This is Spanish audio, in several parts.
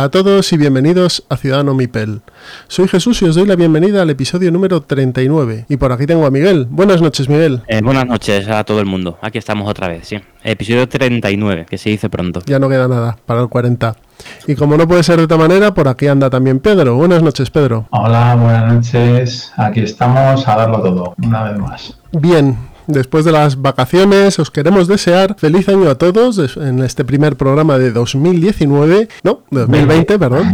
Hola a todos y bienvenidos a Ciudadano Mipel. Soy Jesús y os doy la bienvenida al episodio número 39. Y por aquí tengo a Miguel. Buenas noches, Miguel. Eh, buenas noches a todo el mundo. Aquí estamos otra vez, sí. Episodio 39, que se dice pronto. Ya no queda nada para el 40. Y como no puede ser de otra manera, por aquí anda también Pedro. Buenas noches, Pedro. Hola, buenas noches. Aquí estamos a darlo todo, una vez más. Bien, después de las vacaciones, os queremos desear feliz año a todos en este primer programa de 2019. No, 2020, perdón.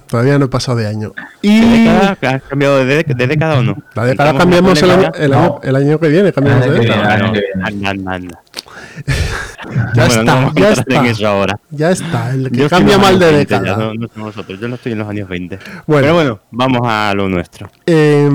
Todavía no he pasado de año. ¿De Y década? ¿Has cambiado de, dé- de década o no? la década ¿Estamos cambiamos el año, el, año, No. el año que viene. Cambiamos de década. Anda, anda, anda. Ya Bueno, no está, ya está. eso ahora. Ya está, el que Yo cambia mal de años 20 ya, década. no, no somos nosotros, yo no estoy en los años 20. Bueno. Pero bueno, vamos a lo nuestro. Eh,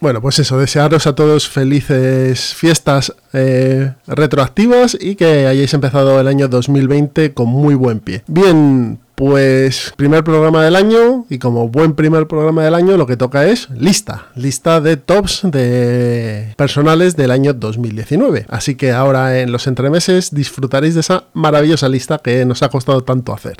bueno, pues eso, desearos a todos felices fiestas eh, retroactivas y que hayáis empezado el año 2020 con muy buen pie. Bien, pues primer programa del año y como buen primer programa del año lo que toca es lista, lista de tops de personales del año 2019. Así que ahora en los entremeses disfrutaréis de esa maravillosa lista que nos ha costado tanto hacer.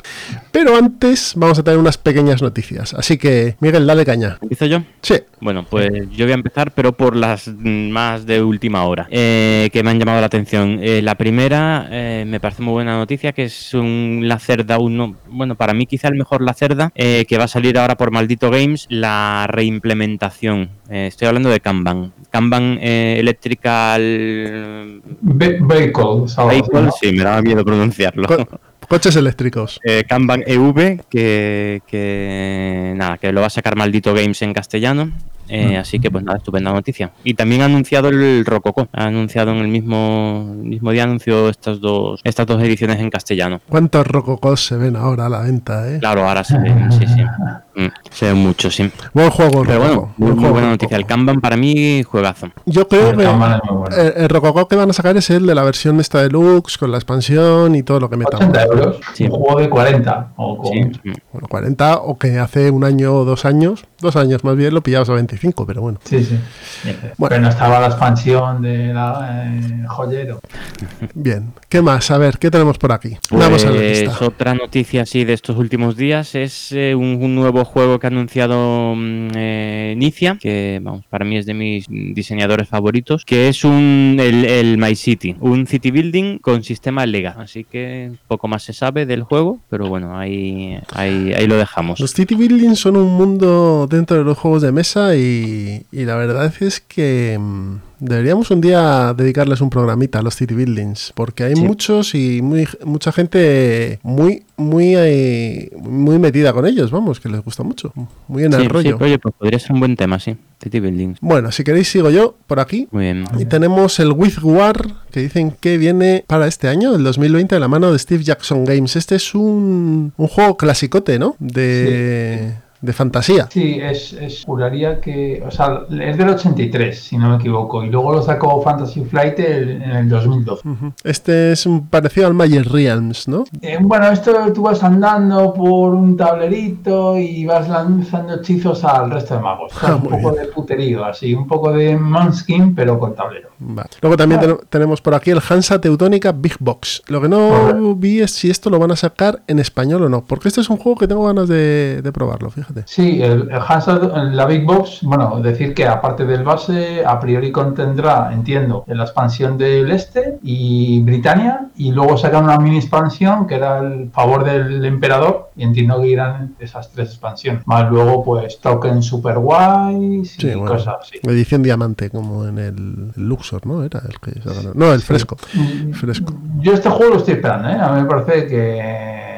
Pero antes vamos a tener unas pequeñas noticias. Así que Miguel, dale caña. ¿Empiezo yo? Sí. Bueno, pues yo voy a empezar, pero por las más de última hora, eh, que me han llamado la atención. Eh, la primera, eh, me parece muy buena noticia, que es un Lacerda, uno, bueno, para mí quizá el mejor Lacerda, eh, que va a salir ahora por Maldito Games, la reimplementación. Eh, estoy hablando de Kanban. Kanban eh, Electrical así, Vehicle, sí, me daba miedo pronunciarlo. Co- coches eléctricos. Eh, Kanban EV, que, que nada, que lo va a sacar Maldito Games en castellano. Eh, así que pues nada, estupenda noticia. Y también ha anunciado el Rococo. Ha anunciado en el mismo, mismo día anunció estas dos, estas dos ediciones en castellano. ¿Cuántos rococos se ven ahora a la venta, eh? Claro, ahora se ven, sí, sí. Mm, se ven mucho, sí. Buen juego, Pero bueno, Rococo, muy, juego, buena noticia. El Kanban para mí, juegazo. Yo creo El que el, el Rococo que van a sacar es el de la versión esta deluxe, con la expansión y todo lo que metan. 80 euros, Sí. un juego de 40. O con... Sí. Bueno, 40 o que hace un año o dos años, dos años más bien, lo pillabas a 25, pero bueno. sí, sí. Bueno. Pero no estaba la expansión de la eh, joyero. Bien. ¿Qué más? A ver, ¿qué tenemos por aquí? Vamos a la Pues lista. otra noticia así de estos últimos días es eh, un, un nuevo juego que ha anunciado mm, eh, Nicia, que vamos, para mí es de mis diseñadores favoritos, que es un el, el My City, un city building con sistema Lega. Así que poco más se sabe del juego, pero bueno, ahí, ahí, ahí lo dejamos. Los City Buildings son un mundo dentro de los juegos de mesa y, y la verdad es que mm, deberíamos un día dedicarles un programita a los City Buildings porque hay Sí. muchos y muy, mucha gente muy muy eh, muy metida con ellos, vamos, que les gusta mucho, muy en Sí, el sí, rollo. oye, pues podría ser un buen tema, sí. City buildings. Bueno, si queréis sigo yo por aquí. Muy bien. Y tenemos el With War, que dicen que viene para este año, el 2020, de la mano de Steve Jackson Games. Este es un, un juego clasicote, ¿no? De, de fantasía. Sí, es, es, juraría que, o sea, es del 83, si no me equivoco, y luego lo sacó Fantasy Flight el- en el 2012. Ujú. Este es un parecido al Magic Realms, ¿no? Eh, bueno, esto tú vas andando por un tablerito y vas lanzando hechizos al resto de magos. O sea, Ah, un poco bien. de puterío, así, un poco de Manskin, pero con tablero. Vale. Luego también ten- tenemos por aquí el Hansa Teutónica Big Box. Lo que no vi es si esto lo van a sacar en español o no, porque este es un juego que tengo ganas de, de probarlo, fíjate. Sí, el, el la Big Box, bueno, decir que aparte del base, a priori contendrá, entiendo, la expansión del Este y Britania, y luego sacan una mini expansión que era el favor del emperador, y entiendo que irán esas tres expansiones. Más luego, pues, tokens super guays y bueno. cosas así. Edición diamante, como en el, Luxor, ¿no? Era el que se ha ganado. No, el fresco. Fresco. Yo este juego lo estoy esperando, ¿eh? A mí me parece que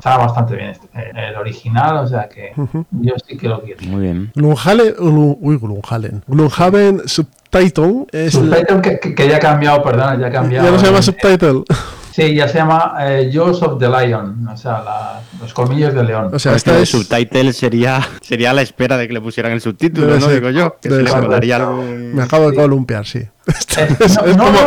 está bastante bien este- el original, o sea que yo sí que lo quiero. Muy bien. Gloomhaven, Glu- uy, Subtitle es Subtitle que, que- que ya ha cambiado, perdona, ya ha cambiado. ya no se llama Eh, Subtitle. Sí, ya se llama eh, Jaws of the Lion, o sea, la- los colmillos del león. O sea, Este esta es. subtitle sería, sería a la espera de que le pusieran el subtítulo, Debe ¿no? ser, Digo yo. Que debe se le ser. colaría algún- Me acabo de columpiar, sí. Esto Eh, es, no, es no, como,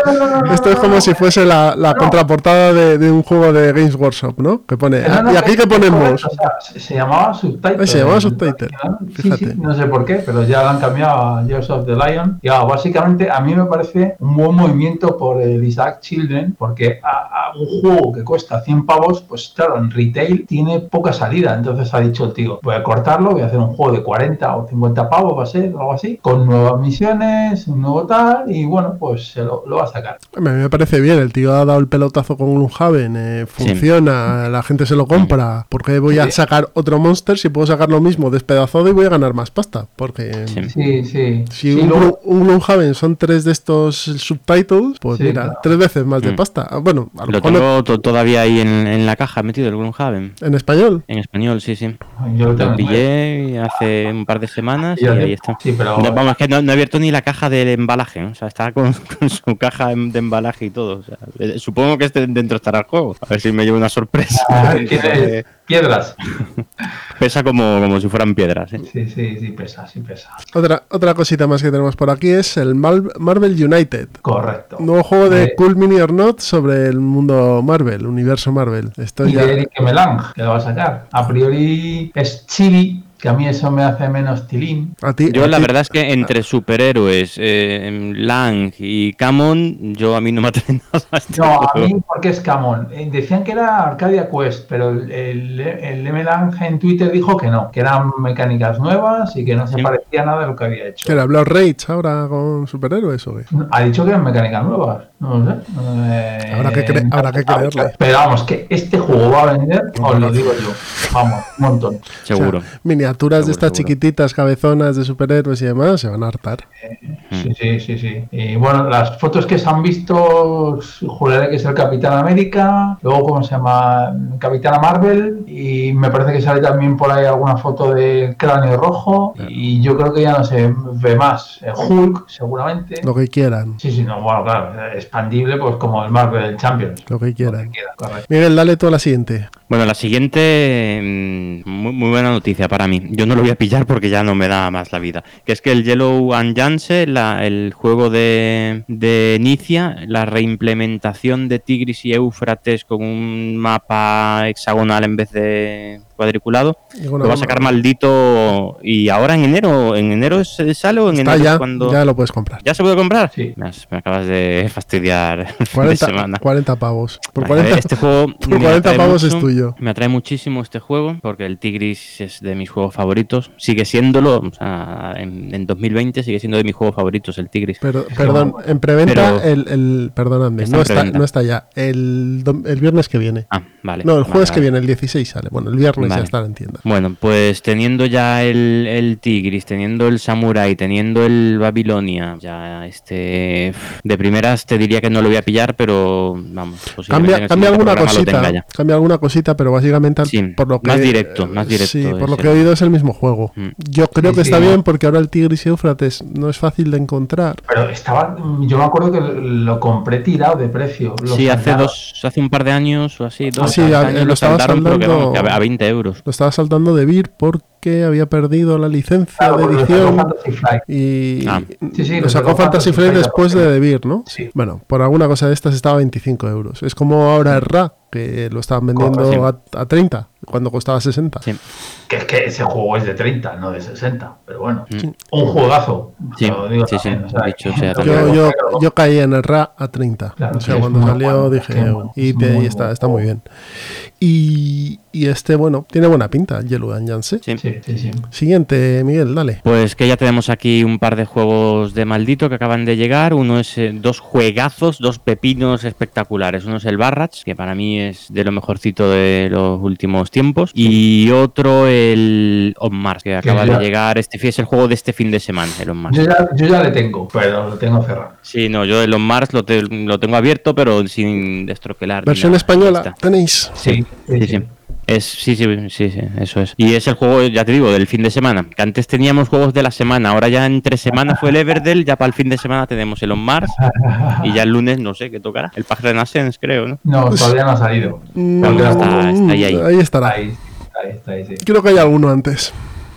no, esto es si fuese la, la contraportada de, de un juego de Games Workshop, ¿no? Que pone. Eh, ¿Y aquí qué ponemos? o sea, se, se llamaba Subtitle. Se llamaba Subtitle, Sí, fíjate. sí, no sé por qué, pero ya lo han cambiado a Jaws of the Lion. Y ah, básicamente a mí me parece un buen movimiento por el Isaac Children, porque a, a un juego que cuesta 100 pavos, pues claro, en retail tiene poca salida. Entonces ha dicho el tío, voy a cortarlo, voy a hacer un juego de 40 o 50 pavos, va a ser, algo así, con nuevas misiones, un nuevo tal, y bueno, pues se lo, lo va a sacar. A mí me parece bien, el tío ha dado el pelotazo con Gloomhaven, eh, funciona, la gente se lo compra. ¿Por qué voy a sacar otro Monster si puedo sacar lo mismo despedazado y voy a ganar más pasta? Porque Sí. Sí, sí. si Sí, un, luego- un son tres de estos subtitles, pues Sí, mira, claro. tres veces más de Mm. pasta. Ah, Bueno, a lo Lo mejor no- tengo to- todavía ahí en, en la caja metido, el Gloomhaven. en español. En español, sí, sí. yo lo pillé hace un par de semanas y ahí está. Sí, pero No, vamos, es que no, no he abierto ni la caja del embalaje, ¿no? o sea, está con, con su caja de embalaje y todo. o sea, eh, supongo que este dentro estará el juego. A ver si me llevo una sorpresa. Ah, tiene piedras. Pesa como, como si fueran piedras. ¿eh? Sí, sí, sí, pesa, sí pesa. Otra, otra cosita más que tenemos por aquí es el Mal- Marvel United. Correcto. Nuevo juego de Eh, Cool Mini or Not sobre el mundo Marvel, universo Marvel. Esto y ya. de Eric Melange, que lo va a sacar. A priori es chibi, que a mí eso me hace menos tilín. A ti, Yo a la verdad es que entre superhéroes, eh, Lang y Camon, yo a mí no me atrae nada este No, a mí porque es Camon. Eh, decían que era Arcadia Quest, pero el, el, el Melange en Twitter dijo que no, que eran mecánicas nuevas y que no se Sí. parecía nada de lo que había hecho. ¿Que Blood Rage ahora con superhéroes o qué? Ha dicho que eran mecánicas nuevas. No lo sé. Eh, Habrá que cre- habrá que creerle. Pero vamos, que este juego va a vender, os lo digo yo. Vamos, un montón. Seguro. O sea, de Seguro, estas seguro. chiquititas, cabezonas de superhéroes y demás, se van a hartar. Sí, sí, sí, sí. Y bueno, las fotos que se han visto, juraré que es el Capitán América, luego, ¿cómo se llama? Capitana Marvel, y me parece que sale también por ahí alguna foto del cráneo rojo, y yo creo que ya no se ve más. El Hulk, seguramente. Lo que quieran, Sí, sí, no, bueno, claro, expandible, pues como el Marvel Champions. lo que Lo quieran. que correcto. Miguel, dale tú a la siguiente. Bueno, la siguiente, mm, muy, muy buena noticia para mí. Yo no lo voy a pillar porque ya no me da más la vida. Que es que el Yellow and Janse, la- el juego de, de Nicia, la reimplementación de Tigris y Éufrates con un mapa hexagonal en vez de cuadriculado, Y bueno, lo va a sacar maldito. ¿Y ahora en enero? ¿En enero sale o en Está enero ya, cuando.? ya lo puedes comprar. ¿Ya se puede comprar? Sí. Me, has- me acabas de fastidiar el fin de 40, semana. 40 pavos. Por Vale, 40, este juego por me 40 atrae pavos es tuyo. Me atrae muchísimo este juego porque el Tigris es de mis juegos favoritos. Sigue siéndolo, o sea, en, en 2020 sigue siendo de mis juegos favoritos el Tigris. Pero, perdón, en preventa, Pero- el, el- perdonadme, Está no está, no está ya. El, el viernes que viene. Ah, vale. no, el vale, jueves que viene, el 16 sale. Bueno, el viernes ya está en tienda. Bueno, pues teniendo ya el, el Tigris, teniendo el Samurai, teniendo el Babilonia, ya este. De primeras te diría que no lo voy a pillar, pero vamos. Cambia, cambia alguna cosita, cambia alguna cosita, pero básicamente Sí, por lo que más directo, más directo Sí, por lo que he oído es el mismo juego. Mm. Yo creo Sí, que sí, está ¿no? bien porque ahora el Tigris y Éufrates no es fácil de encontrar. Pero estaba, yo me acuerdo que lo compré tirado de precio. Lo Sí, hace dos, hace un par de años o así, dos Sí, tres a- años lo lo estaba que a, a 20 euros. Lo estaba saltando de Vir porque había perdido la licencia Claro, de edición y Ah. Sí, sí, lo lo sacó Fantasy Flight después de Vir, ¿no? Sí. Bueno, por alguna cosa de estas estaba a 25 euros. Es como ahora el RA, que lo estaban vendiendo a, a 30 cuando costaba 60. Sí. Que es que ese juego es de 30, no de 60. Pero bueno, Mm. un juegazo. Que- Yo, yo, yo caí en el RA a 30. Claro, o sea, que cuando salió bueno, dije, y, te- está, está muy bien. Y, y este, bueno, tiene buena pinta, Yellow and Janse. Sí. Sí, sí, sí. Siguiente, Miguel, dale. Pues que ya tenemos aquí un par de juegos de maldito que acaban de llegar. Uno es eh, dos juegazos, dos pepinos espectaculares. Uno es el Barrats, que para mí es de lo mejorcito de los últimos tiempos. Y otro el On Mars, que acaba ya- de llegar. Este es el juego de este fin de semana, el On Mars. Yo ya, yo ya le tengo, pero lo tengo cerrado. Sí, no, yo el On Mars lo, te- lo tengo abierto, pero sin destroquelar. Versión nada. española, tenéis. Sí, sí, sí. Es, sí, sí, sí, sí, eso es. Y es el juego, ya te digo, del fin de semana. Que antes teníamos juegos de la semana, ahora ya entre semana fue el Everdell, ya para el fin de semana tenemos el On Mars y ya el lunes no sé qué tocará. El Pack Renaissance, creo, ¿no? No, todavía no ha salido. Mm, Porque está- está ahí, ahí. Ahí estará. Ahí, ahí está, ahí, sí. Creo que hay alguno antes.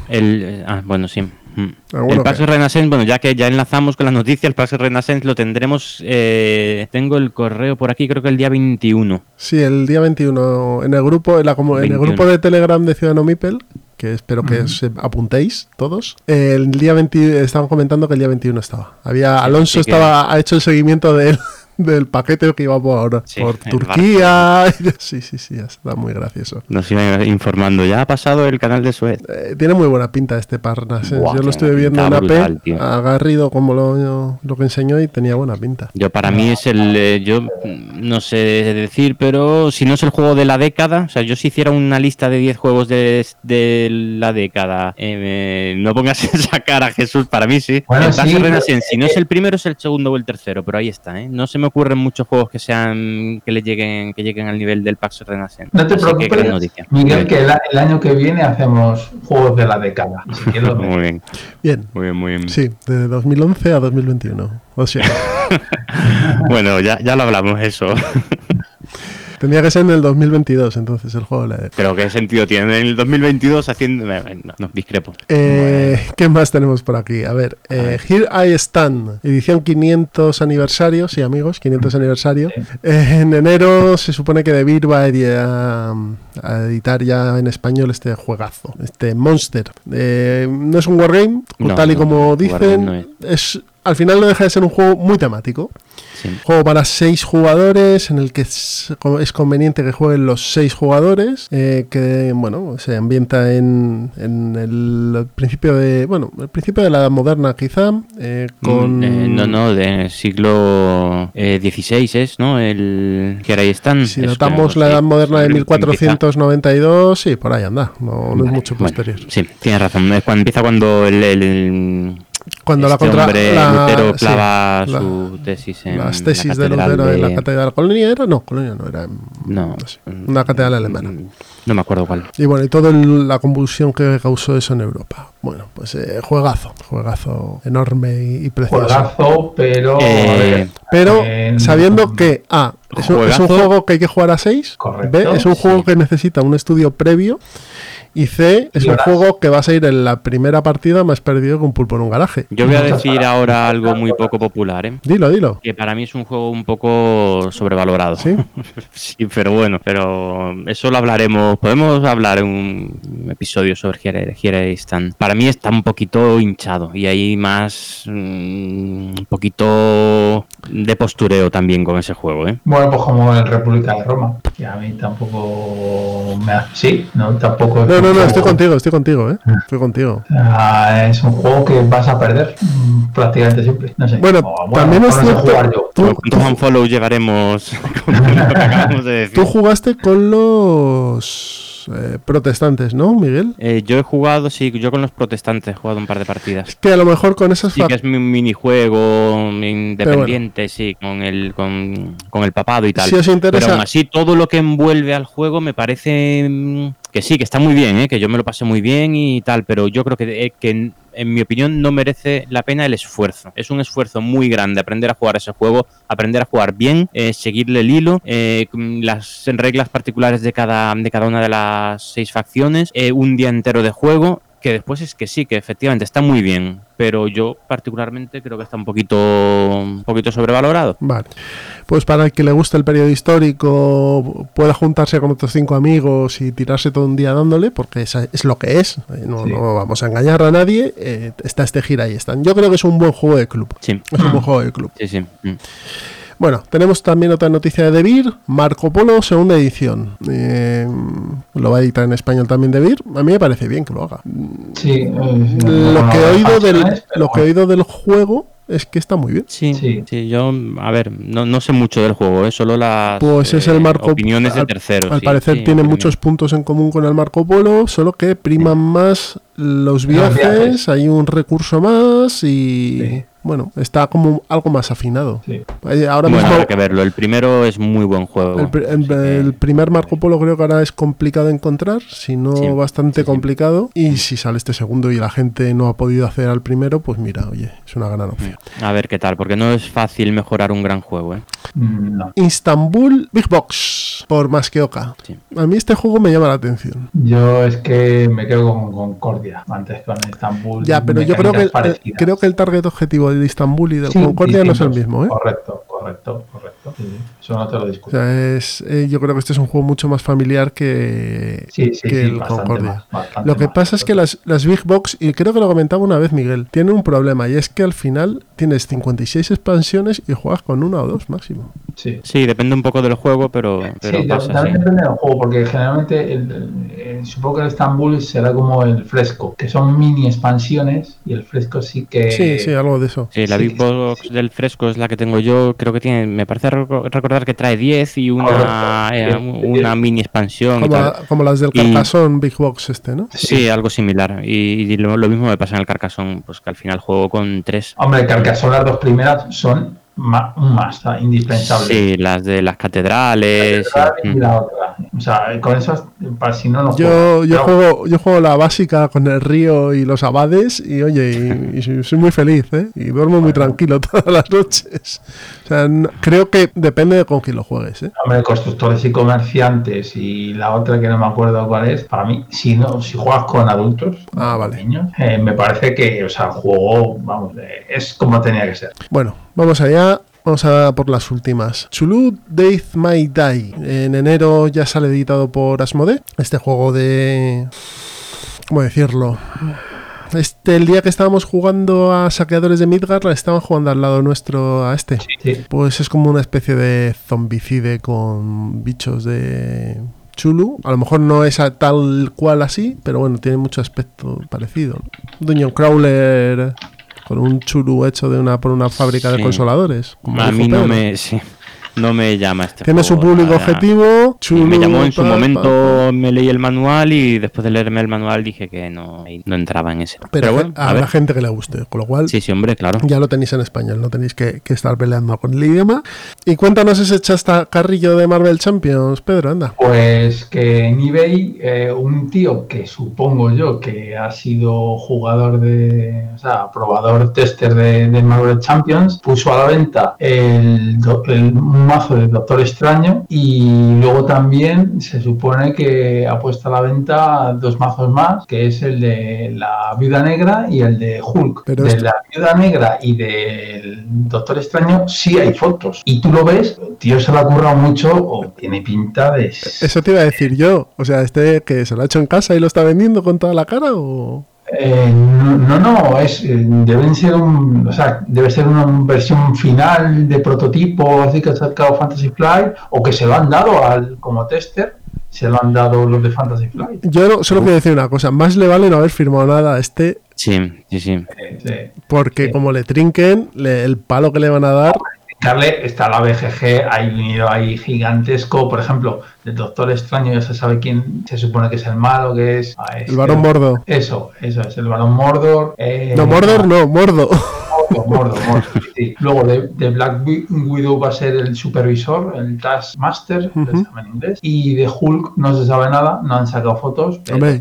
El, eh, ah, bueno, sí. Mm. Alguno El Pax que- Renaissance, bueno, ya que ya enlazamos con la noticia, el Pax Renaissance lo tendremos. eh, tengo el correo por aquí, creo que el día 21. Sí, el día 21 en el grupo, en, la comu- en el 21. grupo de Telegram de Ciudadano Mipel, que espero que os eh, apuntéis todos. El día 20 estaban comentando que el día 21 estaba. Había Alonso sí que- estaba ha hecho el seguimiento del, del paquete que iba por, Sí, por Turquía. Sí, sí, sí, está muy gracioso. Nos iba informando. Ya ha pasado el canal de Suez. Eh, tiene muy buena pinta este Parnas. Buah, Yo lo estuve viendo en AP, tío. agarrido como lo, lo que enseñó y tenía buena pinta. Yo para mí es el, eh, yo no sé decir, pero si no es el juego de la década, o sea, yo si hiciera una lista de 10 juegos de, de la década, eh, no pongas esa cara, Jesús, para mí sí. Bueno, sí, si no es el primero, es el segundo o el tercero, pero ahí está, ¿eh? No se me ocurren muchos juegos que sean, que le lleguen, que lleguen al nivel del Pax Renaissance. No te Así que gran preocupes, noticia. Miguel, que el, el año que viene hacemos juegos de la década. Si Muy bien, Bien, muy bien, muy bien. sí, de 2011 a 2021. O sea, Bueno, ya, ya lo hablamos eso. tendría que ser en el 2022 entonces el juego de la Pero qué sentido tiene en el 2022 haciendo... No, no, discrepo. Eh, ¿Qué más tenemos por aquí? A ver, eh, Here I Stand, edición 500 aniversario, sí amigos, 500 aniversario. Eh, en enero se supone que DeVir va a, edi- a- a editar ya en español este juegazo, este Monster. Eh, no es un wargame, No, tal y no, como dicen, es... Al final no deja de ser un juego muy temático. Sí. Juego para seis jugadores, en el que es, es conveniente que jueguen los seis jugadores, eh, que bueno, se ambienta en, en el principio de, bueno, el principio de la edad moderna quizá, eh, con Mm, eh, no, no, del siglo XVI es, ¿no? El que ahí están. Si notamos la edad moderna de sobre- 1492, sí, por ahí anda, no, no es mucho Bueno, posterior. sí, tienes razón. Es cuando empieza cuando el, el- Cuando la este contra hombre la- Lutero sí, clava la- su tesis en las la tesis de catedral Lutero en la de- catedral de Colonia era, no, Colonia no era, No, sé, una catedral alemana. No me acuerdo cuál. Y bueno, y toda la convulsión que causó eso en Europa. Bueno, pues eh, juegazo, juegazo enorme y, y precioso. Juegazo, pero. Eh, Pero en- sabiendo que A, es un, es un juego que hay que jugar a 6, Correcto, B, es un juego sí. que necesita un estudio previo, y C, es Y un juego que va a salir en la primera partida más perdido que un pulpo en un garaje. Yo voy a decir ahora algo muy poco popular, ¿eh? Dilo, dilo. Que para mí es un juego un poco sobrevalorado. ¿Sí? Sí, pero bueno, pero eso lo hablaremos. Podemos hablar en un episodio sobre Here Stand. Para mí está un poquito hinchado y hay más. mm, un poquito de postureo también con ese juego, ¿eh? Bueno, pues como el República de Roma, que a mí tampoco me hace. Sí, no, tampoco. es No, no, no, estoy contigo, estoy contigo, ¿eh? Estoy contigo. Ah, es un juego que vas a perder mm, prácticamente siempre. No sé. Bueno, O, también es cierto- jugar yo. Tú- ¿Cuántos unfollow llevaremos con lo que acabamos de decir? Tú jugaste con los eh, protestantes, ¿no, Miguel? Eh, yo he jugado, sí, yo con los protestantes he jugado un par de partidas. Que a lo mejor con esas Sí, que es un minijuego independiente, sí, con el, con, con el papado y tal. Si os interesa- Pero aún así, todo lo que envuelve al juego me parece mm, que sí, que está muy bien, ¿eh? que yo me lo pasé muy bien y tal, pero yo creo que, eh, que en, mi opinión no merece la pena el esfuerzo. Es un esfuerzo muy grande aprender a jugar ese juego, aprender a jugar bien, eh, seguirle el hilo, eh, las reglas particulares de cada, de cada una de las seis facciones, eh, un día entero de juego que después es que sí, que efectivamente está muy bien, pero yo particularmente creo que está un poquito, un poquito sobrevalorado. Vale. Pues para el que le guste el periodo histórico, pueda juntarse con otros cinco amigos y tirarse todo un día dándole, porque esa es lo que es. eh, No, Sí. no vamos a engañar a nadie. eh, está este gira y están. Yo creo que es un buen juego de club. Sí, Es un buen juego de club. sí, sí. mm. Bueno, tenemos también otra noticia de Devir, Marco Polo, segunda edición. Eh, lo va a editar en español también Devir. A mí me parece bien que lo haga. Sí, eh, Lo que he oído del, facciones, pero lo que he bueno. oído del juego es que está muy bien. Sí, Sí. sí, yo, a ver, no, no sé mucho del juego, ¿eh? solo las Pues es eh, el Marco opiniones de al- terceros. Al sí, parecer sí, tiene muchos puntos en común con el Marco Polo, solo que priman más los Los viajes, viajes. hay un recurso más y Sí. Bueno, está como algo más afinado. Sí. Ahora Bueno, mismo habrá que verlo. El primero es muy buen juego. el, que- primer Marco Polo creo que ahora es complicado de encontrar, si no Sí, bastante sí, sí. complicado. Y si sale este segundo y la gente no ha podido hacer al primero, pues mira, oye, es una gran opción. A ver qué tal, porque no es fácil mejorar un gran juego, ¿eh? Mm, No. Istanbul Big Box por Masqueoka. Sí. A mí este juego me llama la atención. Yo es que me quedo con Concordia antes con Estambul. Ya, pero yo creo que, el, creo que el target objetivo de Istanbul y de Sí, Concordia no es el mismo, ¿eh? Correcto, correcto, correcto. Sí, sí. Eso no te lo O discuto. sea, es, eh, yo creo que este es un juego mucho más familiar que, sí, sí, que sí, el bastante Concordia. más, bastante Lo que más. pasa es que las, las Big Box, y creo que lo comentaba una vez Miguel, tienen un problema y es que al final tienes 56 expansiones y juegas con una o dos máximo. Sí. Sí, depende un poco del juego, pero, pero sí, pasa también depende del juego, porque generalmente el- el- supongo que el Estambul será como el fresco, que son mini expansiones y el fresco sí que... Sí, sí, algo de eso. Sí, la Sí, Big Box del fresco es la que tengo yo. Creo que tiene, me parece reco- recordar que trae 10 y una, eh, Sí, una mini expansión. y Como, tal. la- como las del Carcassonne Big Box este, ¿no? Sí, algo similar. Y, y lo, lo mismo me pasa en el Carcassonne, pues que al final juego con tres. Hombre, Carcassonne las dos primeras son ma- un más, ah, indispensable. Sí, las de las catedrales. y la otra. O sea, con para si no Yo, yo, juego, yo juego la básica con el río y los abades y oye, y, y soy- muy feliz, ¿eh? Y duermo muy tranquilo todas las noches. O sea, no- creo que depende de con quién lo juegues, ¿eh? Hombre, constructores y comerciantes y la otra que no me acuerdo cuál es, para mí, si no, si juegas con adultos, Ah, vale. niños, eh, me parece que, o sea, el juego, vamos, eh, es como tenía que ser. Bueno, vamos allá. Vamos a por las últimas. Chulu Death May Die. En enero ya sale editado por Asmode. Este juego de. ¿Cómo decirlo? Este, el día que estábamos jugando a saqueadores de Midgar, estaban jugando al lado nuestro a este. Sí, Pues es como una especie de zombicide con bichos de Chulu. A lo mejor no es a tal cual así, pero bueno, tiene mucho aspecto parecido. Dungeon Crawler con un Chulu hecho de una por una fábrica de consoladores. como A mí no me, sí, no me llama este Tiene su juego, público la verdad. objetivo. Sí, Chulu, me llamó en su pa, pa, momento, me leí el manual y después de leerme el manual dije que no, no entraba en ese. Pero, bueno, a habrá ver. gente que le guste, con lo cual Sí, sí, hombre, claro. ya lo tenéis en español, no tenéis que, que estar peleando con el idioma. Y cuéntanos ese chastacarrillo de Marvel Champions, Pedro, anda. Pues que en eBay eh, un tío que supongo yo que ha sido jugador de, o sea, probador tester de, de Marvel Champions, puso a la venta el un mazo de Doctor Extraño y luego también se supone que ha puesto a la venta dos mazos más, que es el de la Viuda Negra y el de Hulk. Pero de esto- la Viuda Negra y del Doctor Extraño sí hay fotos. Y tú lo ves, el tío se lo ha currado mucho o tiene pinta de... Eso te iba a decir yo. O sea, este que se lo ha hecho en casa y lo está vendiendo con toda la cara o. Eh, no, no, no, es, eh, deben ser un, o sea, debe ser una versión final de prototipo, así que ha sacado Fantasy Flight, o que se lo han dado al, como tester, se lo han dado los de Fantasy Flight. Yo no- solo quiero decir una cosa. Más le vale no haber firmado nada a este. Sí, sí, sí. Sí. Porque Sí. como le trinquen, le- el palo que le van a dar. Carle, está la BGG, hay venido ahí gigantesco, por ejemplo, del Doctor Extraño, ya se sabe quién se supone que es el malo, que es... ah, es- El varón Mordo. Eso, eso es, el varón Mordor. eh, No, Mordor no, Mordo. Mordor, Mordor, Mordor, sí. Luego de, de Black Wi- Widow va a ser el supervisor, el Taskmaster, se llama en inglés. Y de Hulk no se sabe nada, no han sacado fotos. pero Hombre.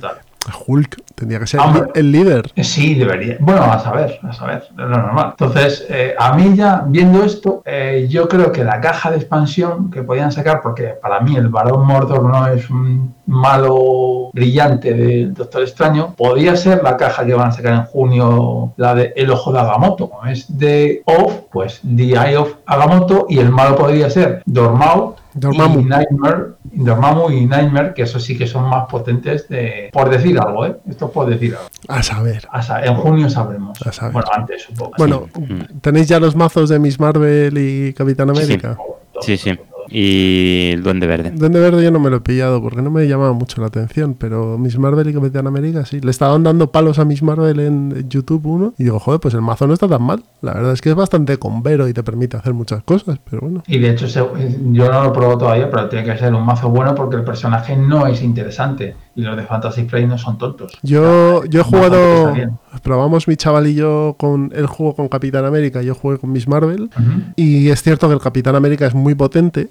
Hulk tendría que ser Hombre. el líder. Eh, Sí, debería. Bueno, a saber, a saber, es lo normal. Entonces, eh, a mí ya, viendo esto, eh, yo creo que la caja de expansión que podían sacar, porque para mí el varón Mordor no es un malo brillante del Doctor Extraño, podía ser la caja que van a sacar en junio, la de El Ojo de Agamotto. Como es de Off, pues The Eye of Agamotto, y el malo podría ser Dormammu, Dormammu. y Nightmare, Dormammu y Nightmare, que eso sí que son más potentes de, por decir algo, ¿eh? Esto es por decir algo. A saber. A sa- en junio sabremos. A saber. Bueno, antes supongo. Bueno, Mm. tenéis ya los mazos de Miss Marvel y Capitán Sí, sí. América. Sí, sí. Y el Duende Verde. Duende Verde yo no me lo he pillado porque no me llamaba mucho la atención, pero Miss Marvel y Capitán América sí. Le estaban dando palos a Miss Marvel en YouTube uno y digo, joder, pues el mazo no está tan mal. La verdad es que es bastante convero y te permite hacer muchas cosas, pero bueno. Y de hecho, yo no lo he probado todavía, pero tiene que ser un mazo bueno porque el personaje no es interesante. Y los de Fantasy Flight no son tontos. Yo, yo he jugado, probamos mi chaval y yo con el juego con Capitán América, yo jugué con Miss Marvel y es cierto que el Capitán América es muy potente,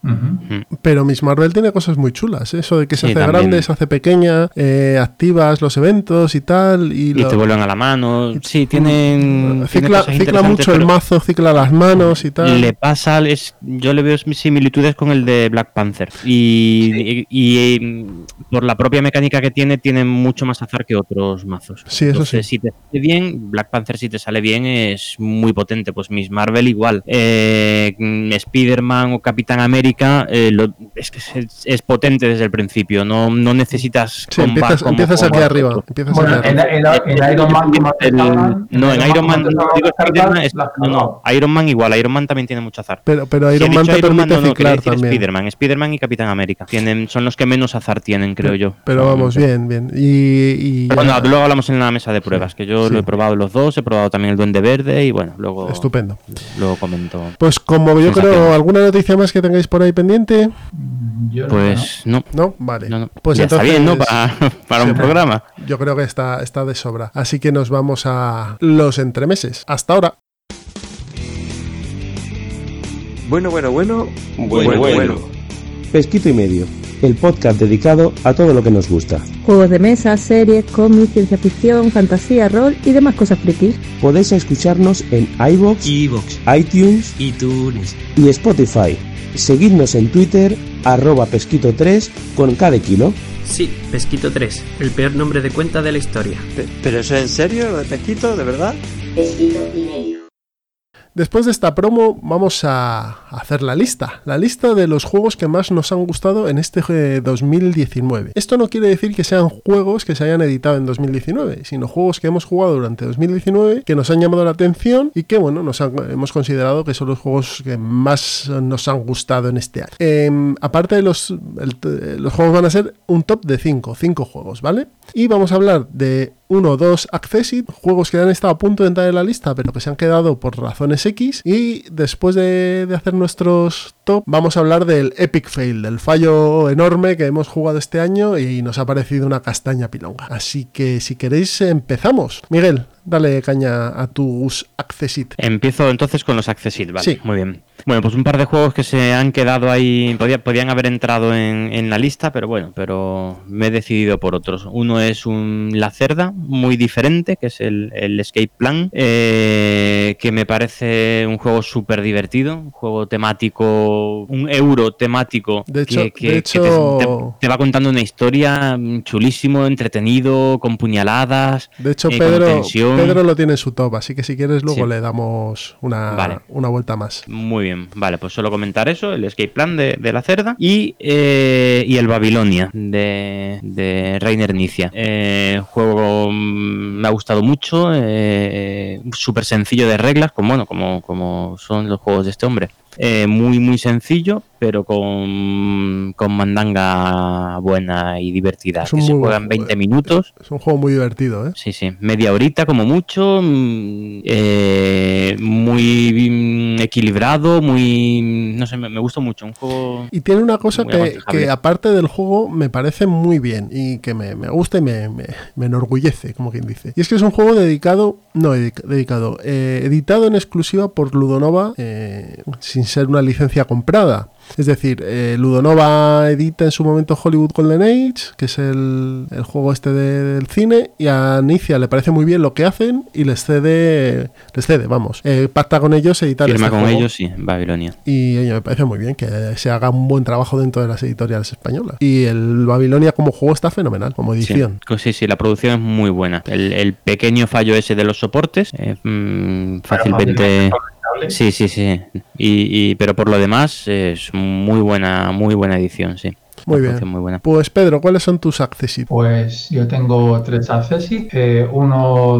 pero Miss Marvel tiene cosas muy chulas, ¿eh? eso de que se Sí, hace también. grande, se hace pequeña, eh, activas los eventos y tal, y, Y lo- te vuelven a la mano. Sí, tienen. tienen cicla, mucho el mazo, cicla las manos y tal. Le pasa, es, yo le veo similitudes con el de Black Panther. Y, y- y, mm, por la propia mecánica que tiene, tiene mucho más azar que otros mazos. Sí, eso Entonces, sí. Si te sale bien, Black Panther, si te sale bien, es muy potente. Pues Miss Marvel igual. Eh, Spider-Man o Capitán América eh, lo- es que es, es potente desde el principio. No, no necesitas. Sí, empiezas, como- empiezas aquí arriba. Empiezas Bueno, aquí en, arriba. en- en Iron Man, como te El- salgan, no, en Iron Man, no, no, Iron Man igual, Iron Man también tiene mucho azar. Pero, pero Si he Iron Man te Iron Man, no, no, ciclar también. Spider-Man, Spider-Man y Capitán América. Tienen, son los que menos azar tienen, creo yo. Pero vamos, bien, bien. Y, y Pero ya- bueno, luego hablamos en la mesa de pruebas, que yo sí. lo he probado los dos, he probado también el Duende Verde y bueno, luego, estupendo. luego comento. Pues como yo creo. ¿alguna noticia más que tengáis por ahí pendiente? Yo Pues no, No, vale. no, no. Pues ya entonces está bien, ¿no? Para, para Sí, un programa. Yo creo que está, está de sobra. Así que nos vamos a los entremeses. Hasta ahora. Bueno, bueno, bueno. Bueno, bueno. Pesquito y medio. El podcast dedicado a todo lo que nos gusta. Juegos de mesa, series, cómics, ciencia ficción, fantasía, rol y demás cosas frikis. Podéis escucharnos en iBox, Evox, iTunes iTunes. y Spotify. Seguidnos en Twitter, arroba pesquito3 con cada kilo. Sí, Pesquito 3, el peor nombre de cuenta de la historia. ¿Pero eso es en serio, lo de Pesquito, de verdad? Después de esta promo vamos a hacer la lista, la lista de los juegos que más nos han gustado en este eh, 2019. Esto no quiere decir que sean juegos que se hayan editado en 2019, sino juegos que hemos jugado durante 2019 que nos han llamado la atención y que bueno, nos han- hemos considerado que son los juegos que más nos han gustado en este año. Em, aparte de los, eh, los juegos van a ser un top de 5, 5 juegos, ¿vale? Y vamos a hablar de uno o dos Accessit, juegos que han estado a punto de entrar en la lista, pero que se han quedado por razones X. Y después de, de hacer nuestros top, vamos a hablar del Epic Fail, del fallo enorme que hemos jugado este año y nos ha parecido una castaña pilonga. Así que si queréis, empezamos. Miguel, dale caña a tus Accessit. Empiezo entonces con los Accessit, vale. Sí. Muy bien. Bueno, pues un par de juegos que se han quedado ahí, podía- podían haber entrado en, en la lista, pero bueno, pero me he decidido por otros. Uno es un La Cerda, muy diferente, que es el, el Escape Plan, eh, que me parece un juego súper divertido, un juego temático, un euro temático, De hecho- que, que- de que hecho- te, te- te va contando una historia chulísimo, entretenido, con puñaladas. De hecho, eh, Pedro. Pedro lo tiene en su top, así que si quieres luego Sí. le damos una, Vale. una vuelta más. Muy bien, vale, pues solo comentar eso, el escape plan de, de la cerda y, eh, y el Babilonia de, de Rainer Nicia. Eh, juego mm, me ha gustado mucho, súper sencillo de reglas, como, bueno, como, como son los juegos de este hombre. Eh, muy, muy sencillo, pero con, con mandanga buena y divertida. Es que se muy buen juega en juego, 20 eh. minutos. Es un juego muy divertido, ¿eh? Sí, sí, media horita como mucho, mm, eh, muy equilibrado, muy, no sé, me, me gustó mucho, un juego... Y tiene una cosa que, que aparte del juego me parece muy bien y que me, me gusta y me, me- me enorgullece, como quien dice. Y es que es un juego dedicado, no dedica- dedicado, eh, editado en exclusiva por Ludonova sin ser una licencia comprada. Es decir, eh, Ludonova edita en su momento Hollywood Golden Age, que es el, el juego este de- del cine, y a Nicia le parece muy bien lo que hacen y les cede, les cede, vamos, eh, pacta con ellos editar Firma este con juego. ellos, sí, Babilonia. Y me parece muy bien que se haga un buen trabajo dentro de las editoriales españolas. Y el Babilonia como juego está fenomenal, como Sí, edición. co- sí, sí, la producción es muy buena. El, el pequeño fallo ese de los soportes, eh, mm, fácilmente... Sí, sí, sí. Y, y- pero por lo demás es muy buena, muy buena edición, sí. Muy bien. Muy buena. Pues Pedro, ¿cuáles son tus accessit? Pues yo tengo tres Accessit. Eh, uno,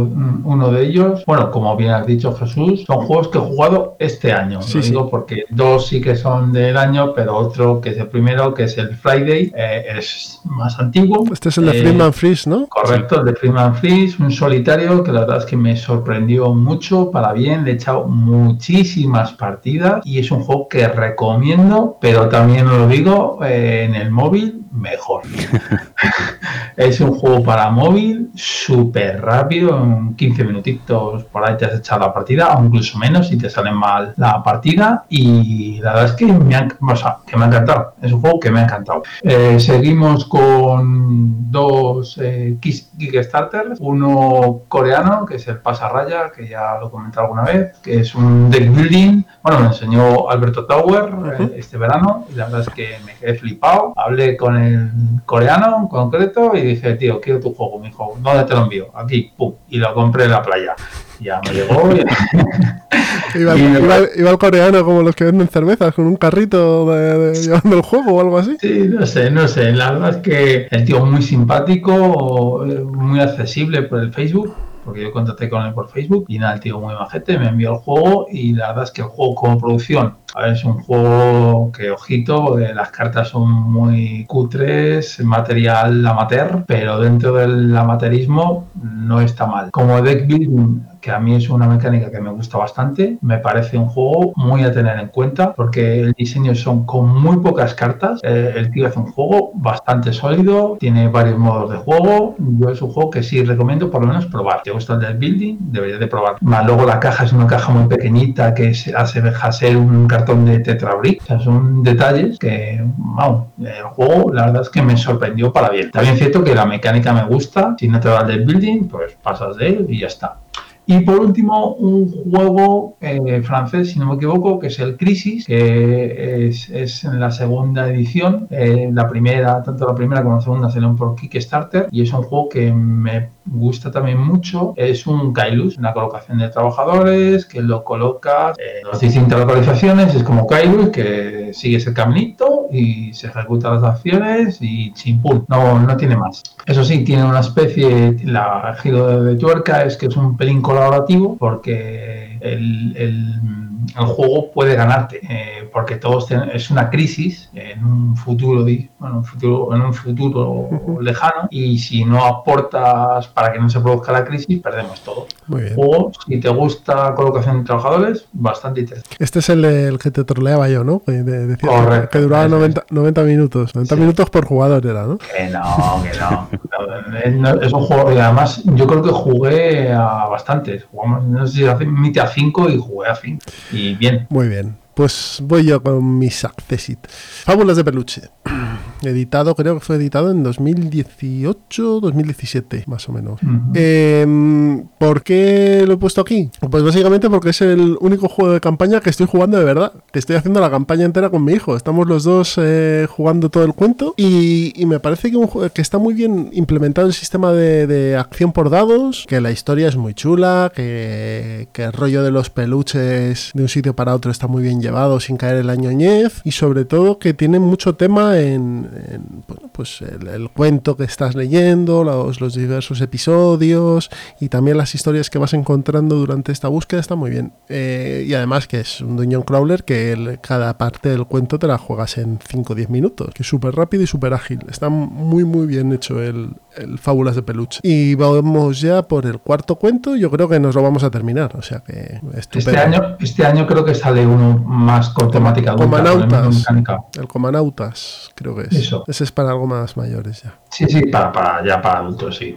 uno de ellos, bueno, como bien has dicho Jesús, son juegos que he jugado este año. Sí, Lo sí. digo porque dos sí que son del año, pero otro que es el primero, que es el Friday, eh, es más antiguo. Este es el de Eh, Freeman Freeze, ¿no? Correcto, el de Freeman Freeze, un solitario que la verdad es que me sorprendió mucho para bien, le he echado muchísimas partidas y es un juego que recomiendo, pero también lo digo, eh, en el móvil mejor. Es un juego para móvil, súper rápido, en 15 minutitos por ahí te has echado la partida, o incluso menos si te sale mal la partida. Y la verdad es que me ha, o sea, que me ha encantado. Es un juego que me ha encantado. Eh, seguimos con dos eh, Kickstarters. Uno coreano, que es el Pasarraya, que ya lo he comentado alguna vez, que es un deck building. Bueno, me enseñó Alberto Tower eh, este verano y la verdad es que me quedé flipado. Hablé con el coreano en concreto y dije, tío, quiero tu juego. Me dijo, ¿dónde te lo envío? Aquí, pum. Y lo compré en la playa. Ya me llegó. Y... Iba, Y me iba- iba el coreano como los que venden cervezas con un carrito de- de- llevando el juego o algo así. Sí, no sé, no sé. La verdad es que el tío muy simpático, eh, muy accesible por el Facebook, porque yo contacté con él por Facebook y nada, el tío muy majete, me envió el juego y la verdad es que el juego como producción, a ver, es un juego que, ojito, eh, las cartas son muy cutres, material amateur, pero dentro del amateurismo no está mal. Como deck building, que a mí es una mecánica que me gusta bastante, me parece un juego muy a tener en cuenta porque el diseño son con muy pocas cartas. eh, el tío hace un juego bastante sólido, tiene varios modos de juego. Yo es un juego que sí recomiendo por lo menos probar. Si te gusta el del building, deberías de probar. Más luego la caja es una caja muy pequeñita que se asemeja a ser un cartón de Tetrabrick. O sea, son detalles que, vamos, el juego la verdad es que me sorprendió para bien. También es cierto que la mecánica me gusta. Si no te va el del building, pues pasas de él y ya está. Y por último, un juego eh, francés, si no me equivoco, que es el Crisis, que es, es en la segunda edición. Eh, la primera, tanto la primera como la segunda salieron por Kickstarter y es un juego que me gusta también mucho. Es un Kailus, una colocación de trabajadores que lo colocas en las distintas localizaciones. Es como Kailus, que sigues el caminito y se ejecutan las acciones y chimpún. No, no tiene más. Eso sí, tiene una especie, la giro de, tuerca es que es un pelín colaborativo porque el- el juego puede ganarte eh, porque todos ten- es una crisis en un futuro bueno, un futuro en un futuro lejano y si no aportas para que no se produzca la crisis perdemos todo Muy bien. juego si te gusta colocación de trabajadores bastante interesante Este es el, el que te troleaba yo, ¿no? Que de- que- Correcto. que duraba 90, 90 minutos. 90 Sí. minutos por jugador era, ¿no? Que no, que no. No, Es un juego y además yo creo que jugué a bastantes. Jugamos, no sé si a Mite a 5 y jugué a 5. Y bien. Muy bien. Pues voy yo con mis Accessit. Fábulas de peluche. Editado, creo que fue editado en 2018, 2017, más o menos. Eh, ¿Por qué lo he puesto aquí? Pues básicamente porque es el único juego de campaña que estoy jugando de verdad. Que estoy haciendo la campaña entera con mi hijo. Estamos los dos eh, jugando todo el cuento. Y, y me parece que, un que está muy bien implementado el sistema de, de acción por dados. Que la historia es muy chula. Que, que el rollo de los peluches de un sitio para otro está muy bien llevado sin caer en la ñoñez. Y sobre todo que tiene mucho tema en, en, bueno, pues el, el cuento que estás leyendo, los, los diversos episodios y también las historias que vas encontrando durante esta búsqueda está muy bien. Eh, y además que es un dungeon crawler que el- cada parte del cuento te la juegas en 5 o 10 minutos, que es súper rápido y súper ágil. Está muy muy bien hecho el, el Fábulas de Peluche. Y vamos ya por el cuarto cuento, yo creo que nos lo vamos a terminar, o sea que estupendo. Este año, este año creo que sale uno más con temática adulta, Comanautas. El Comanautas, creo que es. Eso. Ese es para algo más mayores ya. Sí, sí, para, para, ya para adultos, sí.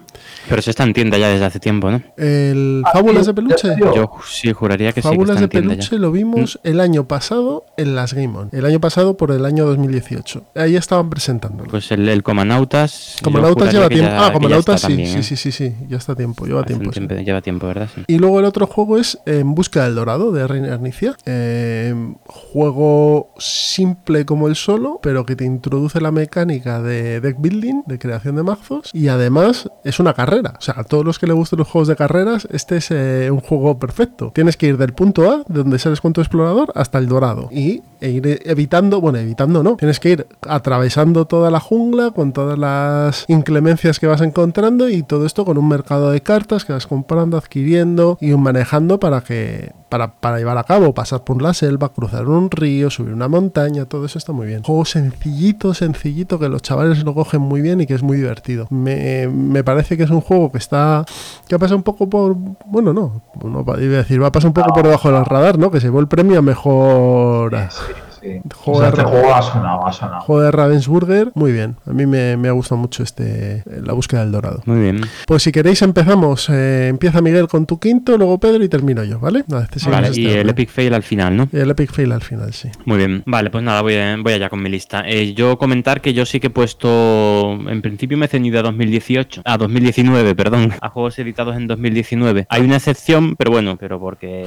Pero se está en tienda ya desde hace tiempo, ¿no? El Ah, Fábulas sí, de Peluche. Yo sí juraría que sí que Fábulas de peluche ya. lo vimos el año pasado en las Game On. El año pasado por el año 2018. Ahí estaban presentándolo. Pues el, el Comanautas. Comanautas lleva tiempo. ya- ah, Comanautas está sí, también, sí, ¿eh? sí, sí, sí. Ya está tiempo, lleva Hace tiempo. sí. Lleva tiempo, ¿verdad? Sí. Y luego el otro juego es En Busca del Dorado de Reina Arnicia. Eh, juego simple como el solo, pero que te introduce la mecánica de deck building, de creación de mazos. Y además es una carrera. O sea, a todos los que les gusten los juegos de carreras, este es eh, un juego perfecto. Tienes que ir del punto A, de donde sales con tu explorador, hasta el dorado. Y e ir evitando, bueno, evitando no. Tienes que ir atravesando toda la jungla con todas las inclemencias que vas encontrando y todo esto con un mercado de cartas que vas comprando, adquiriendo y manejando para que para, para llevar a cabo, pasar por la selva, cruzar un río, subir una montaña, todo eso está muy bien. Juego sencillito, sencillito, que los chavales lo cogen muy bien y que es muy divertido. Me, me parece que es un juego que está, que pasa un poco por, bueno, no, no iba a decir, va a pasar un poco por debajo del radar, ¿no? Que se llevó el premio a mejor, Sí, sí. Que Juego o sea, de este juego ha sonado, ha sonado. Juego de Ravensburger, muy bien. A mí me, me ha gustado mucho este la búsqueda del dorado. Muy bien. Pues si queréis empezamos. Eh, empieza Miguel con tu quinto, luego Pedro y termino yo, ¿vale? Este este y el. Epic Fail al final, ¿no? Y el Epic Fail al final, sí. Muy bien, vale, pues nada, voy, a- voy allá con mi lista. Eh, yo comentar que yo sí que he puesto, en principio me he ceñido a 2018, a 2019, perdón, a juegos editados en 2019. Hay una excepción, pero bueno, pero porque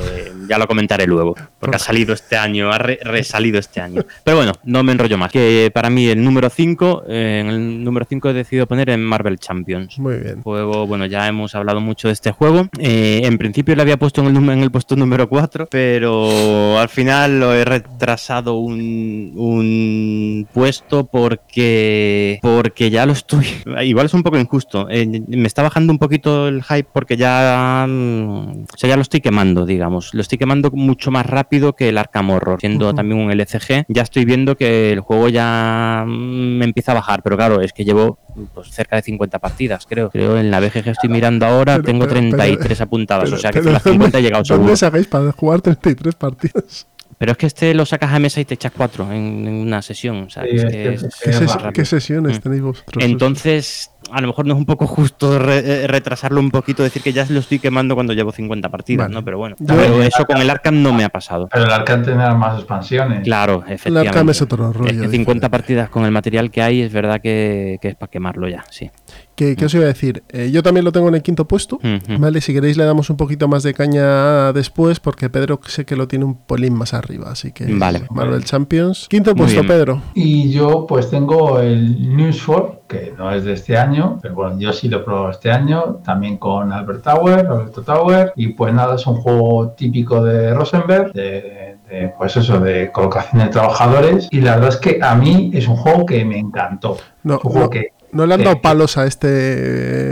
ya lo comentaré luego, porque ha salido este año, ha re- resalido este año. Pero bueno, no me enrollo más. Que para mí el número 5, en el número 5 he decidido poner en Marvel Champions. Muy bien. Juego, bueno, ya hemos hablado mucho de este juego. Eh, en principio lo había puesto en el, en el puesto número 4, pero al final lo he retrasado un, un puesto porque porque ya lo estoy. Igual es un poco injusto. Eh, me está bajando un poquito el hype porque ya, mm, o sea, ya lo estoy quemando, digamos. Lo estoy quemando mucho más rápido que el Arkham Horror, siendo también un LCG. Ya estoy viendo que el juego ya mm, me empieza a bajar, pero claro, es que llevo pues, cerca de 50 partidas, creo. Creo en la BGG estoy mirando ahora, Pero- tengo pero- 33 apuntadas, Pero- o sea que pero las 50 he llegado ¿Dónde seguro. sacáis para jugar 33 partidas? Pero es que este lo sacas a mesa y te echas 4 en, en una sesión, o sea, Sí, es que es- es ¿Qué, Es qué sesiones Mm. tenéis vosotros? Entonces, a lo mejor no es un poco justo re- eh, retrasarlo un poquito, decir que ya lo estoy quemando cuando llevo 50 partidas, Vale. ¿no? Pero bueno, Yo- pero eso con el Arkham no me ha pasado. Pero el Arcane tendrá más expansiones. Claro, El efectivamente. Arkham es otro rollo. Es que 50 diferente. partidas con el material que hay es verdad que, que es para quemarlo ya, sí. ¿Qué, qué os iba a decir? Eh, yo también lo tengo en el quinto puesto. Vale, si queréis le damos un poquito más de caña después, porque Pedro sé que lo tiene un polín más arriba, así que Vale. Marvel Champions. Quinto Muy puesto, bien. Pedro. Y yo pues tengo el News 4, que no es de este año, pero bueno, yo sí lo he probado este año, también con Albert Tower, Alberto Tower, y pues nada, es un juego típico de Rosenberg, de, de, pues eso, de colocación de trabajadores, y la verdad es que a mí es un juego que me encantó. No, un juego no, que no le han dado palos a este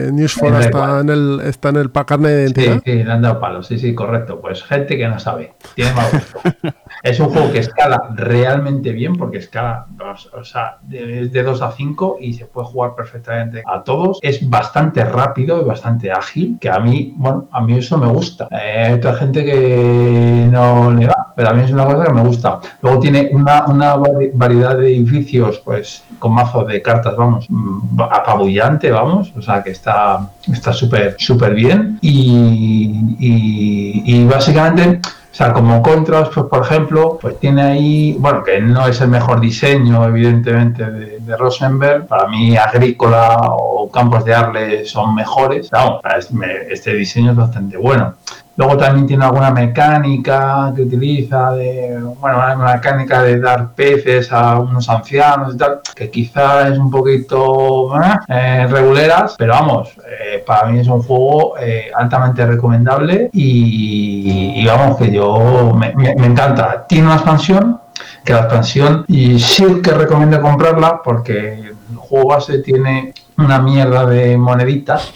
eh, News for Me da está igual. en el está en el pa- carne de Sí, identidad. sí, le han dado palos, sí, sí, correcto. Pues gente que no sabe, tiene mal gusto. es un juego que escala realmente bien, porque escala, dos, o sea, de, es de 2 a 5 y se puede jugar perfectamente a todos. Es bastante rápido y bastante ágil, que a mí, bueno, a mí eso me gusta. Eh, Hay otra gente que no le va, pero a mí es una cosa que me gusta. Luego tiene una, una vari- variedad de edificios, pues, con mazo de cartas, vamos, mm, apabullante, vamos, o sea, que está está súper súper bien y, y- y básicamente o sea, como contras, pues por ejemplo, pues tiene ahí, bueno, que no es el mejor diseño, evidentemente, de, de Rosenberg. Para mí, Agrícola o Campos de Arle son mejores. No, es- me- este diseño es bastante bueno. Luego también tiene alguna mecánica que utiliza de, bueno, una mecánica de dar peces a unos ancianos y tal, que quizá es un poquito eh, reguleras, pero vamos, eh, para mí es un juego eh, altamente recomendable y, y vamos, que yo me, me- me encanta. Tiene una expansión, que la expansión y sí que recomiendo comprarla porque el juego base tiene una mierda de moneditas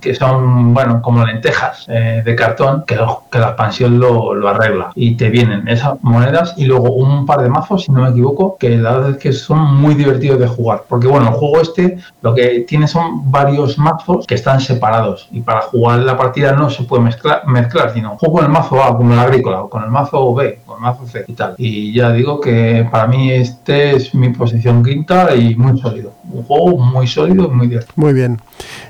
que son, bueno, como lentejas eh, de cartón, que, la expansión lo, lo arregla. Y te vienen esas monedas y luego un par de mazos, si no me equivoco, que la verdad es que son muy divertidos de jugar. Porque, bueno, el juego este lo que tiene son varios mazos que están separados. Y para jugar la partida no se puede mezclar, mezclar sino juego el mazo A, como el agrícola, o con el mazo B, con el mazo C y tal. Y ya digo que para mí este es mi posición quinta y muy sólido. Un juego muy sólido muy bien.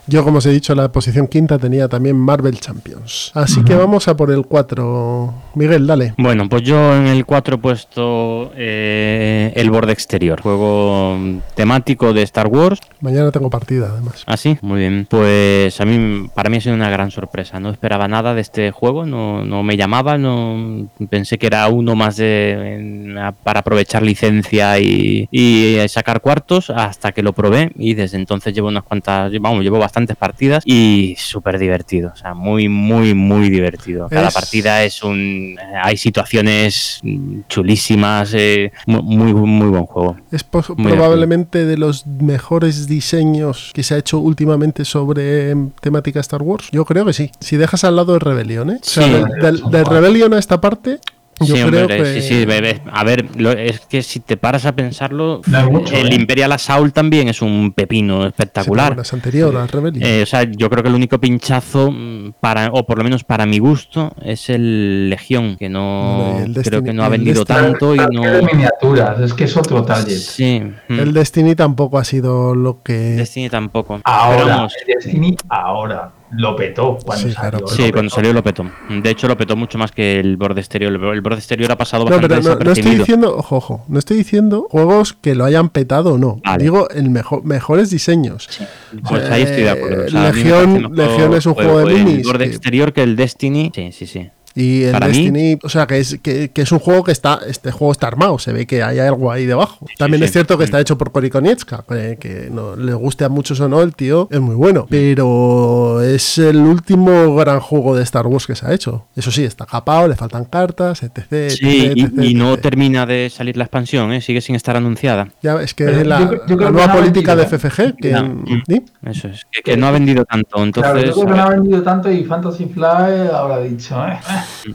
Yo, como os he dicho, la posición quinta tenía también Marvel Champions. Así que vamos a por el 4. Miguel, dale. Bueno, pues yo en el 4 he puesto eh, El Borde Exterior, juego temático de Star Wars. Mañana tengo partida, además. ¿Ah, sí? Muy bien. Pues a mí, para mí ha sido una gran sorpresa. No esperaba nada de este juego, no, no me llamaba, no pensé que era uno más de, en- a- para aprovechar licencia y, y sacar cuartos hasta que lo probé y desde entonces llevo unas cuantas, vamos, llevo bastantes partidas y súper divertido. O sea, muy, muy, muy divertido. Cada Es- partida es un... Hay situaciones chulísimas, eh, mu- muy, muy buen juego. Es Muy probablemente de los mejores diseños que se ha hecho últimamente sobre em, temática Star Wars. Yo creo que sí. Si dejas al lado el Rebellion, ¿eh? O sea, Sí. del- del Rebellion a esta parte, Yo sí, creo hombre, que... sí, sí, bebé. A ver, lo- es que si te paras a pensarlo, mucho, el ¿eh? Imperial Assault también es un pepino espectacular. Sí, es anterior al Rebellion. Eh, o sea, yo creo que el único pinchazo mm, para, o por lo menos para mi gusto, es el Legión, que no creo Destiny- que no ha vendido Destiny- tanto y no. de miniaturas, es que es otro target. Sí, mm, El Destiny tampoco ha sido lo que... Destiny tampoco. Pero Ahora, vamos, el Destiny ahora lo petó cuando Sí, salió. claro. Sí, petó. cuando salió lo petó. De hecho, lo petó mucho más que el borde exterior. El el borde exterior ha pasado No, bastante pero no, no estoy diciendo, ojo, ojo, no estoy diciendo juegos que lo hayan petado o no. Vale. Digo, el mejor, mejores diseños. Pues ahí estoy de acuerdo. O sea, Legión- Legión es un juego de El minis borde que- exterior que el Destiny. Sí, sí, sí. Y el Para mí- Destiny, o sea, que es, que, que es un juego que está, este juego está armado, se ve que hay algo ahí debajo. También sí. es cierto que Mm. está hecho por Cory Konietzka, que, que no le guste a muchos o no, el tío es muy bueno. Pero es el último gran juego de Star Wars que se ha hecho. Eso sí, está capado, le faltan cartas, etc. Sí, etc, y, etc, y no etc. termina de salir la expansión, ¿eh? sigue sin estar anunciada. Ya, es que Pero la, yo- yo creo la que nueva no política de vendido, ¿eh? FFG, que. ¿sí? Eso es, que, que no ha vendido tanto. Claro, Entonces, yo creo que no ha vendido tanto y Fantasy Fly habrá dicho, ¿eh?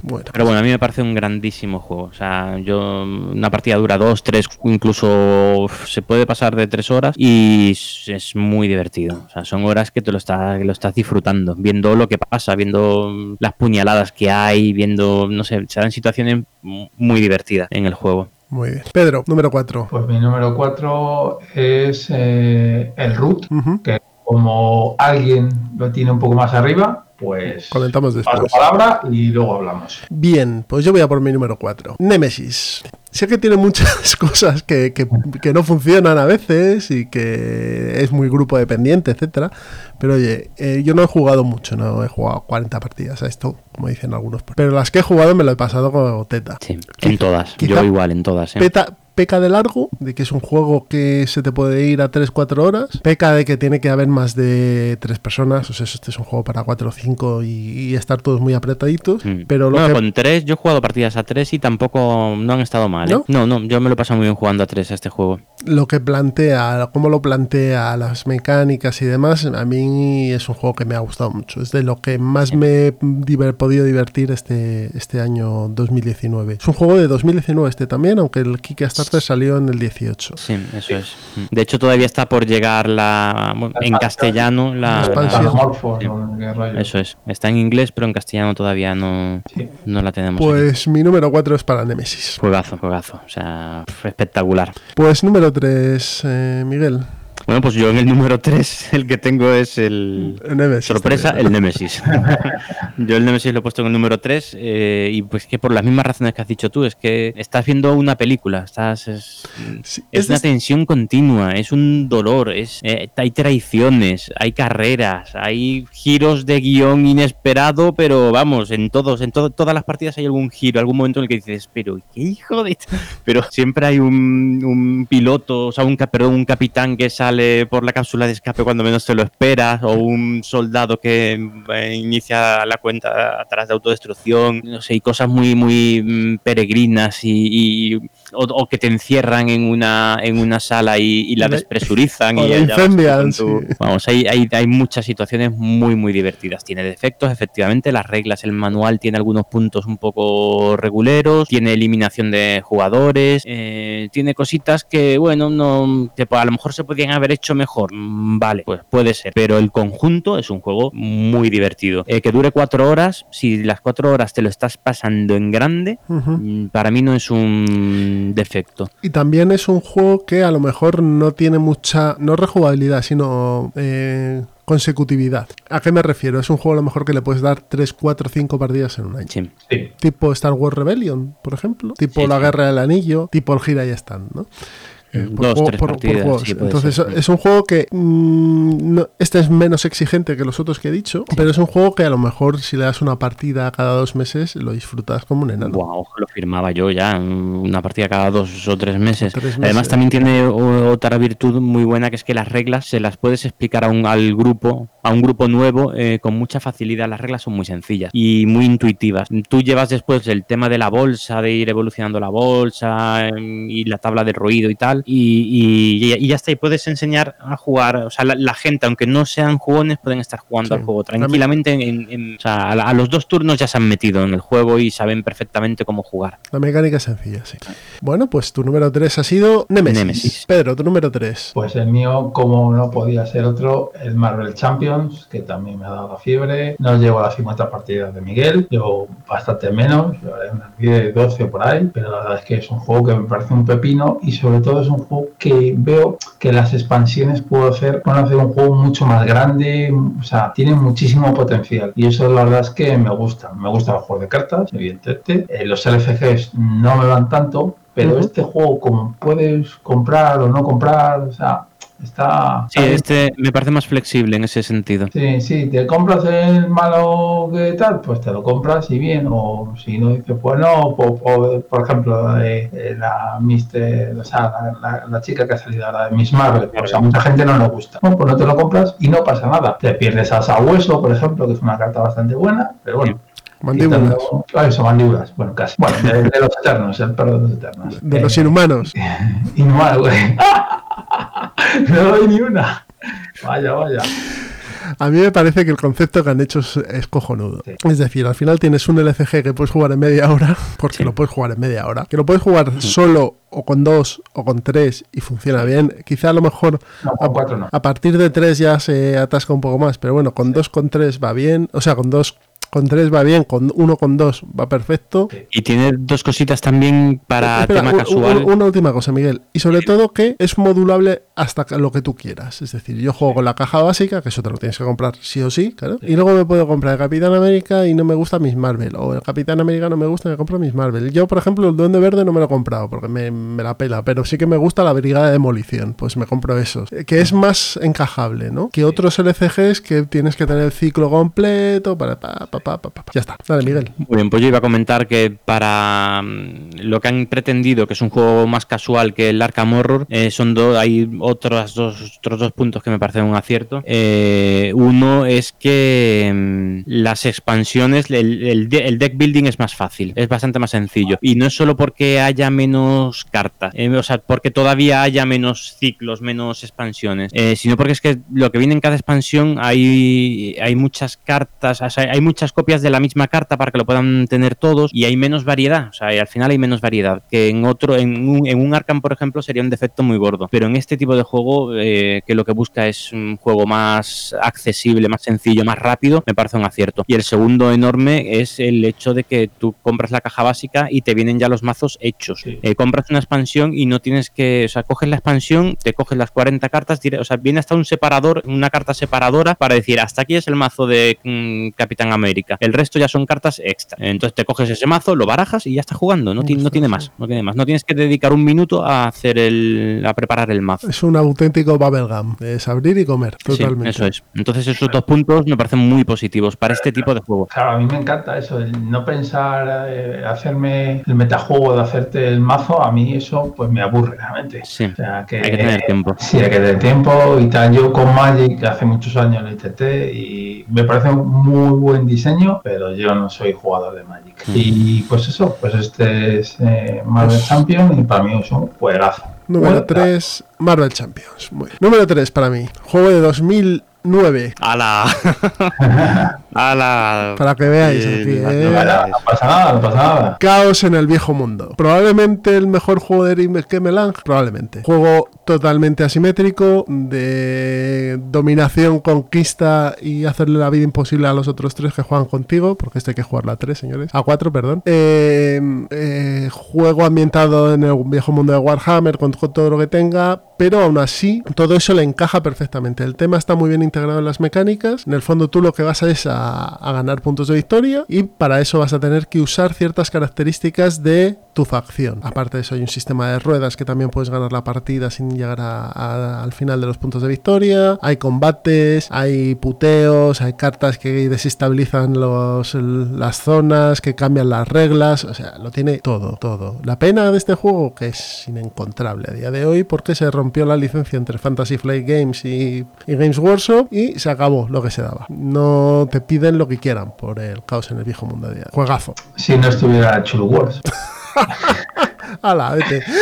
Bueno, pero bueno, a mí me parece un grandísimo juego. O sea, yo una partida dura dos, tres, incluso se puede pasar de tres horas y es, es muy divertido. O sea, son horas que te lo estás, que lo estás disfrutando, viendo lo que pasa, viendo las puñaladas que hay, viendo, no sé, se dan situaciones muy divertidas en el juego. muy bien. Pedro, número 4. Pues mi número 4 es eh, el root, que como alguien lo tiene un poco más arriba, pues Comentamos paso después. palabra y luego hablamos. Bien, pues yo voy a por mi número 4. Nemesis. Sé que tiene muchas cosas que, que- que no funcionan a veces y que es muy grupo dependiente, etcétera. Pero oye, eh, yo no he jugado mucho, no he jugado 40 partidas a esto, como dicen algunos. Pero las que he jugado me lo he pasado como teta. Sí, en todas. quizá Yo igual, en todas. ¿eh? Peta- peca de largo, de que es un juego que se te puede ir a 3-4 horas. Peca de que tiene que haber más de 3 personas. O sea, este es un juego para 4 o 5 y, y estar todos muy apretaditos. Mm. Pero lo Bueno, que. con tres, yo he jugado partidas a tres y tampoco no han estado mal. ¿eh? ¿No? ¿No? no, yo me lo he pasado muy bien jugando a tres a este juego. lo que plantea, cómo lo plantea, las mecánicas y demás, a mí es un juego que me ha gustado mucho. Es de lo que más me he diver- podido divertir este, este año 2019. Es un juego de 2019 este también, aunque el Kickstarter salió en el 18. Sí, eso es. De hecho, todavía está por llegar la bueno, en castellano la, expansión. la- Morphos, sí. ¿no? ¿Qué rollo? Eso es. Está en inglés, pero en castellano todavía no, Sí. no la tenemos. aquí. Pues mi número 4 es para Nemesis. Juegazo, juegazo. O sea, espectacular. Pues número 3, Miguel. Bueno, pues yo en el número 3 el que tengo es el... Nemesis. Sorpresa, también, el Nemesis. Yo el Nemesis lo he puesto en el número 3 y pues que por las mismas razones que has dicho tú, es que estás viendo una película, estás es, Sí, es es una tensión continua, es un dolor, es eh, hay traiciones, hay carreras, hay giros de guion inesperado, pero vamos, en todos, en to- todas las partidas hay algún giro, algún momento en el que dices, pero qué hijo de... Pero siempre hay un, un piloto, o sea, un, perdón, un capitán que sale por la cápsula de escape cuando menos te lo esperas, o un soldado que eh, inicia la cuenta atrás de autodestrucción, no sé, y cosas muy, muy mm, peregrinas y, y- o, o que te encierran en una, en una sala y, y la despresurizan o y incendian, con tu- sí. Vamos, hay, hay, hay muchas situaciones muy, muy divertidas. Tiene defectos, efectivamente, las reglas, el manual tiene algunos puntos un poco reguleros, tiene eliminación de jugadores, eh, tiene cositas que, bueno, no que a lo mejor se podían haber hecho mejor. Mm, Vale, pues puede ser, pero el conjunto es un juego muy divertido. Eh, que dure cuatro horas, si las cuatro horas te lo estás pasando en grande, mm, para mí no es un defecto. Y también es un juego que a lo mejor no tiene mucha, no rejugabilidad, sino eh, consecutividad. ¿A qué me refiero? Es un juego a lo mejor que le puedes dar 3, 4, 5 partidas en un año. Sí. Sí. Tipo Star Wars Rebellion, por ejemplo. Tipo Sí, La sí. Guerra del Anillo. Tipo el Gira y Stand, ¿no? Eh, Mm, dos, tres partidas, juegos. sí, Entonces ser. es un juego que mm, no- este es menos exigente que los otros que he dicho, pero es un juego que a lo mejor si le das una partida cada dos meses lo disfrutas como un enano. Wow, lo firmaba yo ya, una partida cada dos o tres meses. Tres Además también tiene otra virtud muy buena que es que las reglas se las puedes explicar a un, al grupo, a un grupo nuevo eh, con mucha facilidad. Las reglas son muy sencillas y muy intuitivas. Tú llevas después el tema de la bolsa, de ir evolucionando la bolsa em, y la tabla de ruido y tal. Y, y- y ya está. Y puedes enseñar a jugar. O sea, la, la gente, aunque no sean jugones, pueden estar jugando Sí. al juego tranquilamente. En, en- o sea, a, la- a los dos turnos ya se han metido en el juego y saben perfectamente cómo jugar. La mecánica es sencilla, sí. Bueno, pues tu número 3 ha sido Nemesis. Nemesis. Pedro, tu número 3. Pues el mío, como no podía ser otro, el Marvel Champions, que también me ha dado la fiebre. No llevo a las 50 partidas de Miguel, llevo bastante menos, unas 10, 12 por ahí, pero la verdad es que es un juego que me parece un pepino y sobre todo es un juego que veo que las expansiones puedo hacer, pueden hacer un juego mucho más grande, o sea, tiene muchísimo potencial y eso la verdad es que me gusta. Me gusta el juego de cartas, evidentemente. Eh, los LFGs no me van tanto, pero este juego, como puedes comprar o no comprar, o sea, está. Sí, este me parece más flexible en ese sentido. Sí, sí, te compras el malo que tal, pues te lo compras y bien, o si no dices, pues no, o, o, por ejemplo, eh, eh, la Mister, o sea, la, la- la chica que ha salido ahora de Miss Marvel, pues a mucha gente no le gusta. Bueno, pues no te lo compras y no pasa nada. Te pierdes a Sabueso, por ejemplo, que es una carta bastante buena, pero bueno. Mandíbulas. Ah, eso, mandíbulas, bueno, casi. Bueno, de, de los eternos, el perro de los eternos. De Eh, los inhumanos. Inhumano, güey. no doy ni una. Vaya, vaya. A mí me parece que el concepto que han hecho es, es cojonudo. Sí. Es decir, al final tienes un LCG que puedes jugar en media hora, porque Sí. lo puedes jugar en media hora, que lo puedes jugar solo o con dos o con tres y funciona bien. Quizá a lo mejor No, con cuatro no. a partir de tres ya se atasca un poco más, pero bueno, con dos con tres va bien, o sea, con dos con tres va bien, con uno con dos va perfecto. Y tiene dos cositas también para Espera, tema un- casual. un- una última cosa, Miguel. Y sobre todo que es modulable hasta lo que tú quieras. Es decir, yo juego con la caja básica, que eso te lo tienes que comprar sí o sí, claro. Y luego me puedo comprar el Capitán América y no me gusta Miss Marvel. O el Capitán América no me gusta y me compro Miss Marvel. Yo, por ejemplo, el Duende Verde no me lo he comprado porque me, me la pela. Pero sí que me gusta la Brigada de Demolición. Pues me compro esos. Eh, Que es más encajable, ¿no? Que otros LCGs que tienes que tener el ciclo completo para... Pa, pa, pa, pa, pa. Ya está. Dale, Miguel. Muy bien, pues yo iba a comentar que para mm, lo que han pretendido, que es un juego más casual que el Arkham Horror, eh, son dos, hay otros dos, otros dos puntos que me parecen un acierto. Eh, uno es que mm, las expansiones, el, el de- el deck building es más fácil, es bastante más sencillo. Y no es solo porque haya menos cartas, eh, o sea, porque todavía haya menos ciclos, menos expansiones, eh, sino porque es que lo que viene en cada expansión hay, hay muchas cartas, o sea, hay muchas copias de la misma carta para que lo puedan tener todos y hay menos variedad, o sea, al final hay menos variedad que en otro, en un, en un Arkham, por ejemplo, sería un defecto muy gordo, pero en este tipo de juego eh, que lo que busca es un juego más accesible, más sencillo, más rápido, me parece un acierto. Y el segundo enorme es el hecho de que tú compras la caja básica y te vienen ya los mazos hechos. Sí. Eh, compras una expansión y no tienes que, o sea, coges la expansión, te coges las 40 cartas, o sea, viene hasta un separador, una carta separadora para decir, hasta aquí es el mazo de mm, Capitán América. El resto ya son cartas extra. Entonces te coges ese mazo, lo barajas y ya está jugando. No, ti- no tiene más, no tiene más. No tienes que dedicar un minuto a hacer el, a preparar el mazo. Es un auténtico bubblegum. Es abrir y comer. Sí, Totalmente. eso es. Entonces esos dos puntos me parecen muy positivos para este tipo de juego. Claro, a mí me encanta eso, el no pensar, eh, hacerme el metajuego de hacerte el mazo, a mí eso pues me aburre realmente. Sí, O sea, que, hay que tener tiempo. Sí, hay que tener tiempo y tal. Yo con Magic hace muchos años lo intenté y me parece un muy buen diseño, pero yo no soy jugador de Magic. Mm. Y pues eso, pues este es eh, Marvel Champion y para mí es un juegazo. Número Juegazo. 3, Marvel Champions. Muy bien. Número 3 para mí. Juego de 2009. ¡Hala! ¡Hala! Para que veáis aquí, eh. no no. Caos en el viejo mundo. Probablemente el mejor juego de Eric Kemelang. Probablemente. Juego totalmente asimétrico. De dominación, conquista y hacerle la vida imposible a los otros tres que juegan contigo. Porque este hay que jugarla a tres, señores. A cuatro, perdón. Eh, eh, juego ambientado en el viejo mundo de Warhammer con, todo lo que tenga. Pero aún así, todo eso le encaja perfectamente. El tema está muy bien integrado en las mecánicas. En el fondo, tú lo que vas es a, a ganar puntos de victoria. Y para eso vas a tener que usar ciertas características de tu facción. Aparte de eso, hay un sistema de ruedas que también puedes ganar la partida sin llegar al final de los puntos de victoria. Hay combates, hay puteos, hay cartas que desestabilizan los, las zonas, que cambian las reglas. O sea, lo tiene todo, todo. La pena de este juego, que es inencontrable a día de hoy, porque se rompió la licencia entre Fantasy Flight Games y, y Games Workshop y se acabó lo que se daba. No te piden lo que quieran por el caos en el viejo mundo de. Juegazo. Si no estuviera Chulu Wars. ¡Hala, vete!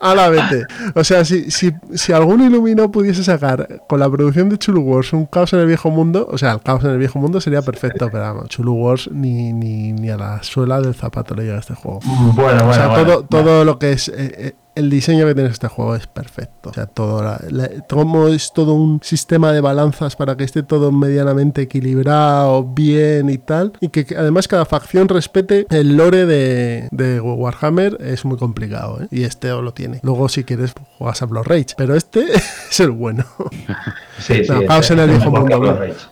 a la vete. O sea, si, si, si algún iluminado pudiese sacar con la producción de Chulu Wars un caos en el viejo mundo, o sea, el caos en el viejo mundo sería perfecto, pero vamos, Chulu Wars ni, ni, ni a la suela del zapato le llega este juego. Bueno, bueno, o sea, bueno, todo, todo lo que es... eh, eh, el diseño que tiene este juego es perfecto. O sea, todo la- la- como es todo un sistema de balanzas para que esté todo medianamente equilibrado, bien y tal. Y que, además cada facción respete el lore de, de Warhammer es muy complicado. ¿eh? Y este lo tiene. Luego, si quieres, juegas a Blood Rage. Pero este es el bueno. Sí, sí, No, es- Caos en el viejo mundo.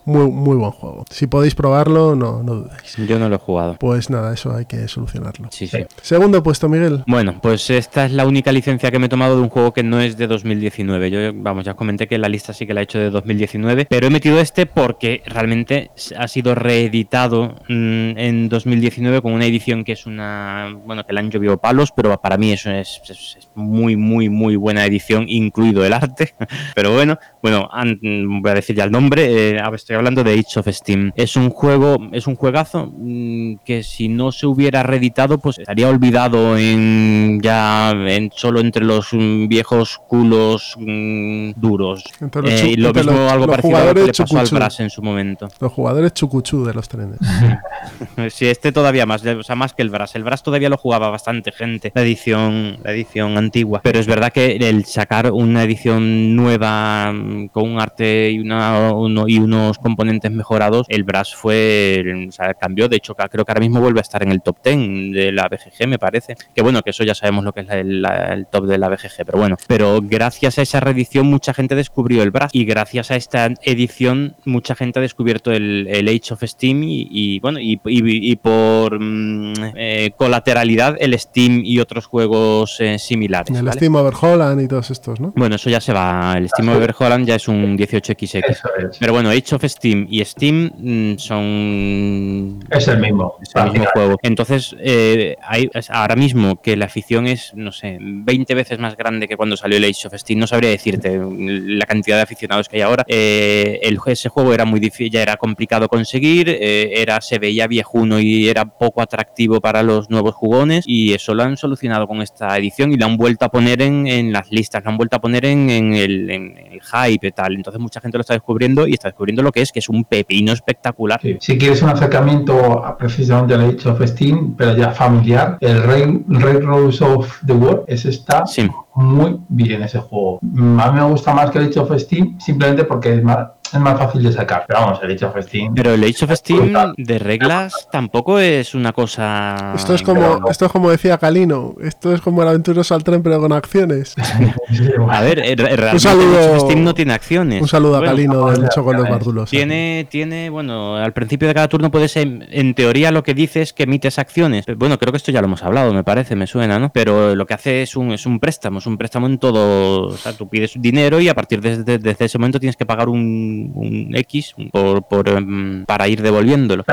Muy, muy buen juego. Si podéis probarlo, no, no dudéis. Yo no lo he jugado. Pues nada, eso hay que solucionarlo. Sí, sí. Segundo puesto, Miguel. Bueno, pues esta es la única licencia que me he tomado de un juego que no es de 2019. Yo, vamos, ya os comenté que la lista sí que la he hecho de 2019, pero he metido este porque realmente ha sido reeditado mm, en 2019 con una edición que es una, bueno, que le han llovido palos, pero para mí eso es, muy, muy, muy buena edición, incluido el arte. Pero bueno, bueno, voy a decir ya el nombre. eh, estoy hablando de Age of Steam. Es un juego, es un juegazo mm, que si no se hubiera reeditado, pues estaría olvidado en ya en solo entre los mm, viejos culos mm, duros. Los Eh, y lo mismo, los- algo los parecido a lo que le pasó al. Brass en su momento. Los jugadores chucuchú de los trenes. Sí, este todavía más, o sea, más que el Brass. El Brass todavía lo jugaba bastante gente, la edición, la edición antigua. Pero es verdad que el sacar una edición nueva mm, con un arte y, una, uno- y unos componentes mejorados, el Brass fue, o sea, cambió. De hecho, creo que ahora mismo vuelve a estar en el top 10 de la BGG, me parece. Que bueno, que eso ya sabemos lo que es la- la- el top de la BGG, pero bueno. Pero gracias a esa reedición, mucha gente descubrió el Brass. Y gracias a esta edición, mucha gente ha descubierto el, el Age of Steam y, y, bueno, y, y- y por mm, eh, colateralidad el Steam y otros juegos eh, similares. El ¿vale? Steam Overholland y todos estos, ¿no? Bueno, eso ya se va. El Steam Overholland ya es un 18XX. Eso es. Pero bueno, Age of Steam y Steam mm, son Es el mismo. es el mismo juego. Entonces, eh, hay, ahora mismo que la afición es, no sé, 20 veces más grande que cuando salió el Age of Steam, no sabría decirte la cantidad de aficionados que hay ahora. Eh, el, ese juego era muy difícil, ya era complicado conseguir, eh, era, se veía viejuno y era poco atractivo para los nuevos jugones y eso lo han solucionado con esta edición y lo han vuelto a poner en, en las listas, lo han vuelto a poner en, en el, en el hype y tal. Entonces mucha gente lo está descubriendo y está descubriendo lo que es, que es un pepino espectacular. Si quieres un acercamiento a precisamente al Age of Steam, pero ya familiar, el Rose of the World, ese está Sí. muy bien ese juego. A mí me gusta más que el Age of Steam simplemente porque es más, es más fácil de sacar. Pero vamos, el Age of Steam. Pero el Age of Steam de reglas tampoco es una cosa. Esto es como, no. esto es como decía Calino, esto es como el aventuroso al tren pero con acciones. A ver, eh, re- realmente saludo- el Age of Steam no tiene acciones. Un saludo a Bueno, Calino del de Choco con los. Bardulos. Tiene, tiene, bueno, al principio de cada turno puedes, en, en teoría, lo que dice es que emites acciones. Bueno, creo que esto ya lo hemos hablado, me parece, me suena, ¿no? Pero lo que hace es un, es un préstamo, es un préstamo en todo. O sea, tú pides dinero y a partir de, de- ese momento tienes que pagar un, un X por, por, em, para ir devolviéndolo.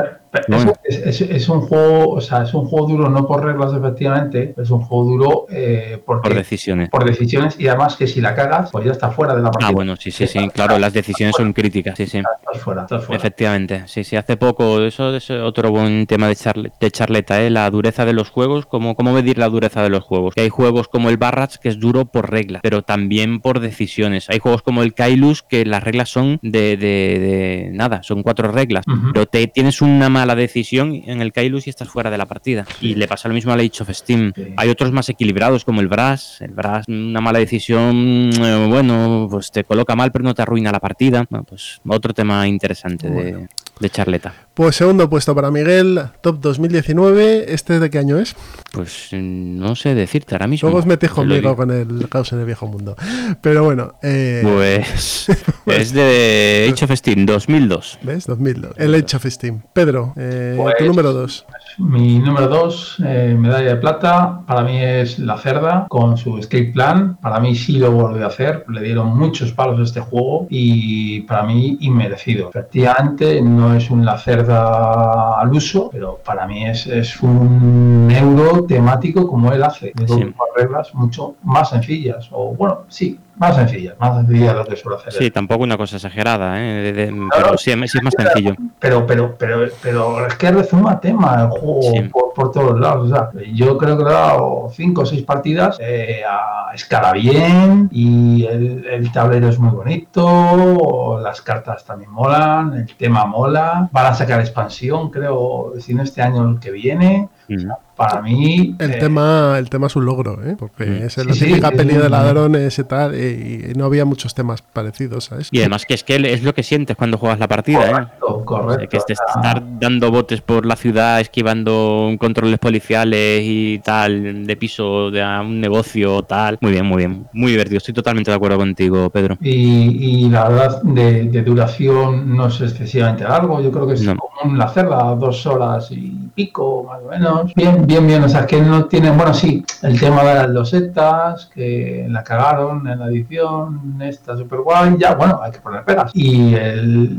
Bueno. Es, es- es un juego, o sea, es un juego duro no por reglas efectivamente, es un juego duro eh, porque, Por decisiones. por decisiones y además que si la cagas, pues ya está fuera de la partida. Ah, bueno, sí, sí, sí, claro, las decisiones son críticas, sí, sí. Estás fuera, estás fuera. Efectivamente, sí, sí, hace poco, eso es otro buen tema de, charle- de charleta, ¿eh? la dureza de los juegos, cómo, cómo medir la dureza de los juegos. Que hay juegos como el Barrats que es duro por reglas, pero también por decisiones. Hay juegos como el Kailus que las reglas son de, de- de nada, son cuatro reglas, pero te tienes una mala decisión en el Kailus y estás fuera de la partida. Y le pasa lo mismo al Age of Steam. Sí. Hay otros más equilibrados como el Brass. El Brass, una mala decisión, eh, bueno, pues te coloca mal, pero no te arruina la partida. Bueno, pues otro tema interesante de, de charleta. Pues segundo puesto para Miguel, top 2019. ¿Este de qué año es? Pues mm, no sé decirte ahora mismo. Luego os metéis conmigo con el caos en el viejo mundo. Pero bueno, eh, Pues es de Age of Steam 2002. ¿ves? 2002. El Age of Steam. Pedro, eh, Pues- tu número 2. Mi número 2, medalla de plata, para mí es La Cerda con su escape plan. Para mí sí lo volvió a hacer, le dieron muchos palos a este juego y para mí inmerecido. Efectivamente, no es un La Cerda al uso, pero para mí es, es un euro temático como él hace, Sí. con reglas mucho más sencillas, o bueno, sí, más sencillas, más sencillas de lo que suele hacer. Sí, tampoco una cosa exagerada, ¿eh? De- de- pero sí, sí es más sencillo. Pero, pero, pero, pero es que resume tema el juego Sí. por, por todos lados. O sea, yo creo que le he dado cinco o seis partidas eh, a escala bien y el, el tablero es muy bonito, las cartas también molan, el tema mola. Van a sacar expansión, creo, si no este año el que viene. Mm. Para mí. El, eh, tema, el tema es un logro, ¿eh? porque Mm. es la Sí, típica peli de ladrones y tal, y, y no había muchos temas parecidos a esto. Y además que es que es lo que sientes cuando juegas la partida, ¿eh? correcto, O sea, correcto. que es de estar dando botes por la ciudad, esquivando controles policiales y tal, de piso, de un negocio, tal. Muy bien, muy bien. Muy divertido. Estoy totalmente de acuerdo contigo, Pedro. Y, y la verdad, de, de duración no es excesivamente largo. Yo creo que es No. común hacerla dos horas y pico, más o menos. Bien, bien, bien. O sea, que no tienen. Bueno, sí, el tema de las losetas, que la cagaron en la edición, está súper guay. Ya, bueno, hay que poner pegas. Y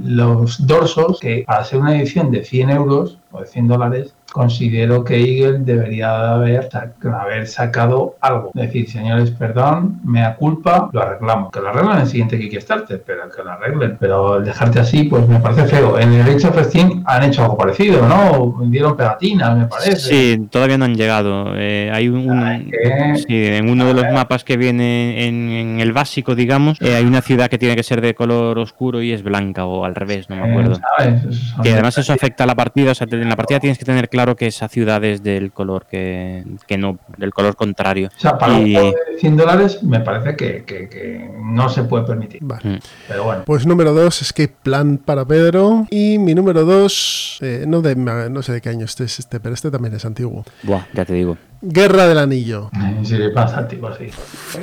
los dorsos, que para ser una edición de 100 euros o de 100 dólares, considero que Eagle debería de haber, haber sacado algo. Decir, señores, perdón, me da culpa, lo arreglamos. Que lo arreglen en el siguiente Kickstarter, pero que lo arreglen. Pero el dejarte así, pues me parece feo. En el Age of Steam han hecho algo parecido, ¿no? Dieron pegatinas, me parece. Sí, todavía no han llegado. Eh, hay un, sí, en uno de los mapas que viene en, en el básico, digamos, eh, hay una ciudad que tiene que ser de color oscuro y es blanca o al revés, no me acuerdo. Eh, son Que además eso afecta a la partida, o sea, en la partida tienes que tener claro que esa ciudad es del color que, que no, del color contrario. O sea, para un Y- juego de 100 dólares me parece que, que- que no se puede permitir. Vale. Mm. Pero bueno. Pues número 2, Escape Plan para Pedro. Y mi número 2, no, de, no sé de qué año este es este, pero este también es antiguo. Buah, ya te digo. Guerra del Anillo. Sí, pasa, antiguo, sí.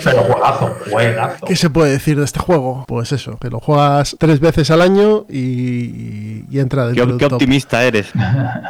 Pero juegazo, juegazo. ¿Qué se puede decir de este juego? Pues eso, que lo juegas tres veces al año y, y entra Qué, dentro del qué top. optimista eres.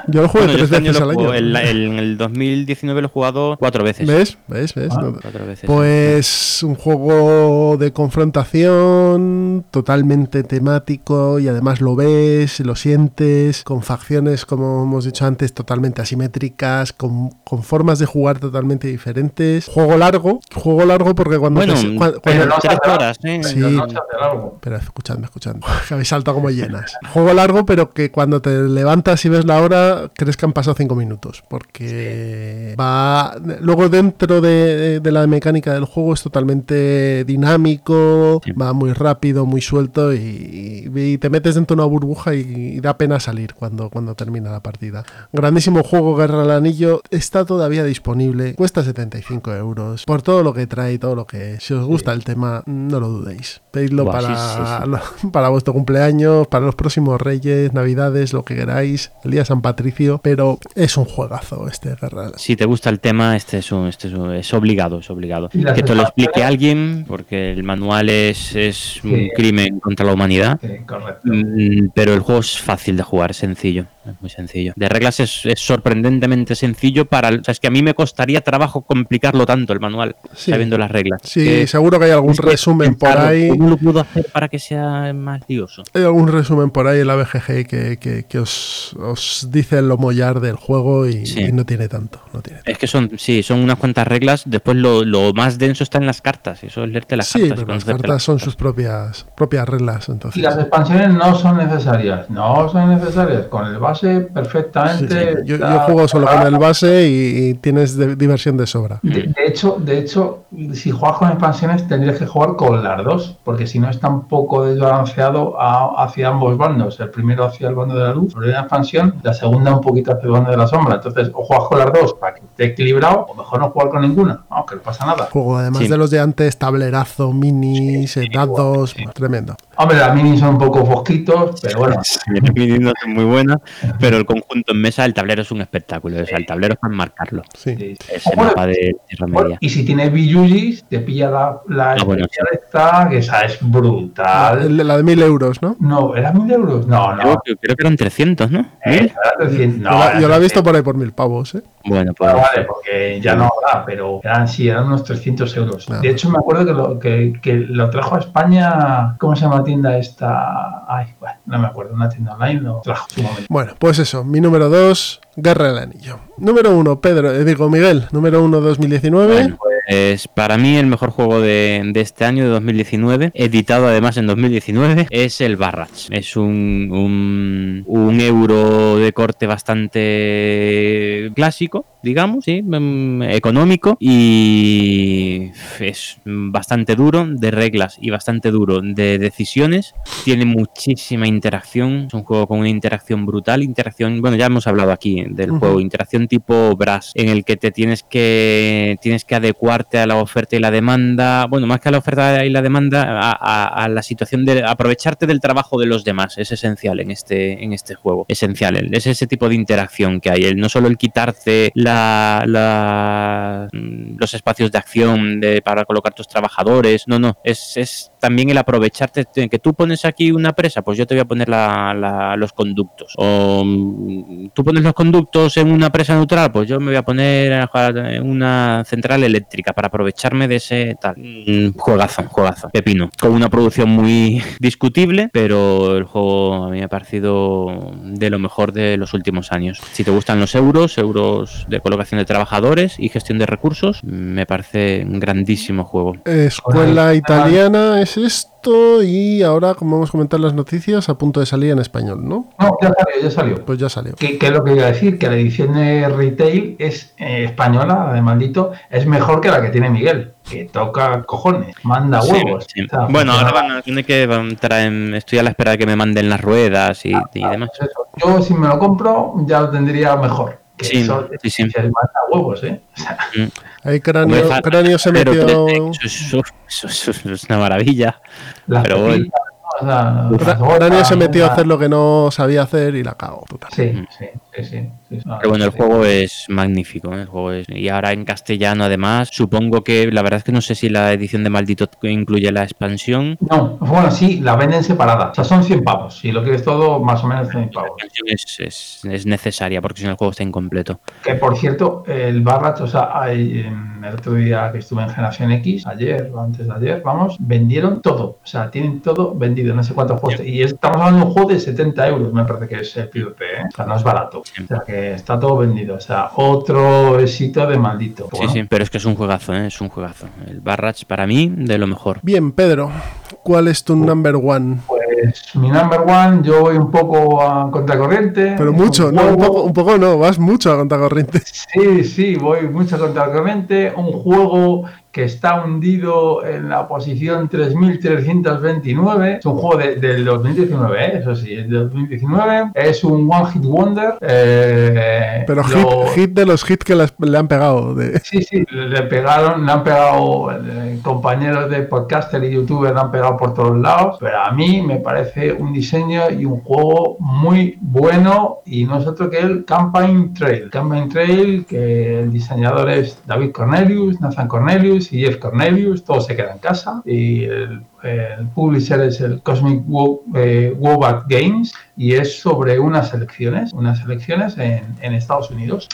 Yo lo juego Bueno, tres este veces al año. el- el- en el 2019 lo he jugado cuatro veces. ¿Ves? ¿Ves? ¿Ves? Ah. No- Cuatro veces. Pues un juego de confrontación totalmente temático y además lo ves, lo sientes, con facciones, como hemos dicho antes, totalmente asimétricas, con, con formas de jugar totalmente diferentes. Juego largo, juego largo porque cuando... Bueno, te- cua- pero cuando- no se tres hace- horas, ¿eh? Sí. Pero largo. Pero escuchadme, escuchadme. Que habéis saltado como llenas. Juego largo, pero que cuando te levantas y ves la hora, crees que han pasado cinco minutos. Porque va. Luego, dentro de, de la mecánica del juego, es totalmente dinámico, Sí. va muy rápido, muy suelto y, y te metes dentro de una burbuja y, y da pena salir cuando, cuando termina la partida. Grandísimo juego, Guerra del Anillo. Está todavía disponible. Cuesta 75 euros. Por todo lo que trae todo lo que es. Si os gusta el tema, no lo dudéis. Pedidlo Buah, para, sí, sí, lo- para vuestro cumpleaños, para los próximos Reyes, Navidades, lo que queráis, el día de San Patricio, pero es un juegazo este. Si te gusta el tema, este es, un- este es, un- es obligado, es obligado. Que te lo explique alguien, porque el manual es, es un Sí. crimen contra la humanidad. Sí, correcto. Mm, Pero el juego es fácil de jugar, sencillo, es muy sencillo. De reglas es, es sorprendentemente sencillo para... el- O sea, es que a mí me costaría trabajo complicarlo tanto el manual, Sí. sabiendo las reglas. Sí, Que- seguro que hay algún resumen por ahí. ¿Cómo lo puedo hacer para que sea más lioso? Hay algún resumen por ahí en la BGG que, que- que os, os dice lo mollar del juego y, Sí. y no tiene tanto. No tiene tanto. Es que son, sí, son unas cuantas reglas. Después lo, lo más denso está en las cartas. Eso es leerte las Sí, cartas. y pero las cartas son cartas. sus propias, propias reglas. Y Entonces, las expansiones no son necesarias. No son necesarias. Con el base, Sí, perfectamente. yo, yo está juego solo con el base y, y tienes de- diversión de sobra. De, de hecho, de hecho, si juegas con expansiones tendrías que jugar con las dos, porque si no está un poco desbalanceado a- hacia ambos bandos. El primero hacia el bando de la luz, la primera expansión, la segunda un poquito hacia el bando de la sombra. Entonces, o juegas con las dos para que esté equilibrado, o mejor no jugar con ninguna, no, que no pasa nada. Juego además Sí. de los de antes, tablerazo, minis, eh, dados, tremendo. Hombre, las minis son un poco fosquitos, pero bueno. Sí, las minis no son muy buenas, pero el conjunto en mesa, el tablero es un espectáculo. O sea, el tablero es para marcarlo. Sí. sí, sí. Es el Bueno, mapa de Tierra bueno, Media. y si tienes Biyujis, te pilla la, la Ah, bueno, esta, que esa es brutal. De la de mil euros, ¿no? No, ¿era mil euros? No, no. creo que eran 300, ¿no? Eh, ¿Mil? era 300, no, yo la, yo la he 300. visto por ahí por mil pavos, ¿eh? Bueno, pues. Ah, vale, porque ya no habrá, pero eran sí, eran unos 300 euros. De hecho, me acuerdo que lo, que, que lo trajo a España, ¿cómo se llama la tienda esta? Ay, bueno, no me acuerdo, una tienda online lo trajo su momento. Bueno, pues eso, mi número 2, Guerra del Anillo. Número 1, Pedro, eh, digo Miguel, número 1 2019. Bueno, pues Pues para mí el mejor juego de, de este año, de 2019, editado además en 2019, es el Barrage. Es un, un, un euro de corte bastante clásico, digamos, ¿sí? Mm, económico y es bastante duro de reglas y bastante duro de decisiones. Tiene muchísima interacción, es un juego con una interacción brutal, interacción, bueno, ya hemos hablado aquí del juego, interacción tipo Brass, en el que te tienes que tienes que adecuarte a la oferta y la demanda, bueno, más que a la oferta y la demanda, a, a- a la situación de aprovecharte del trabajo de los demás, es esencial en este en este juego, esencial, es ese tipo de interacción que hay, el no solo el quitarte la, mm, los espacios de acción para colocar tus trabajadores, no, no, es, es también el aprovecharte, que tú pones aquí una presa, pues yo te voy a poner los conductos, o mm, tú pones los conductos en una presa neutral, pues yo me voy a poner una central eléctrica para aprovecharme de ese tal. Mm, Juegazo, juegazo, pepino, con una producción muy discutible, pero el juego a mí me ha parecido de lo mejor de los últimos años. Si te gustan los euros, euros de colocación de trabajadores y gestión de recursos, me parece un grandísimo juego. Escuela Hola. italiana es esto y ahora, como hemos comentado en las noticias, a punto de salir en español, ¿no? No, ya salió, ya salió. Pues ya salió. ¿Qué, qué es lo que iba a decir? Que la edición de retail es eh, española, la de maldito, es mejor que la que tiene Miguel, que toca cojones, manda huevos. sí. O sea, Bueno, ahora van a tener que estoy a la espera de que me manden las ruedas y, y demás. pues eso. Yo si me lo compro ya lo tendría mejor. Que Sí, eso, sí, sí. es manda huevos, ¿eh? O sea, Ahí cráneo, cráneo se metió. 3D, Eso, es- eso es- eso es una maravilla. las Pero bueno. Cráneo se metió a hacer lo que no sabía hacer y la cago. total. Sí, sí, sí, sí. sí. Pero bueno, el juego es magnífico. ¿eh? El juego es... Y ahora en castellano, además, supongo que la verdad es que no sé si la edición de Maldito incluye la expansión. No, bueno, sí, la venden separada. O sea, son 100 pavos. Si lo quieres todo, más o menos 100 La pavos. expansión es, es, es necesaria porque si no el juego está incompleto. Que por cierto, el Barrach, o sea, hay, en el otro día que estuve en Generación X, ayer o antes de ayer, vamos, vendieron todo. O sea, tienen todo vendido, no sé cuántos juegos. Y estamos hablando de un juego de 70 euros, me parece que es el PvP, ¿eh? O sea, no es barato. O sea, que está todo vendido. O sea, otro éxito de maldito. Sí, Bueno, sí, pero es que es un juegazo, ¿eh? es un juegazo. El Barrage para mí de lo mejor. Bien, Pedro, ¿cuál es tu number one? Pues mi number one, yo voy un poco a contracorriente. Pero mucho, un no, un poco, un poco no, vas mucho a contracorriente. Sí, sí, voy mucho contra corriente. Un juego que está hundido en la posición 3329. Es un juego de- del 2019, ¿eh? eso sí, es del 2019. Es un One Hit Wonder. eh, Pero hit, lo- hit de los hits que las- le han pegado. De... Sí, sí, le le pegaron, le han pegado eh, compañeros de podcaster y youtuber, le han pegado por todos lados, pero a mí me parece un diseño y un juego muy bueno y no es otro que el Campaign Trail. Campaign Trail, que el diseñador es David Cornelius, Nathan Cornelius y Jeff Cornelius, todo se queda en casa y el, el publisher es el Cosmic Wo- eh, Games y es sobre unas elecciones, unas elecciones en, en Estados Unidos.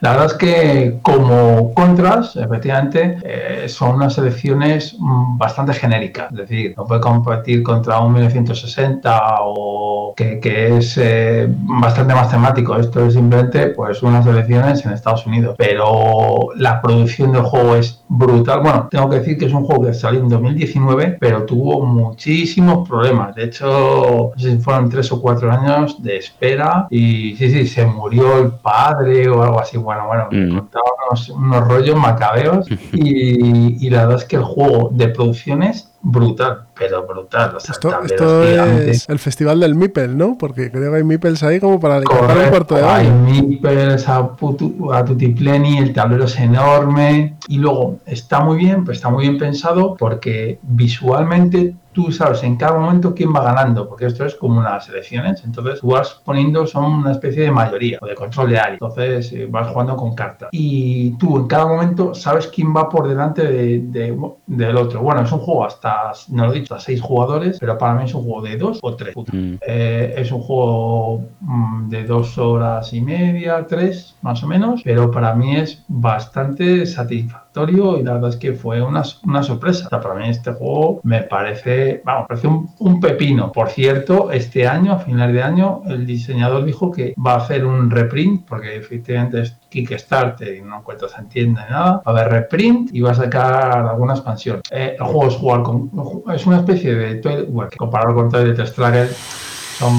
La verdad es que como contras, efectivamente, eh, son unas elecciones mm, bastante genéricas. Es decir, no puede competir contra un 1960 o que, que es eh, bastante más temático. Esto es simplemente pues unas elecciones en Estados Unidos. Pero la producción del juego es brutal. Bueno, tengo que decir que es un juego que salió en 2019, pero tuvo muchísimos problemas. De hecho, no sé si fueron tres o cuatro años de espera y sí, sí, se murió el padre o algo así. Bueno, bueno, me Mm. contaban unos, unos rollos macabeos y, y la verdad es que el juego de producción es brutal, pero brutal. O sea, Esto, es el festival del Mipel, ¿no? Porque creo que hay Mipels ahí como para dedicar un cuarto de hay hora. meeples a, putu- a tutipleni, el tablero es enorme y luego está muy bien, pues está muy bien pensado porque visualmente tú sabes en cada momento quién va ganando, porque esto es como unas elecciones, entonces tú vas poniendo, son una especie de mayoría o de control de área, entonces eh, vas jugando con cartas y tú en cada momento sabes quién va por delante de- de- del otro. Bueno, es un juego hasta, no lo he dicho, hasta seis jugadores, pero para mí es un juego de dos o tres. Mm. Eh, es un juego mm, de dos horas y media, tres más o menos, pero para mí es bastante satisfactorio y la verdad es que fue una, una sorpresa. Para mí este juego me parece, vamos, parece un, pepino. Por cierto, este año, a final de año, el diseñador dijo que va a hacer un reprint, porque efectivamente es Kickstarter y no cuento se entiende nada. Va a haber reprint y va a sacar alguna expansión. Eh, el juego es jugar con. Es una especie de. Bueno, que compararlo con Toilet Struggle son.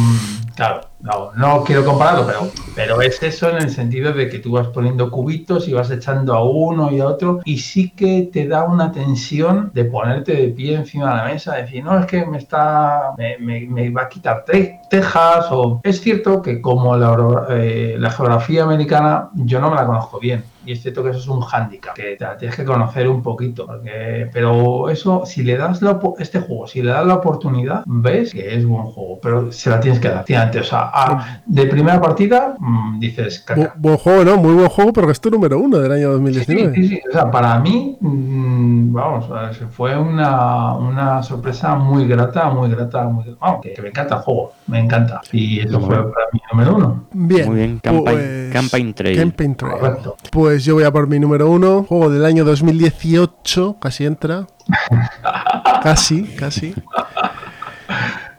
Claro, no, no quiero compararlo, pero, es eso en el sentido de que tú vas poniendo cubitos y vas echando a uno y a otro y sí que te da una tensión de ponerte de pie encima de la mesa, decir, no, es que me está, me, me- va a quitar te- tejas o... Es cierto que como eh, la geografía americana yo no me la conozco bien y es cierto que eso es un hándicap, que te la tienes que conocer un poquito, porque- pero eso, si le das la, este juego, si le das la oportunidad, ves que es buen juego, pero se la tienes que dar. O sea, a- de primera partida mm, dices, Bu- caca. buen juego, ¿no? Muy buen juego, pero que es tu número uno del año Sí, 2019. sí, sí. O sea, para mí, mm, vamos, a ver, se fue una, una sorpresa muy grata, muy grata, muy Vamos, que, que me encanta el juego, me encanta. Y eso fue bien. para mí número uno. Bien. Muy bien, Campaign, pues- Campaign Trail. Campaign Trail. Correcto. Pues yo voy a por mi número uno, juego del año 2018, casi entra. casi, casi.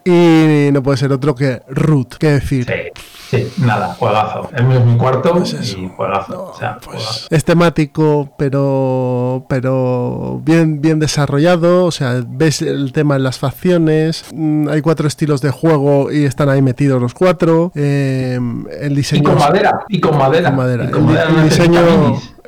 Y no puede ser otro que Root, qué decir. Sí, sí, nada, juegazo. El mío es mi cuarto Pues eso. y juegazo. o sea, Pues juegazo. es temático, pero pero bien bien desarrollado. O sea, ves el tema en las facciones. mm, Hay cuatro estilos de juego y están ahí metidos los cuatro. eh, el Y diseño con madera, y con madera. con madera. y El, con di- madera, el no diseño.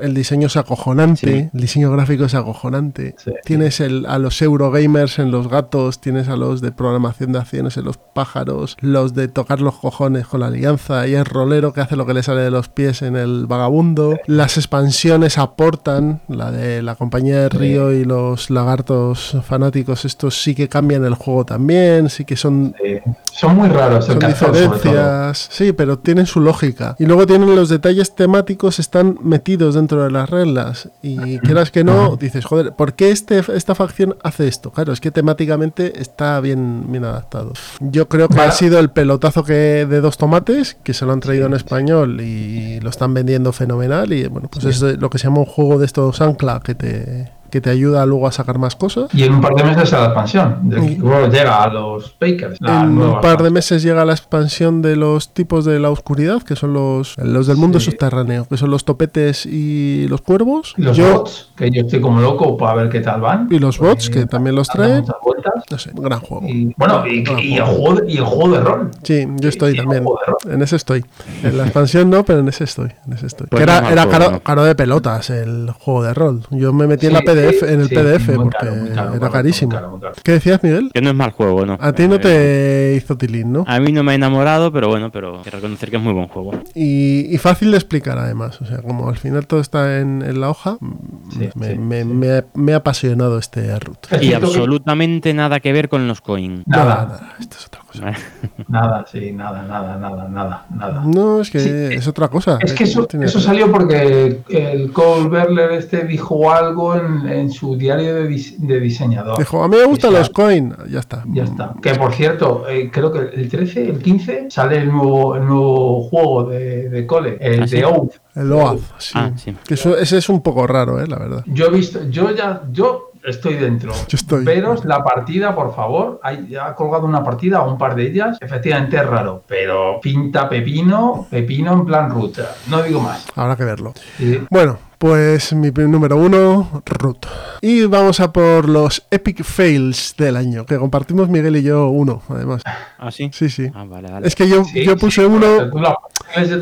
El diseño es acojonante, Sí. el diseño gráfico es acojonante. Sí. Tienes el, a los Eurogamers en los gatos, tienes a los de programación de acciones en los pájaros, los de tocar los cojones con la alianza y el rolero que hace lo que le sale de los pies en el vagabundo. Las expansiones aportan, la de la compañía de Río y los lagartos fanáticos, estos sí que cambian el juego también, sí que son. Son muy raros son diferencias, sí, pero tienen su lógica. Y luego tienen los detalles temáticos, están metidos dentro de las reglas. Y quieras que no, dices, joder, ¿por qué este, esta facción hace esto? Claro, es que temáticamente está bien, bien adaptado. Yo creo que ha sido el pelotazo que de dos tomates, que se lo han traído en español y lo están vendiendo fenomenal. Y bueno, pues es lo que se llama un juego de estos ancla que te, que te ayuda luego a sacar más cosas. Y en un par de meses a la expansión. del luego llega a los Bakers. la en nueva un par de meses llega la expansión de los tipos de la oscuridad, que son los, los del mundo Sí. subterráneo, que son los topetes y los cuervos. Y los Yo- bots, que yo estoy como loco para ver qué tal van. Y los bots, que también los traen. No sé, gran juego. Y, bueno, y, Gran y el juego. y el juego de rol. Sí, yo estoy también. En ese estoy. En la expansión no, pero en ese estoy. En ese estoy. Pues que era era caro, caro de pelotas el juego de rol. Yo me metí en la PDF, sí, en el sí, PDF muy porque caro, muy caro, era correcto, carísimo. muy caro, muy caro. ¿Qué decías, Miguel? Que no es mal juego, ¿no? A ti no Eh, te hizo tilín, ¿no? A mí no me ha enamorado, pero bueno, pero hay que reconocer que es muy buen juego. Y, y fácil de explicar además. O sea, como al final todo está en, en la hoja, Sí, me, sí, me- sí. me ha- me ha apasionado este root. Y absolutamente nada que ver con los coin. Nada, Nada, nada, esto es otra cosa. nada, sí, nada, nada, nada, nada, nada. No, es que Sí, es otra cosa. Es que eso, eso salió porque el Cole Berler este dijo algo en, en su diario de, dis- de diseñador. Dijo, a mí me gustan los coin. Ya está. Ya está. Que por cierto, eh, creo que el 13, el 15, sale el nuevo, el nuevo juego de, de Cole, el ¿Ah, sí? de Oath. El OAZ, sí. Ah, sí. Que eso- ese es un poco raro, eh, la verdad. Yo he visto, yo ya, yo estoy dentro. Yo estoy. Veros la partida, por favor. Hay, ha colgado una partida, un par de ellas. Efectivamente es raro, pero pinta pepino, pepino en plan ruta. No digo más. Habrá que verlo. Bueno, pues mi número uno, Root. Y vamos a por los epic fails del año, que compartimos Miguel y yo uno, además. ¿Ah, sí? Sí, sí. Ah, vale, vale. Es que yo, sí, yo puse sí, uno,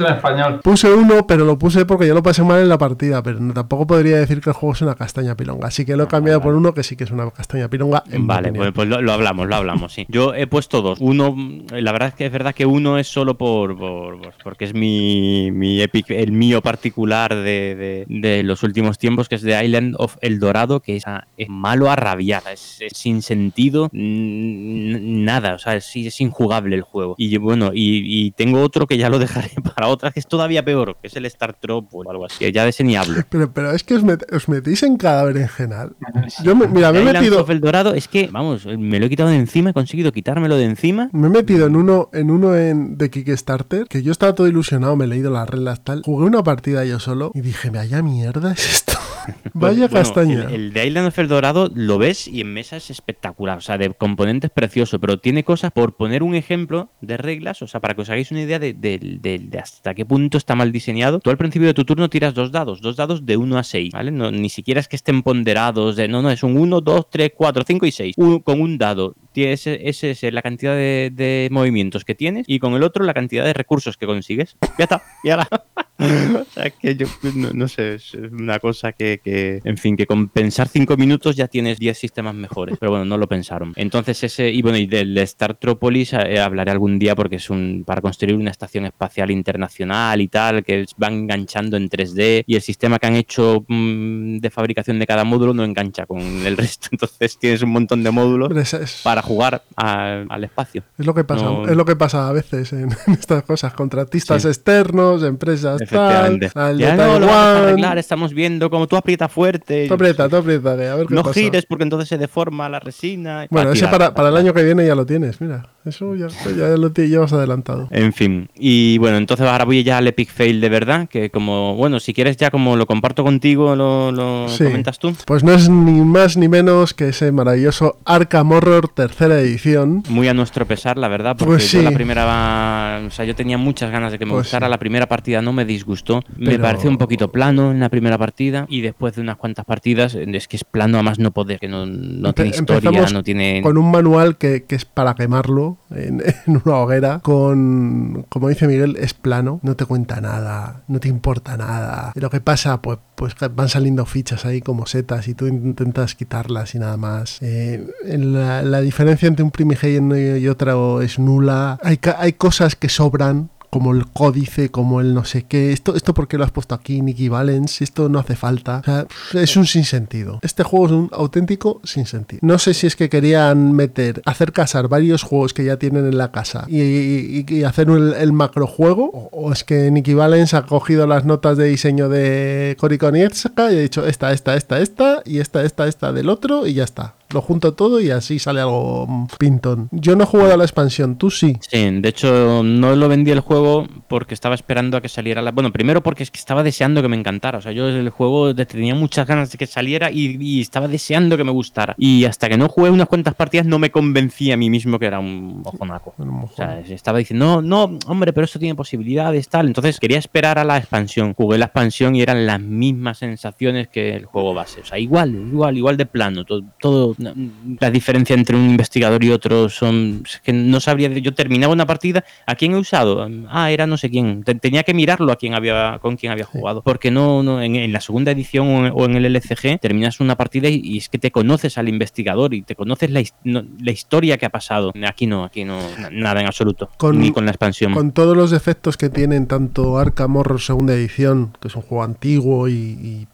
español. puse uno, pero lo puse porque yo lo pasé mal en la partida, pero no- tampoco podría decir que el juego es una castaña pilonga. Así que lo he cambiado por uno que sí que es una castaña pilonga. En mi Vale, pues, pues lo, lo hablamos, lo hablamos, sí. Yo he puesto dos. Uno, mm, la verdad es que es verdad que uno es solo por, por- por- porque es mi, mi epic, el mío particular de, de- de los últimos tiempos, que es The Island of El Dorado, que es, malo a rabiar, es, es sin sentido, nada, o sea, es, es injugable el juego. Y bueno, y, y tengo otro que ya lo dejaré para otra, que es todavía peor, que es el Star Trop o algo así, que ya de ese ni hablo. Pero, pero es que os, met- os metís en cada berenjenal. Yo, me, mira, me he metido, of El Dorado es que, vamos, me lo he quitado de encima, he conseguido quitármelo de encima. me he metido en uno, en uno en, de Kickstarter, que yo estaba todo ilusionado, me he leído las reglas tal. Jugué una partida yo solo y dije, vaya mierda es esto. Vaya Bueno, castaña. El, el de Island of Dorado lo ves y en mesa es espectacular. O sea, de componentes precioso, pero tiene cosas, por poner un ejemplo de reglas, o sea, para que os hagáis una idea de, de- de- de hasta qué punto está mal diseñado. Tú al principio de tu turno tiras dos dados, dos dados de 1 a 6, ¿vale? No, ni siquiera es que estén ponderados, de, no, no, es un 1, 2, 3, 4, 5 y 6. con un dado. Tienes ese es la cantidad de, de movimientos que tienes y con el otro la cantidad de recursos que consigues. Ya está, ya la. o sea, que yo no, no sé, es una cosa que, que, en fin, que con pensar 5 minutos ya tienes 10 sistemas mejores. Pero bueno, no lo pensaron. Entonces ese, y bueno, y del Star Tropolis eh, hablaré algún día porque es un para construir una estación espacial internacional y tal, que van enganchando en 3D y el sistema que han hecho mm, de fabricación de cada módulo no engancha con el resto. Entonces tienes un montón de módulos es- para jugar a- al espacio. es lo que pasa, no- es lo que pasa a veces en, en estas cosas. Contratistas Sí. externos, empresas tal, al de Ya no, lo vamos a arreglar, estamos viendo como tú aprietas fuerte. Tú aprieta, tú aprieta, a ver qué no pasa. gires porque entonces se deforma la resina. Bueno, ese para, para el año que viene ya lo tienes, mira. Eso ya, ya lo llevas adelantado. En fin, y bueno, entonces ahora voy ya al Epic Fail de verdad, que como, bueno, si quieres ya como lo comparto contigo, lo, lo Sí. comentas tú. Pues no es ni más ni menos que ese maravilloso Arkham Horror tercera edición. Muy a nuestro pesar, la verdad, porque Pues yo sí. la primera, o sea, yo tenía muchas ganas de que me Pues gustara, sí. la primera partida no me disgustó, me Pero- pareció un poquito plano en la primera partida y después de unas cuantas partidas es que es plano a más no poder, que no, no tiene historia, no tiene... Con un manual que, que es para quemarlo en, en una hoguera. Con, como dice Miguel, es plano. No te cuenta nada, no te importa nada. Y lo que pasa, pues, pues van saliendo fichas ahí como setas y tú intentas quitarlas y nada más. Eh, en la, la diferencia entre un primigenio y otro es nula. Hay, hay cosas que sobran como el códice, como el no sé qué. Esto, esto ¿por qué lo has puesto aquí, Nicky Valens? Esto no hace falta. Es un sinsentido. Este juego es un auténtico sinsentido. No sé si es que querían meter, hacer casar varios juegos que ya tienen en la casa y hacer el, el macrojuego, o, o es que Nicky Valens ha cogido las notas de diseño de Cory Konietzka y ha dicho esta, esta, esta, esta y esta, esta, esta del otro y ya está. Lo junto todo y así sale algo mm, pintón. Yo no he jugado a la expansión, tú sí. Sí, de hecho no lo vendí el juego porque estaba esperando a que saliera la... Bueno, primero porque es que estaba deseando que me encantara. O sea, yo el juego tenía muchas ganas de que saliera y, y estaba deseando que me gustara. Y hasta que no jugué unas cuantas partidas no me convencí a mí mismo que era un mojonaco. O sea, estaba diciendo, no, no, hombre, pero esto tiene posibilidades, tal. Entonces quería esperar a la expansión. Jugué la expansión y eran las mismas sensaciones que el juego base. O sea, igual, igual, igual de plano. Todo, todo no, la diferencia entre un investigador y otro son. Es que no sabría. Yo terminaba una partida. ¿A quién he usado? Ah, era no sé quién. Te- Tenía que mirarlo a quién había, con quién había jugado. Porque no, no en, en la segunda edición o en, o en el LCG terminas una partida y, y es que te conoces al investigador y te conoces la, no- la historia que ha pasado. Aquí no, aquí no, na- nada en absoluto. Con- Ni con la expansión. Con todos los defectos que tienen tanto Arkham Horror segunda edición, que es un juego antiguo y,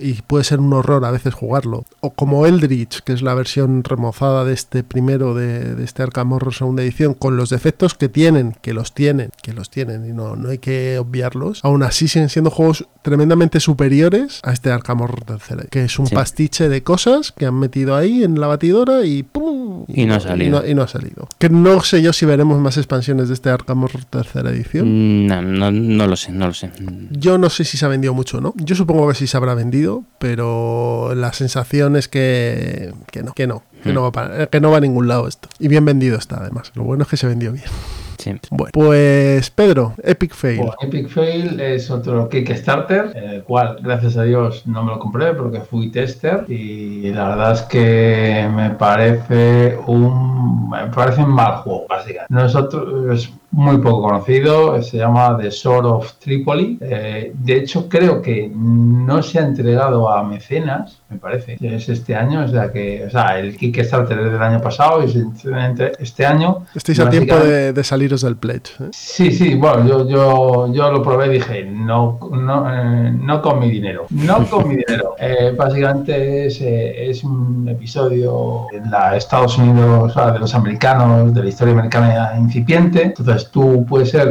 y puede ser un horror a veces jugarlo, o como Eldritch, que es la versión remozada de este primero de, de este Arkham Horror segunda edición, con los defectos que tienen, que los tienen, que los tienen y no, no hay que obviarlos, aún así siguen siendo juegos tremendamente superiores a este Arkham Horror tercera, que es un Sí. pastiche de cosas que han metido ahí en la batidora y ¡pum! Y no ha salido. Y no, y no ha salido. Que no sé yo si veremos más expansiones de este Arkham Horror tercera edición. Mm, No, no, no lo sé, no lo sé. Yo no sé si se ha vendido mucho o no. Yo supongo que sí se habrá vendido, pero la sensación es que, que no, que no, que no, va para- que no va a ningún lado esto. Y bien vendido está, además. Lo bueno es que se vendió bien. Sí. Bueno, pues Pedro, Epic Fail. Bueno, Epic Fail es otro Kickstarter, en el cual, gracias a Dios, no me lo compré porque fui tester y la verdad es que me parece un me parece un mal juego, básicamente. Nosotros es muy poco conocido, se llama The Sword of Tripoli. Eh, de hecho, creo que no se ha entregado a mecenas, me parece. Es este año, o sea que, o sea, el Kickstarter es del año pasado y se este año. Estáis a tiempo de, de saliros del pledge. ¿eh? Sí, sí, bueno, yo, yo, yo lo probé y dije, no, no, eh, no con mi dinero, no con mi dinero. Eh, básicamente es, es un episodio en la Estados Unidos, o sea, de los americanos, de la historia americana incipiente. Entonces tú puedes ser,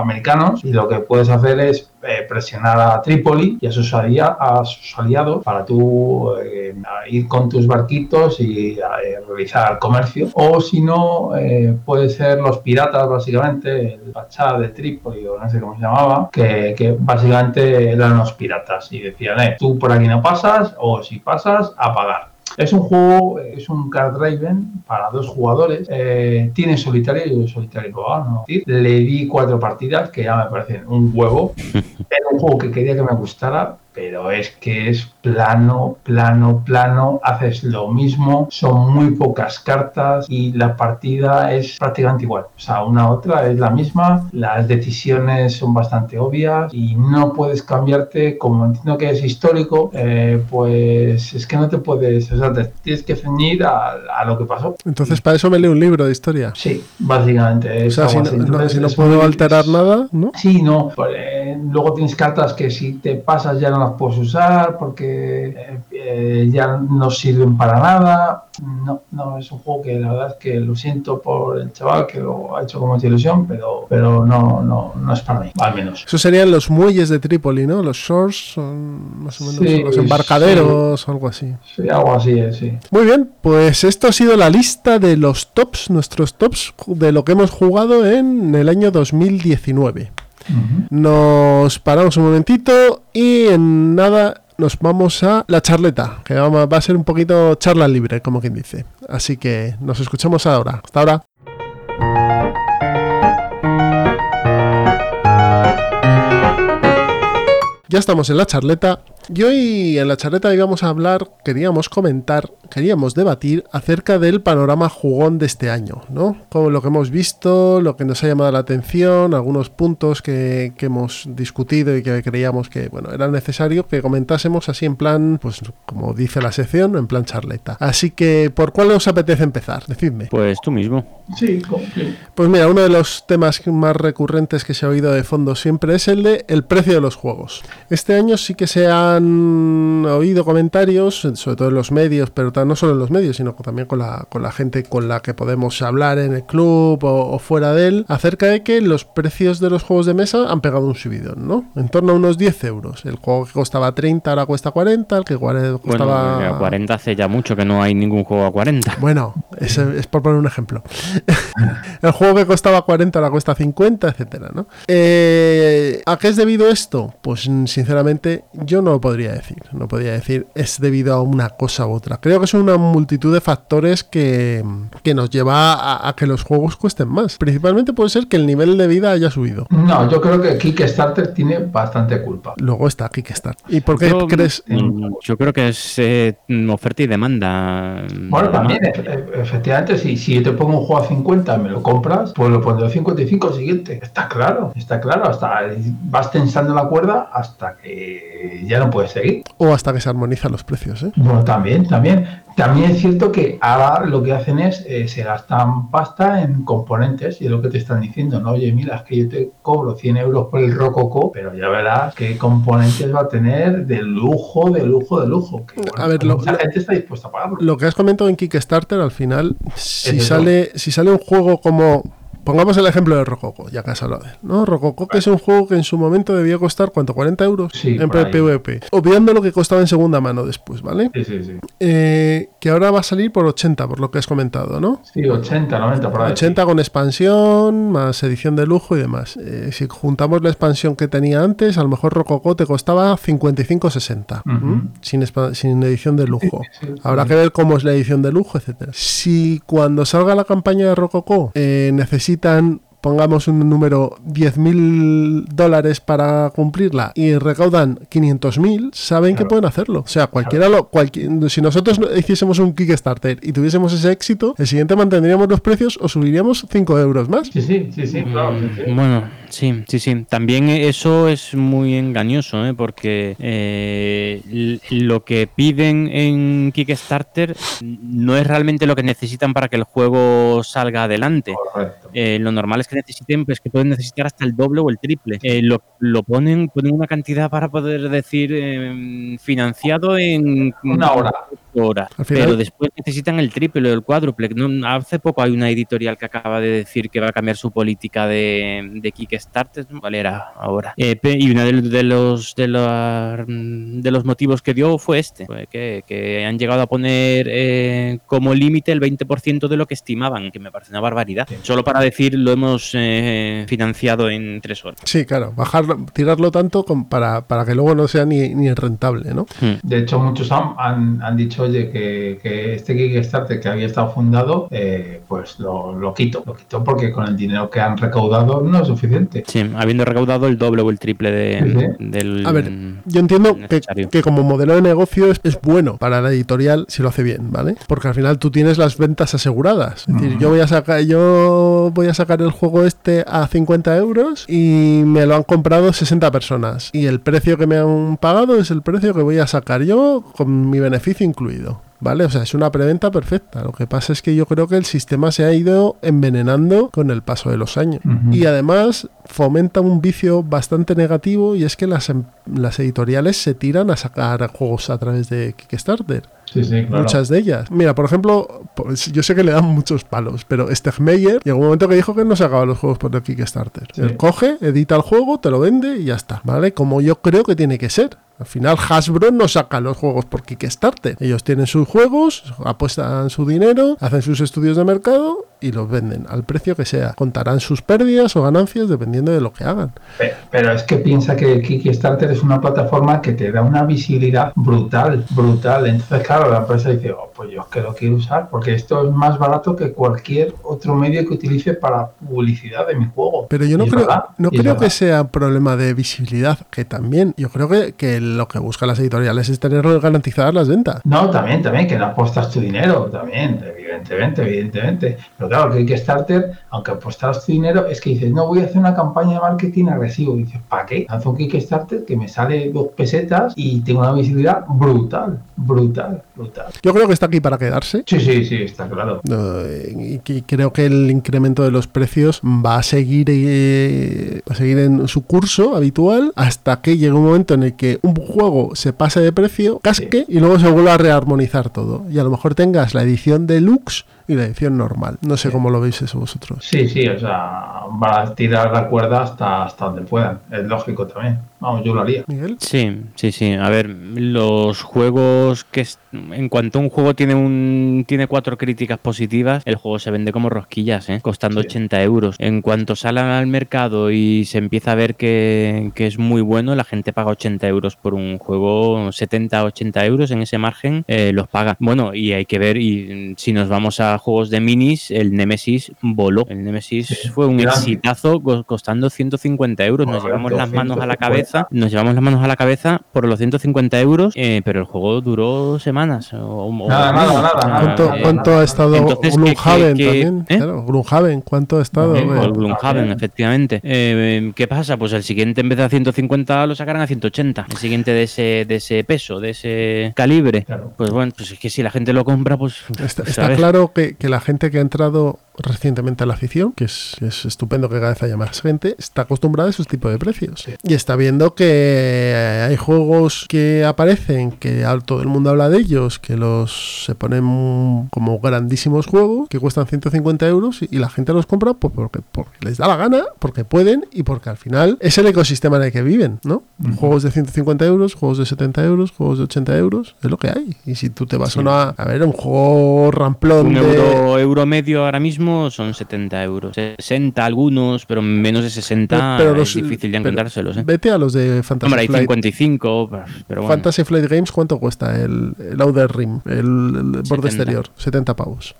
americanos y lo que puedes hacer es eh, presionar a Trípoli y a sus, alia- a sus aliados para tú eh, ir con tus barquitos y eh, realizar comercio. O si no, eh, puede ser los piratas, básicamente, el Pachá de Trípoli o no sé cómo se llamaba, que, que básicamente eran los piratas y decían, tú por aquí no pasas o si pasas, a pagar. Es un juego, es un card raven para dos jugadores. eh, tiene solitario y solitario global. ¿no? Le di cuatro partidas que ya me parecen un huevo. Era un juego que quería que me gustara, pero es que es plano, plano, plano. Haces lo mismo, son muy pocas cartas y la partida es prácticamente igual. O sea, una a otra es la misma. Las decisiones son bastante obvias y no puedes cambiarte. Como entiendo que es histórico, eh, pues es que no te puedes, o sea, te tienes que ceñir a, a lo que pasó. Entonces, para eso me leo un libro de historia. Sí, básicamente. O sea, si no, Entonces, si no puedo muy- alterar nada, ¿no? Sí, no. pues, eh, luego tienes cartas que si te pasas ya no las puedes usar porque eh, ya no sirven para nada. No, no, es un juego que la verdad es que lo siento por el chaval que lo ha hecho con mucha ilusión, pero, pero no, no, no es para mí, al menos. Eso serían los muelles de Trípoli, ¿no? Los shores son más o menos Sí, los embarcaderos o algo así. Sí, algo así es, sí. Muy bien, pues esto ha sido la lista de los tops, nuestros tops de lo que hemos jugado en el año 2019. Nos paramos un momentito y en nada nos vamos a la charleta, que va a ser un poquito charla libre, como quien dice. Así que nos escuchamos ahora. Hasta ahora. Ya estamos en la charleta y hoy en la charleta íbamos a hablar, queríamos comentar, queríamos debatir acerca del panorama jugón de este año, ¿no? Con lo que hemos visto, lo que nos ha llamado la atención, algunos puntos que, que hemos discutido y que creíamos que, bueno, era necesario que comentásemos así en plan, pues como dice la sección, en plan charleta. Así que, ¿por cuál os apetece empezar? Decidme. Pues tú mismo. Sí. Pues mira, uno de los temas más recurrentes que se ha oído de fondo siempre es el de el precio de los juegos. Este año sí que se han oído comentarios, sobre todo en los medios, pero no solo en los medios, sino también con la, con la gente con la que podemos hablar en el club o, o fuera de él, acerca de que los precios de los juegos de mesa han pegado un subidón, ¿no? En torno a unos 10 euros. El juego que costaba 30 ahora cuesta 40, el que costaba... Bueno, a 40 hace ya mucho que no hay ningún juego a 40. Bueno, es, es por poner un ejemplo. el juego que costaba 40 ahora cuesta 50, etcétera, ¿no? Eh, ¿A qué es debido esto? Pues sinceramente yo no podría decir. No podría decir es debido a una cosa u otra. Creo que son una multitud de factores que, que nos lleva a, a que los juegos cuesten más. Principalmente puede ser que el nivel de vida haya subido. No, yo creo que Kickstarter tiene bastante culpa. Luego está Kickstarter. ¿Y por qué Yo, crees? Yo creo que es eh, oferta y demanda. Bueno, también, e- e- efectivamente, si, si yo te pongo un juego a 50 y me lo compras, pues lo pondré a 55 siguiente. Está claro, está claro. Hasta vas tensando la cuerda hasta que ya no puedes seguir. O hasta que se armonizan los precios, ¿eh? Bueno, también, también. También es cierto que ahora lo que hacen es, eh, se gastan pasta en componentes y es lo que te están diciendo, ¿no? Oye, mira, es que yo te cobro 100 euros por el Rococo, pero ya verás qué componentes va a tener de lujo, de lujo, de lujo. Que, bueno, A ver, lo- mucha lo- gente está dispuesta a pagarlo. Lo que has comentado en Kickstarter, al final, si sale, si sale un juego como. Pongamos el ejemplo de Rococo, ya que has hablado de él, ¿no? Rococo, que es un juego que en su momento debía costar, ¿cuánto? ¿40 euros? Sí, en. PvP. Obviando lo que costaba en segunda mano después, ¿vale? Sí, sí, sí. Eh, que ahora va a salir por 80, por lo que has comentado, ¿no? Sí, 80, 90 por ahí. 80 con expansión, más edición de lujo y demás. Eh, si juntamos la expansión que tenía antes, a lo mejor Rococo te costaba 55-60, Ujú. ¿m? sin, expa- sin edición de lujo. Sí, Habrá que ver cómo es la edición de lujo, etcétera. Si cuando salga la campaña de Rococo eh, necesitan pongamos un número 10.000 dólares para cumplirla y recaudan 500.000, saben que pueden hacerlo. O sea, cualquiera lo, cualquier, si nosotros no- hiciésemos un Kickstarter y tuviésemos ese éxito, el siguiente mantendríamos los precios o subiríamos 5 euros más. Sí, sí, sí, sí, claro. sí, sí. Mm, Bueno, sí, sí, sí. También eso es muy engañoso, ¿eh? porque eh, lo que piden en Kickstarter no es realmente lo que necesitan para que el juego salga adelante. Correcto. Eh, lo normal es que necesiten, pues que pueden necesitar hasta el doble o el triple. Eh, lo, lo ponen, ponen una cantidad para poder decir eh, financiado en Una hora. horas. Pero después necesitan el triple o el cuádruple. No, hace poco hay una editorial que acaba de decir que va a cambiar su política de, de Kickstarter. ¿Cuál era ahora? Eh, y uno de, de los de los de los motivos que dio fue este, fue que, que han llegado a poner eh, como límite el 20% de lo que estimaban, que me parece una barbaridad. Solo para decir lo hemos eh, financiado en tres horas. Sí, claro, bajarlo, tirarlo tanto con- para, para que luego no sea ni, ni rentable, ¿no? Hmm. De hecho, muchos han, han, han dicho, oye, que, que este Kickstarter que había estado fundado, eh, pues lo, lo quito. Lo quito porque con el dinero que han recaudado no es suficiente. Sí, habiendo recaudado el doble o el triple de, Sí, del. A ver, yo entiendo que, que como modelo de negocio es, es bueno para la editorial si lo hace bien, ¿vale? Porque al final tú tienes las ventas aseguradas. Es decir, yo voy a sacar, yo voy a sacar el juego este a 50 euros y me lo han comprado 60 personas. Y el precio que me han pagado es el precio que voy a sacar yo con mi beneficio incluido. ¿Vale? O sea, es una preventa perfecta. Lo que pasa es que yo creo que el sistema se ha ido envenenando con el paso de los años. Y además fomenta un vicio bastante negativo y es que las, em- las editoriales se tiran a sacar juegos a través de Kickstarter. Sí, sí, claro. Muchas de ellas. Mira, por ejemplo, pues, yo sé que le dan muchos palos, pero Stegmeyer llegó un momento que dijo que no sacaba los juegos por el Kickstarter. Sí. Él coge, edita el juego, te lo vende y ya está, ¿vale? Como yo creo que tiene que ser. Al final Hasbro no saca los juegos por Kickstarter. Ellos tienen sus juegos, apuestan su dinero, hacen sus estudios de mercado y los venden al precio que sea. Contarán sus pérdidas o ganancias dependiendo de lo que hagan. Pe- Pero es que piensa que Kickstarter es una plataforma que te da una visibilidad brutal, brutal. Entonces, claro, la empresa dice, oh, pues yo es que lo quiero usar porque esto es más barato que cualquier otro medio que utilice para publicidad de mi juego. Pero yo no creo, verdad, no creo verdad. que sea un problema de visibilidad, que también. Yo creo que, que lo que buscan las editoriales es tener garantizadas las ventas. No, también, también, que no apuestas tu dinero, también, evidentemente, evidentemente. Pero claro, que Kickstarter, aunque apostaras tu dinero, es que dices, no, voy a hacer una campaña de marketing agresivo. Y dices, ¿para qué? Lanzo un Kickstarter que me sale dos pesetas y tengo una visibilidad brutal, brutal, brutal. Yo creo que está aquí para quedarse. Sí, sí, sí, está claro. Eh, y que creo que el incremento de los precios va a seguir eh, va a seguir en su curso habitual hasta que llegue un momento en el que un juego se pase de precio, casque y luego se vuelva a rearmonizar todo. Y a lo mejor tengas la edición y la edición normal. No sé cómo lo veis eso vosotros. Sí, sí, o sea, van a tirar la cuerda hasta, hasta donde puedan. Es lógico también. Vamos, yo lo haría. Miguel. Sí, sí, sí. A ver, los juegos que es- en cuanto un juego tiene un tiene cuatro críticas positivas, el juego se vende como rosquillas, ¿eh? costando Sí. 80 euros. En cuanto salen al mercado y se empieza a ver que, que es muy bueno, la gente paga 80 euros por un juego, 70, 80 euros en ese margen eh, los paga. Bueno, y hay que ver, y si nos vamos a juegos de minis, el Nemesis voló. El Nemesis Sí. fue un exitazo co- costando 150 euros. Nos llevamos las manos a la 150. Cabeza nos llevamos las manos a la cabeza por los 150 euros, eh, pero el juego duró semanas. O, o Nada, nada, nada, ¿Cuánto, eh, cuánto ha estado entonces, ¿qué- Gloomhaven también? eh? Claro, Gloomhaven, ¿cuánto ha estado? El Gloomhaven, efectivamente. Eh, ¿Qué pasa? Pues el siguiente en vez de a 150 lo sacarán a 180. El siguiente de ese, de ese peso, de ese calibre. Claro. Pues bueno, pues es que si la gente lo compra, pues... Está, pues, está claro que, que la gente que ha entrado recientemente a la afición, que es, es estupendo que cada vez haya más gente, está acostumbrada a esos tipos de precios. Y está viendo que hay juegos que aparecen, que todo el mundo habla de ellos, que los se ponen como grandísimos juegos, que cuestan 150 euros y, y la gente los compra pues, porque, porque les da la gana, porque pueden y porque al final es el ecosistema en el que viven, ¿no? Juegos de 150 euros, juegos de 70 euros, juegos de 80 euros, es lo que hay. Y si tú te vas a una, a ver, un juego ramplón Un de... euro, euro medio ahora mismo son 70 euros. 60 algunos, pero menos de 60 Pero es los- difícil de pero encontrárselos. ¿eh? Vete a los de Fantasy Hombre, hay Flight. 55, pero bueno. Fantasy Flight Games, ¿cuánto cuesta el, el Outer Rim, el, el borde 70. exterior? 70 pavos.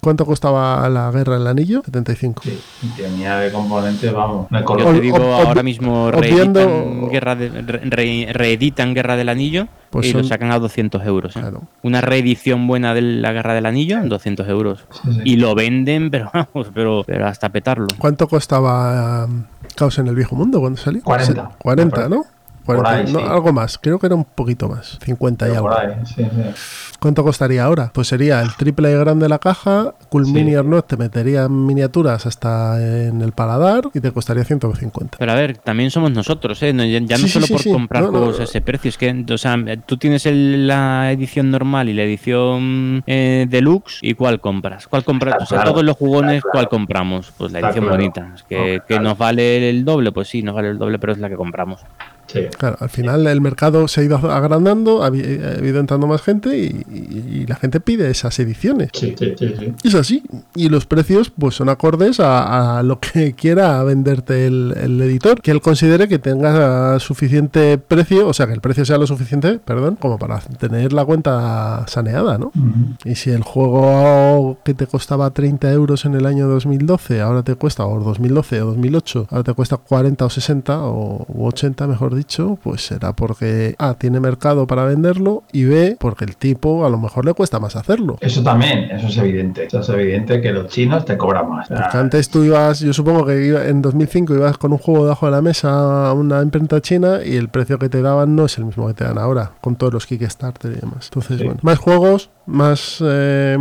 ¿Cuánto costaba la guerra del anillo? 75. Sí, y tenía de componentes, vamos, me Yo te digo, ob- ahora mismo reeditan Guerra, de- re- re- reeditan Guerra del Anillo Pues y son- lo sacan a 200 euros. ¿eh? Claro. Una reedición buena de la Guerra del Anillo, 200 euros. Sí, sí. Y lo venden, pero vamos, pero, pero hasta petarlo. ¿Cuánto costaba um, Caos en el Viejo Mundo cuando salió? 40. Se- 40, ¿no? 40, Por ahí, no, sí. algo más, creo que era un poquito más, 50 y Pero algo. ahí, sí, sí. ¿Cuánto costaría ahora? Pues sería el triple grande de la caja, Cool Sí. Mini Arnold te metería miniaturas hasta en el paladar y te costaría 150. Pero a ver, también somos nosotros, ¿eh? No, ya, ya no solo sí, por sí. comprar No, no. juegos a ese precio, es que, o sea, tú tienes el- la edición normal y la edición eh, deluxe, ¿y cuál compras? ¿Cuál compras? Está o sea, claro, todos los jugones, claro. ¿cuál compramos? Pues la edición claro. bonita. Es que, No, que claro. nos vale el doble, pues sí, nos vale el doble, pero es la que compramos. Sí. Claro, al final el mercado se ha ido agrandando, ha ido entrando más gente y, y- y la gente pide esas ediciones. Sí, sí, sí. Es así. Y los precios pues son acordes a, a lo que quiera venderte el, el editor. Que él considere que tenga suficiente precio, o sea, que el precio sea lo suficiente, perdón, como para tener la cuenta saneada, ¿no? Ujú. Y si el juego que te costaba 30 euros en el año 2012, ahora te cuesta, o 2012 o 2008, ahora te cuesta 40 o 60 o u 80, mejor dicho, pues será porque A, tiene mercado para venderlo y B, porque el tipo a lo mejor le cuesta más hacerlo. Eso también, eso es evidente. Eso es evidente que los chinos te cobran más. Porque antes tú ibas, yo supongo que iba- en 2005 ibas con un juego debajo de la mesa a una imprenta china y el precio que te daban no es el mismo que te dan ahora, con todos los Kickstarter y demás. Entonces, Sí. bueno, más juegos, más eh,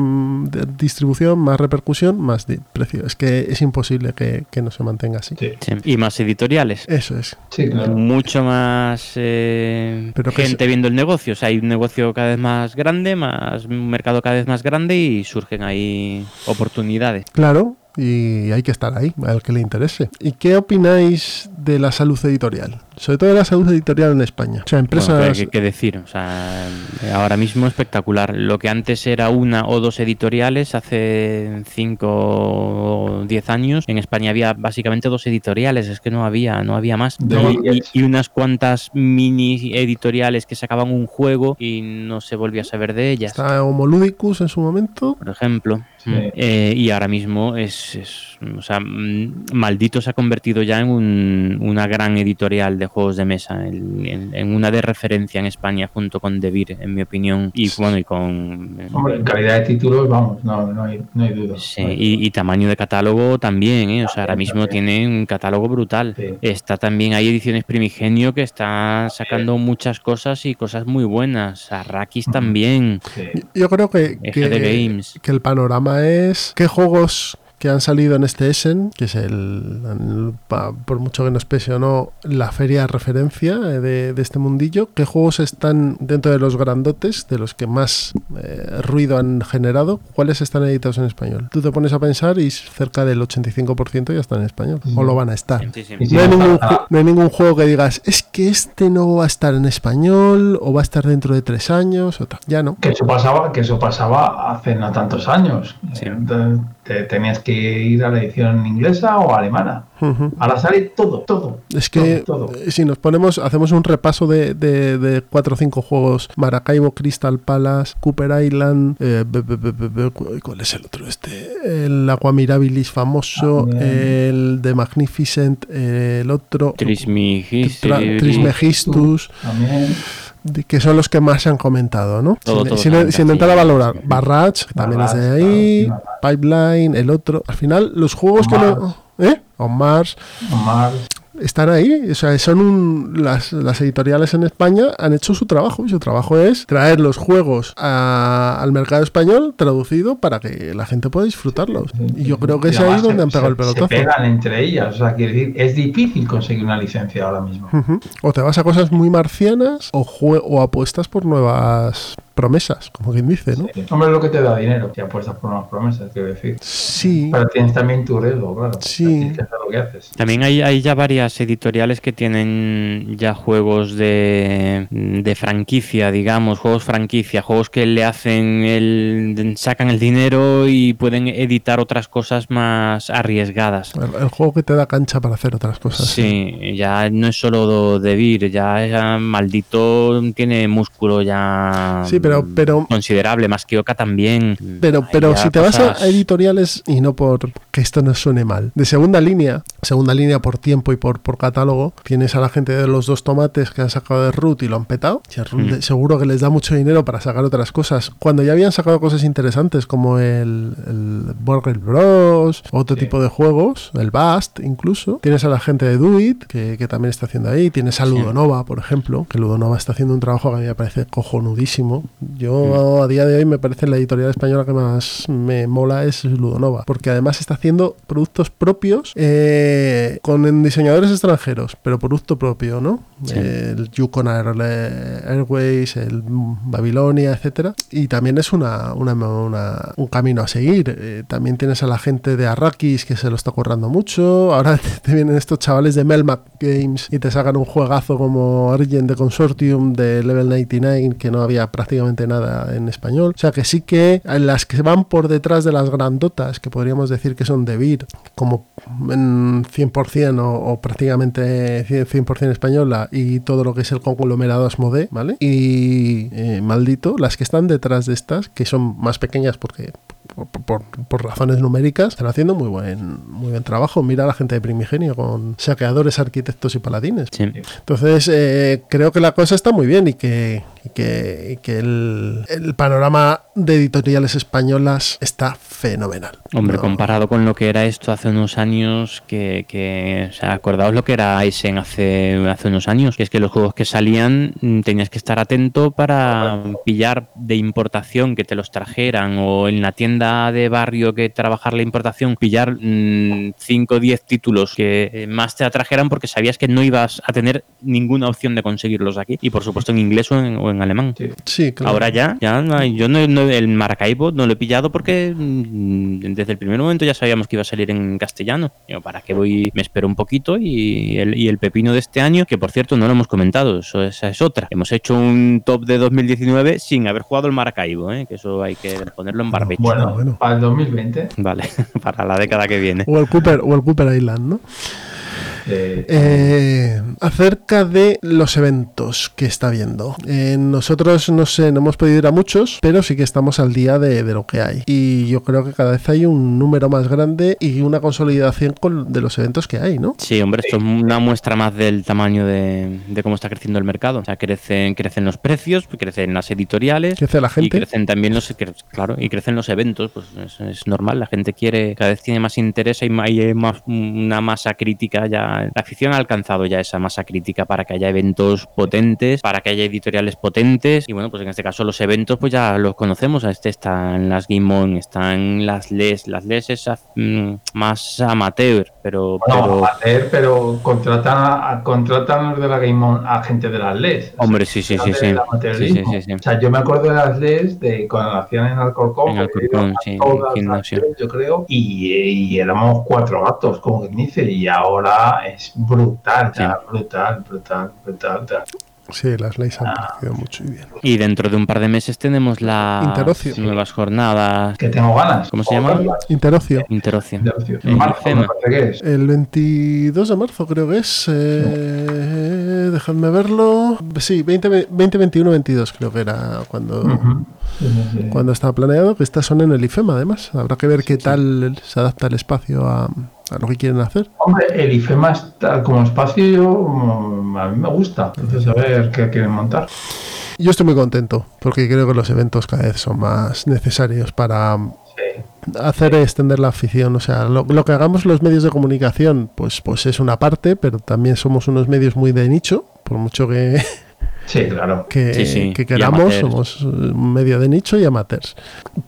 distribución, más repercusión, más precio. Es que es imposible que, que no se mantenga así. sí, Sí. Y más editoriales. Eso es. sí, claro. Mucho más eh, Pero gente viendo el negocio. O sea, hay un negocio cada vez más grande, más un mercado cada vez más grande y surgen ahí oportunidades. Claro, y hay que estar ahí, al que le interese. ¿Y qué opináis de la salud editorial? Sobre todo de la salud editorial en España. O sea, empresas... Bueno, ¿qué, decir? O sea, ahora mismo espectacular. Lo que antes era una o dos editoriales, hace 5 o 10 años, en España había básicamente dos editoriales, es que no había, no había más. De Y, Guillets. y- y unas cuantas mini editoriales que sacaban un juego y no se volvía a saber de ellas. Está Homoludicus en su momento. Por ejemplo. Sí. Mm. Eh, y ahora mismo es, es- o sea, mm, Maldito se ha convertido ya en un- una gran editorial de juegos de mesa, en, en- en una de referencia en España junto con Devir, en mi opinión, y bueno, y con... Hombre, en calidad de títulos, vamos, no, no, hay, no hay duda. Sí, No hay y, duda. y tamaño de catálogo también, ¿eh? O sea, ahora mismo también. tiene un catálogo brutal. Sí. Está también, hay ediciones Primigenio que está sacando muchas cosas y cosas muy buenas. Arrakis también. Sí. Yo creo que, Games. que el panorama es qué juegos que han salido en este Essen, que es el, el- pa- por mucho que nos pese o no, la feria de referencia eh, de, de este mundillo, qué juegos están dentro de los grandotes, de los que más eh, ruido han generado, cuáles están editados en español. Tú te pones a pensar y cerca del 85% ya están en español, o lo van a estar. Sí, sí. Y si No hay, ningún, falta- ju- no hay ningún juego que digas, es que este no va a estar en español o va a estar dentro de tres años o tal. Ya no. Que eso pasaba, que eso pasaba hace no tantos años. Sí. Entonces, te tenías que ir a la edición inglesa o alemana. Ujú. Ahora sale todo, todo. Es que Todo, todo. eh, si nos ponemos, hacemos un repaso de, de, de cuatro o cinco juegos: Maracaibo, Crystal Palace, Cooper Island, eh, be- be- be- be- be- cu- ¿cuál es el otro? Este, el Aqua Mirabilis famoso, También. el de Magnificent, el otro, Tra- Trismegistus. Trismegistus, También. De- que son los que más se han comentado, ¿no? Todo, sin, todo sin- también, sin sí. entrar a valorar. Barrage, que también es de ahí, claro, Pipeline, el otro. Al final, los juegos que no. ¿Eh? On Mars. Omar, están ahí, o sea, son un- las, las editoriales en España han hecho su trabajo y su trabajo es traer los juegos a- al mercado español traducido para que la gente pueda disfrutarlos. Y yo creo que es ahí donde han pegado el pelotazo. Se pegan entre ellas, o sea, quiere decir, es difícil conseguir una licencia ahora mismo. O te vas a cosas muy marcianas o, o apuestas por nuevas promesas, como quien dice, ¿no? Sí. Hombre, es lo que te da dinero, si apuestas por unas promesas, quiero decir. Sí, Pero tienes también tu riesgo, claro. Sí. Tienes que hacer lo que haces. También hay, hay ya varias editoriales que tienen ya juegos de, de franquicia, digamos, juegos franquicia, juegos que le hacen el. sacan el dinero y pueden editar otras cosas más arriesgadas. el, el juego que te da cancha para hacer otras cosas. Sí, ya no es solo de Vir, ya, ya maldito tiene músculo ya. Sí, pero, pero, considerable, más que Oca también. pero, pero si te vas a- editoriales, y no por que esto no suene mal, de segunda línea, segunda línea por tiempo y por, por catálogo, tienes a la gente de los dos tomates que han sacado de Root y lo han petado. Mm. seguro que les da mucho dinero para sacar otras cosas. Cuando ya habían sacado cosas interesantes como el, el Burger Bros, otro Sí. tipo de juegos, el Bast incluso, tienes a la gente de Do It, que, que también está haciendo ahí, tienes a Sí. Ludonova, por ejemplo, que Ludonova está haciendo un trabajo que a mí me parece cojonudísimo. Yo Mm. a día de hoy me parece la editorial española que más me mola es Ludonova, porque además está haciendo productos propios eh, con diseñadores extranjeros, pero producto propio, ¿no? Sí. El Yukon Air- Airways, el Babilonia, etcétera. Y también es una, una- una- un camino a seguir. Eh, también tienes a la gente de Arrakis que se lo está currando mucho. Ahora te, te vienen estos chavales de Melmac Games y te sacan un juegazo como Argent de Consortium de Level 99 que no había prácticamente nada en español. O sea que sí que las que van por detrás de las grandotas, que podríamos decir que son de Vir, como en 100% o, o prácticamente 100%, 100% española y todo lo que es el conglomerado Asmodee, ¿vale? Y eh, maldito, las que están detrás de estas, que son más pequeñas porque por, por- por razones numéricas, están haciendo muy buen, muy buen trabajo. Mira a la gente de Primigenio con saqueadores, arquitectos y paladines. Sí. Entonces, eh, creo que la cosa está muy bien y que, y que, y que el, el panorama de editoriales españolas está fenomenal. Hombre, No. comparado con lo que era esto hace unos años, que, que o sea, acordaos lo que era Eisen hace, hace unos años, que es que los juegos que salían mm, tenías que estar atento para pillar de importación que te los trajeran o en la tienda de barrio que trabajar la importación, pillar 5 o 10 títulos que eh, más te atrajeran porque sabías que no ibas a tener ninguna opción de conseguirlos aquí y por supuesto en inglés o en, o en alemán. Sí. Sí, claro. Ahora ya, ya no hay- yo no, no- el Maracaibo no lo he pillado porque mm, desde el primer momento ya sabíamos que iba a salir en castellano. ¿para qué voy? Me espero un poquito y el, y el pepino de este año, que por cierto no lo hemos comentado, eso, esa es otra. Hemos hecho un top de 2019 sin haber jugado el Maracaibo, ¿eh? que eso hay que ponerlo en barbecho. Bueno, bueno. para el 2020. Vale, para la década que viene. O el Cooper, o el Cooper Island, ¿no? Eh, Eh, acerca de los eventos que está viendo. Eh, nosotros, no sé, no hemos podido ir a muchos, pero sí que estamos al día de, de lo que hay. Y yo creo que cada vez hay un número más grande y una consolidación con- de los eventos que hay, ¿no? Sí, hombre, esto es una muestra más del tamaño de, de cómo está creciendo el mercado. O sea, crecen, crecen los precios, crecen las editoriales, ¿Qué hace la Y gente? crecen también los, claro, y crecen los eventos, pues es, es normal, la gente quiere, cada vez tiene más interés y y hay más, una masa crítica ya, la afición ha alcanzado ya esa masa crítica para que haya eventos potentes, para que haya editoriales potentes, y bueno, pues en este caso los eventos pues ya los conocemos, este está en las Game On, están las LES, las LES es mm, más amateur, pero, no, pero amateur, pero contratan a, a- contratan los de la Game On a gente de las LES. hombre, sí, sí, sí, sí, sí, sí, sí, sí. O sea, yo me acuerdo de las LES de cuando hacían en Alcorcón, En Alcorcón, sí, todas las gimnasio. LES, yo creo, y, y éramos cuatro gatos, como quien dice, y ahora es brutal, sea, brutal, brutal, brutal, brutal. Sí, las leyes han crecido mucho y bien. Y dentro de un par de meses tenemos las Interocio. nuevas jornadas. Que tengo ganas. ¿Cómo se llama? Interocio. Interocio. Interocio. En marzo, me parece que es. El 22 de marzo creo que es. eh, dejadme verlo. Sí, 20, 20, 21, 22 creo que era cuando. Sí, sí, sí. cuando estaba planeado. Que estas son en el IFEMA además. Habrá que ver qué tal se adapta el espacio a, a lo que quieren hacer. Hombre, el IFEMA está como espacio, yo, mm, a mí me gusta. Entonces, a ver qué quieren montar. Yo estoy muy contento porque creo que los eventos cada vez son más necesarios para Sí. hacer extender la afición. O sea, lo, lo que hagamos los medios de comunicación, pues, pues es una parte, pero también somos unos medios muy de nicho, por mucho que, Sí, claro. que, Sí, sí, que y queramos, somos un medio de nicho y amateurs.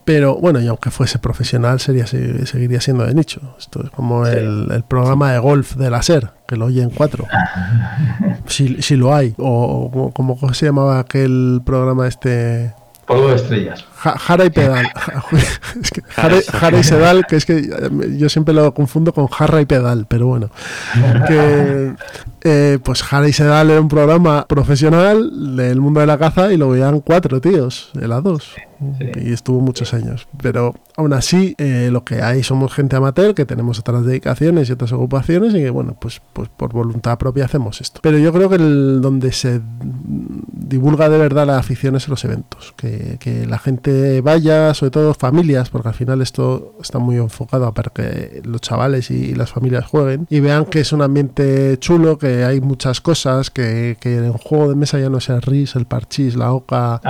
Pero bueno, y aunque fuese profesional, sería, se- seguiría siendo de nicho. Esto es como Sí. el, el programa de golf de la SER, que lo oyen cuatro. si, si lo hay. O, o como ¿cómo se llamaba aquel programa este... Polvo de estrellas. Ja- Jara y pedal. Es que Jara, Jara y sedal, que es que eh, yo siempre lo confundo con jarra y pedal, pero bueno. Que, eh, pues Jara y sedal era un programa profesional del mundo de la caza y lo veían cuatro tíos, de las dos. Sí. Y estuvo muchos años. Pero aún así, eh, lo que hay somos gente amateur que tenemos otras dedicaciones y otras ocupaciones y que, bueno, pues, pues por voluntad propia hacemos esto. Pero yo creo que el, donde se divulga de verdad las aficiones en los eventos. Que, que la gente vaya, sobre todo familias, porque al final esto está muy enfocado para que los chavales y las familias jueguen y vean que es un ambiente chulo, que hay muchas cosas, que, que en juego de mesa ya no sea el RIS, el parchís, la OCA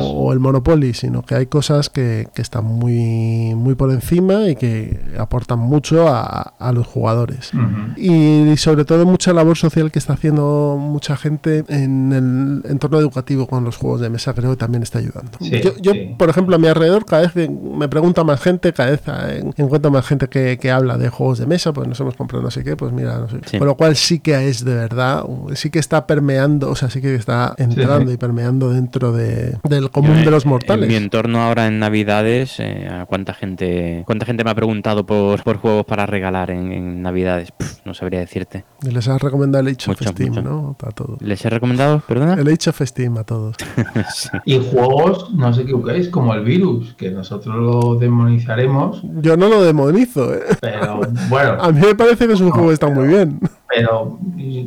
o el Monopoly, sino que hay cosas que, que están muy, muy por encima y que aportan mucho a, a los jugadores. Y, sobre todo mucha labor social que está haciendo mucha gente en el entorno educativo con los juegos de mesa, creo que también está ayudando. Sí, yo, yo, sí. por ejemplo, a mi alrededor, cada vez me pregunta más gente, cada vez eh, encuentro más gente que, que habla de juegos de mesa, pues nos hemos comprado no sé qué, pues mira, no sé. Sí. Con lo cual sí que es de verdad, sí que está permeando, o sea, sí que está entrando sí. y permeando dentro de, del común Yo, de los eh, mortales. En mi entorno ahora en Navidades, eh, ¿a cuánta gente cuánta gente me ha preguntado por, por juegos para regalar en, en Navidades? No sabría decirte. Y les has recomendado el Age of Mucho, Steam, mucho. ¿no? A todos. ¿Les he recomendado? ¿Perdona? El Age of Steam a todos. Sí. Y juegos, no os equivoquéis, como el virus, que nosotros lo demonizaremos, Yo no lo demonizo, ¿eh? pero bueno, A mí me parece que es un juego que está muy bien. pero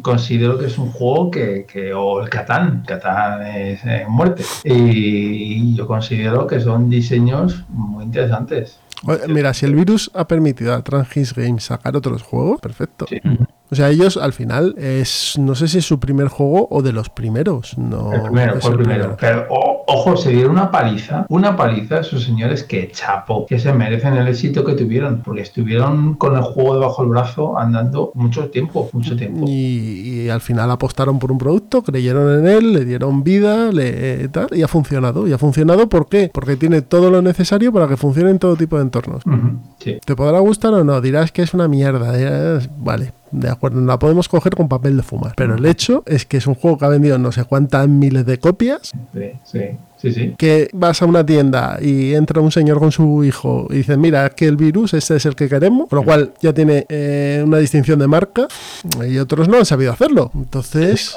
considero que es un juego que, que o el Catán, Catán es eh, muerte, y yo considero que son diseños muy interesantes. Mira, si el virus ha permitido a Transgis Games sacar otros juegos, perfecto. Sí. O sea, ellos al final es, no sé si es su primer juego o de los primeros. No, El primero, fue el primero. Pero o- ojo, se dieron una paliza, una paliza a esos señores que chapo, que se merecen el éxito que tuvieron, porque estuvieron con el juego debajo del brazo andando mucho tiempo, mucho tiempo. Y, y al final apostaron por un producto, creyeron en él, le dieron vida, le, tal, y ha funcionado. ¿Y ha funcionado por qué? Porque tiene todo lo necesario para que funcione en todo tipo de entornos. Sí. ¿Te podrá gustar o no? Dirás que es una mierda. dirás, vale, de acuerdo, no la podemos coger con papel de fumar. Pero el hecho es que es un juego que ha vendido no sé cuántas miles de copias. Sí, sí, sí, sí. Que vas a una tienda y entra un señor con su hijo y dice, mira, que el virus, este es el que queremos. Con lo cual ya tiene eh, una distinción de marca y otros no han sabido hacerlo. Entonces,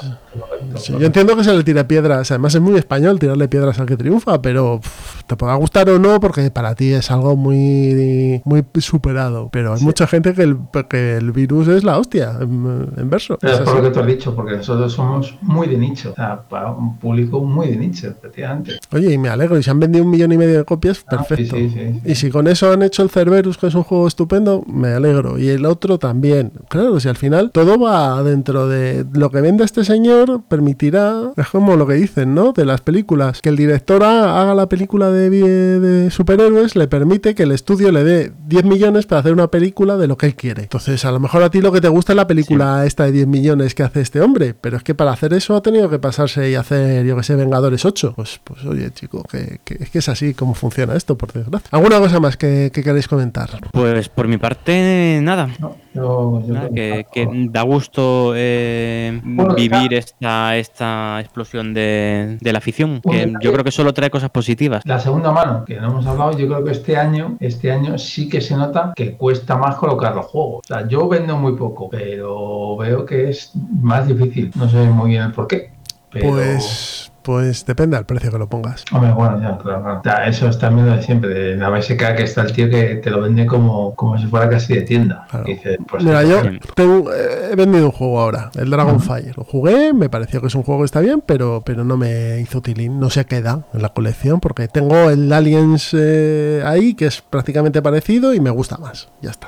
sí, yo entiendo que se le tira piedras. Además es muy español tirarle piedras al que triunfa, pero pff, te podrá gustar o no porque para ti es algo muy, muy superado. Pero hay mucha gente que el, que el virus es la hostia, en, en verso. Pero Es por lo que tú has dicho, porque nosotros somos muy de nicho, o sea, para un público muy de nicho, efectivamente. Oye, y me alegro. Y se han vendido un millón y medio de copias, Ah, perfecto. sí, sí, sí, sí. Y si con eso han hecho el Cerberus, que es un juego estupendo, me alegro. Y el otro también. Claro, si al final todo va dentro de lo que venda este señor, permitirá, es como lo que dicen, ¿no? De las películas, que el director ha- haga la película de, de superhéroes, le permite que el estudio le dé 10 millones para hacer una película de lo que él quiere. Entonces, a lo mejor a ti lo que te gusta es la película esta de 10 millones que hace este hombre, pero es que para hacer eso ha tenido que pasarse y hacer, yo que sé, Vengadores 8. Pues, pues oye, chico, que, que- es que es así como funciona esto, por desgracia. ¿Alguna cosa más que, que queréis comentar? Pues por mi parte, nada. No, yo, yo Nada, creo que, que da gusto eh, Bueno, vivir esta, esta explosión de, de la afición. Bueno, Que ya- yo creo que solo trae cosas positivas. La segunda mano, que no hemos hablado, yo creo que este año, este año sí que se nota que cuesta más colocar los juegos. O sea, yo vendo muy poco, pero veo que es más difícil. No sé muy bien el por qué. Pero... Pues, pues depende del precio que lo pongas. Hombre, bueno, ya, claro, claro. Eso es también lo de siempre, de la BSK que está el tío que te lo vende como, como si fuera casi de tienda. Claro. Y pues, Mira, yo tengo- eh, he vendido un juego ahora, el Dragonfire. Lo jugué, me pareció que es un juego que está bien, pero, pero no me hizo tilín. No sé qué da en la colección, porque tengo el Aliens eh, ahí, que es prácticamente parecido y me gusta más. Ya está.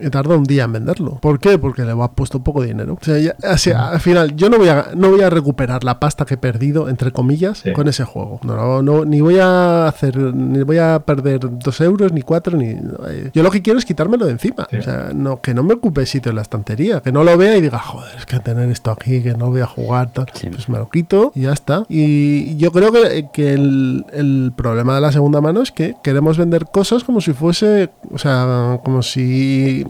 He tardado un día en venderlo. ¿Por qué? Porque le he puesto poco dinero. O sea, ya- así, al final, yo no voy, a, no voy a recuperar la pasta que he perdido, entre comillas, Sí. con ese juego. No, no, no, ni voy a hacer, ni voy a perder dos euros, ni cuatro, ni. eh, Yo lo que quiero es quitármelo de encima. Sí. O sea, no, que no me ocupe sitio en la estantería, que no lo vea y diga, joder, es que tener esto aquí, que no voy a jugar, tal. Sí. Pues me lo quito y ya está. Y yo creo que, que el, el problema de la segunda mano es que queremos vender cosas como si fuese, o sea, como si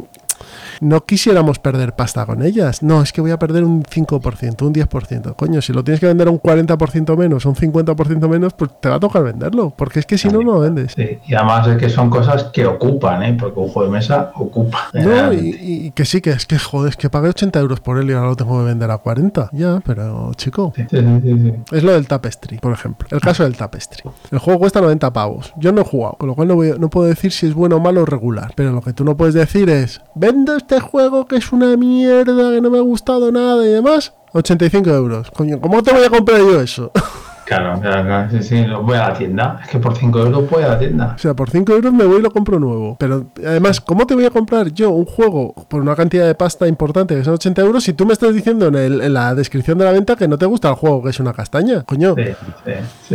no quisiéramos perder pasta con ellas. No, es que voy a perder un 5%, un 10%. Coño, si lo tienes que vender a un 40% menos, un 50% menos, pues te va a tocar venderlo. Porque es que si no, no lo vendes. Sí, y además es que son cosas que ocupan, ¿eh? porque un juego de mesa ocupa. No, y, que sí, que es que joder, es que pagué 80 euros por él y ahora lo tengo que vender a 40. Ya, pero chico, Sí, sí. Es lo del Tapestry, por ejemplo. El caso del Tapestry. El juego cuesta 90 pavos. Yo no he jugado, con lo cual no, voy- no puedo decir si es bueno o malo o regular. Pero lo que tú no puedes decir es, vendo este juego que es una mierda, que no me ha gustado nada y demás. 85 euros. Coño, ¿cómo te voy a comprar yo eso? Claro, claro, claro, sí, sí, lo voy a la tienda. Es que por 5 euros voy a la tienda. O sea, por 5 euros me voy y lo compro nuevo. Pero además, ¿cómo te voy a comprar yo un juego por una cantidad de pasta importante que son 80 euros si tú me estás diciendo en, el- en la descripción de la venta que no te gusta el juego, que es una castaña? Coño. Sí, sí, sí.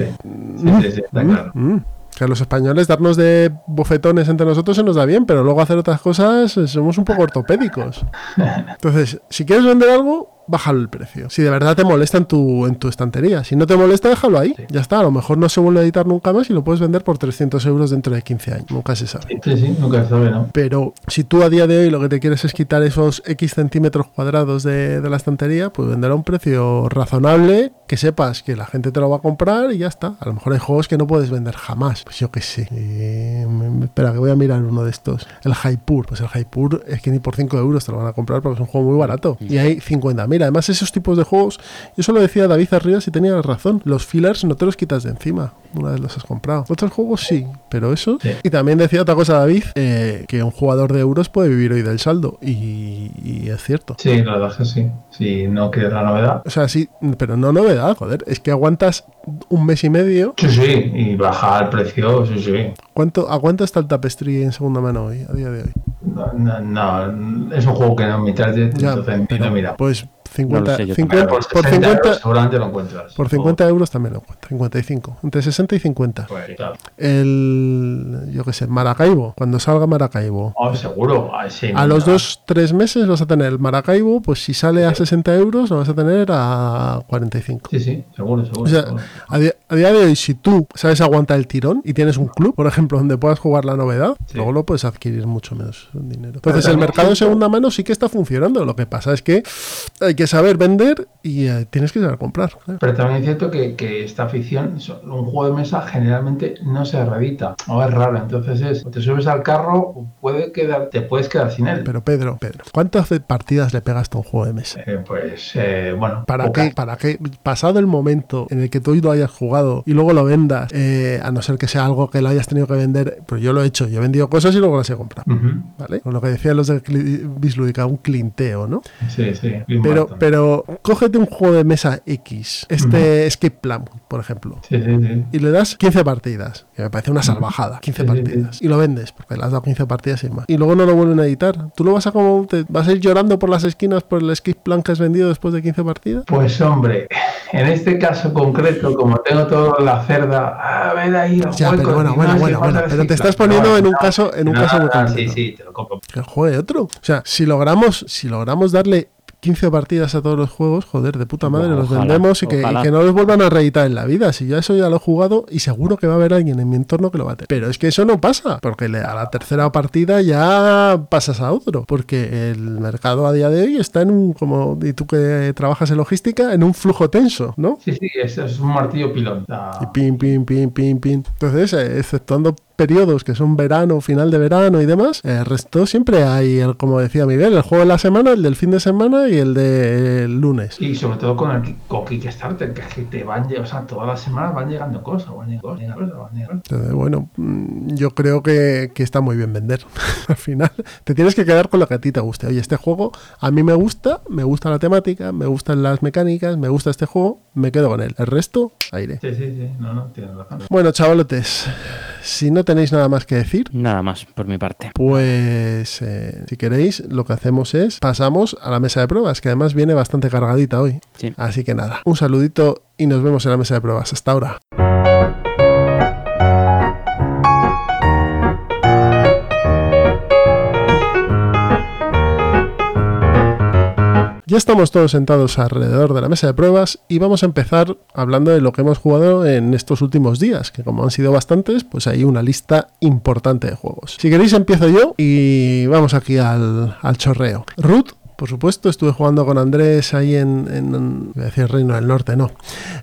Sí, sí, sí, está claro. Mm. Que a los españoles darnos de bofetones entre nosotros se nos da bien, pero luego hacer otras cosas eh, somos un poco ortopédicos. Entonces, si quieres vender algo, bájalo el precio. Si de verdad te molesta en tu, en tu estantería. Si no te molesta, déjalo ahí. Ya está. A lo mejor no se vuelve a editar nunca más y lo puedes vender por 300 euros dentro de 15 años. Nunca se sabe. Sí, sí, nunca se sabe, ¿no? Pero si tú a día de hoy lo que te quieres es quitar esos X centímetros cuadrados de, de la estantería, pues vender a un precio razonable, que sepas que la gente te lo va a comprar y ya está. A lo mejor hay juegos que no puedes vender jamás. Pues yo qué sé. Eh, espera, que voy a mirar uno de estos. El Hypur. Pues el Hypur es que ni por 5 euros te lo van a comprar porque es un juego muy barato. Y hay 50.000. Además, esos tipos de juegos, yo eso lo decía David Arribas y tenía razón. Los fillers no te los quitas de encima una vez los has comprado. Otros juegos sí, pero eso. Sí. Y también decía otra cosa David, eh, que un jugador de euros puede vivir hoy del saldo. Y, y es cierto. Sí, la verdad es que sí. Si no quieres la novedad. O sea, sí, pero no novedad, joder. Es que aguantas un mes y medio. Sí, sí, y bajar el precio, sí, sí. ¿Cuánto, ¿A cuánto está el Tapestry en segunda mano hoy, a día de hoy? No, no, no, es un juego que no entonces pero, no mira. pues 50, No sé, yo 50 por, por 60 50, euros seguramente lo encuentras. por 50 euros también lo encuentro. 55. Entre 60 y 50. Pues, claro. El, yo qué sé, Maracaibo. Cuando salga Maracaibo. Oh, seguro. ah, sí, A los mira. dos, tres meses vas a tener el Maracaibo, pues si sale a 60 euros lo vas a tener a 45. Sí, sí, seguro, seguro. O sea, seguro. A día, a día de hoy, si tú sabes aguantar el tirón y tienes un club, por ejemplo, donde puedas jugar la novedad, Sí. luego lo puedes adquirir mucho menos dinero. Entonces, el mercado siento- segunda mano sí que está funcionando. Lo que pasa es que hay que saber vender y eh, tienes que saber comprar. claro. Pero también es cierto que, que esta afición, un juego de mesa generalmente no se reedita o es raro. Entonces es, o te subes al carro o puede quedar, te puedes quedar sin él. Pero Pedro, Pedro, ¿cuántas partidas le pegas a un juego de mesa? Eh, pues eh, bueno, ¿Para qué? ¿Para qué? Pasado el momento en el que tú lo hayas jugado y luego lo vendas, eh, a no ser que sea algo que lo hayas tenido que vender, pues yo lo he hecho, yo he vendido cosas y luego las he comprado. ¿Vale? Con lo que decían los de Bislúdica, un clinteo, ¿no? Sí, sí. Pero, pero cógete un juego de mesa X, este Escape Plan, por ejemplo, Sí, sí, sí. y le das 15 partidas, que me parece una salvajada, 15 Sí, sí, partidas, y lo vendes, porque le has dado 15 partidas y más, y luego no lo vuelven a editar. ¿Tú lo vas a como, te vas a ir llorando por las esquinas por el Escape Plan que has vendido después de 15 partidas? Pues hombre, en este caso concreto, como tengo toda la cerda, a ver ahí el Ya, hueco, pero bueno, bueno, no, bueno, pero te estás poniendo No, en un no, caso- en un no, caso muy concreto. Sí, sí, te lo compro. que juegue otro. O sea, si logramos, si logramos darle 15 partidas a todos los juegos, joder, de puta madre, Bueno, los ojalá, vendemos y que, y ojalá. que no los vuelvan a reeditar en la vida. Si yo eso ya lo he jugado y seguro que va a haber alguien en mi entorno que lo va a tener. Pero es que eso no pasa, porque le- a la tercera partida ya pasas a otro, porque el mercado a día de hoy está en un, como y tú que trabajas en logística, en un flujo tenso, ¿no? Sí, sí, es, es un martillo pilón. Y pin, pin, pin, pin, pin. Entonces, eh, exceptuando periodos que son verano, final de verano y demás, el resto siempre hay, el, como decía Miguel, el juego de la semana, el del fin de semana y el del lunes. Y sobre todo con el con Kickstarter, que te van, o sea, todas las semanas van llegando cosas, van llegando cosas, van llegando cosas, van llegando cosas. Entonces, bueno, mm, yo creo que, que está muy bien vender. Al final, te tienes que quedar con lo que a ti te guste. Oye, este juego a mí me gusta, me gusta la temática, me gustan las mecánicas, me gusta este juego, me quedo con él. El resto, aire. Sí, sí, sí, no, no, tienes razón. Bueno, chavalotes, si no tenéis nada más que decir, Nada más por mi parte. Pues eh, si queréis, lo que hacemos es pasamos a la mesa de pruebas, que además viene bastante cargadita hoy. Sí. Así que nada, un saludito y nos vemos en la mesa de pruebas. Hasta ahora. Ya estamos todos sentados alrededor de la mesa de pruebas y vamos a empezar hablando de lo que hemos jugado en estos últimos días, que como han sido bastantes, pues hay una lista importante de juegos. Si queréis empiezo yo y vamos aquí al, al chorreo. Root. Por supuesto, estuve jugando con Andrés ahí en, en, decir Reino del Norte, no,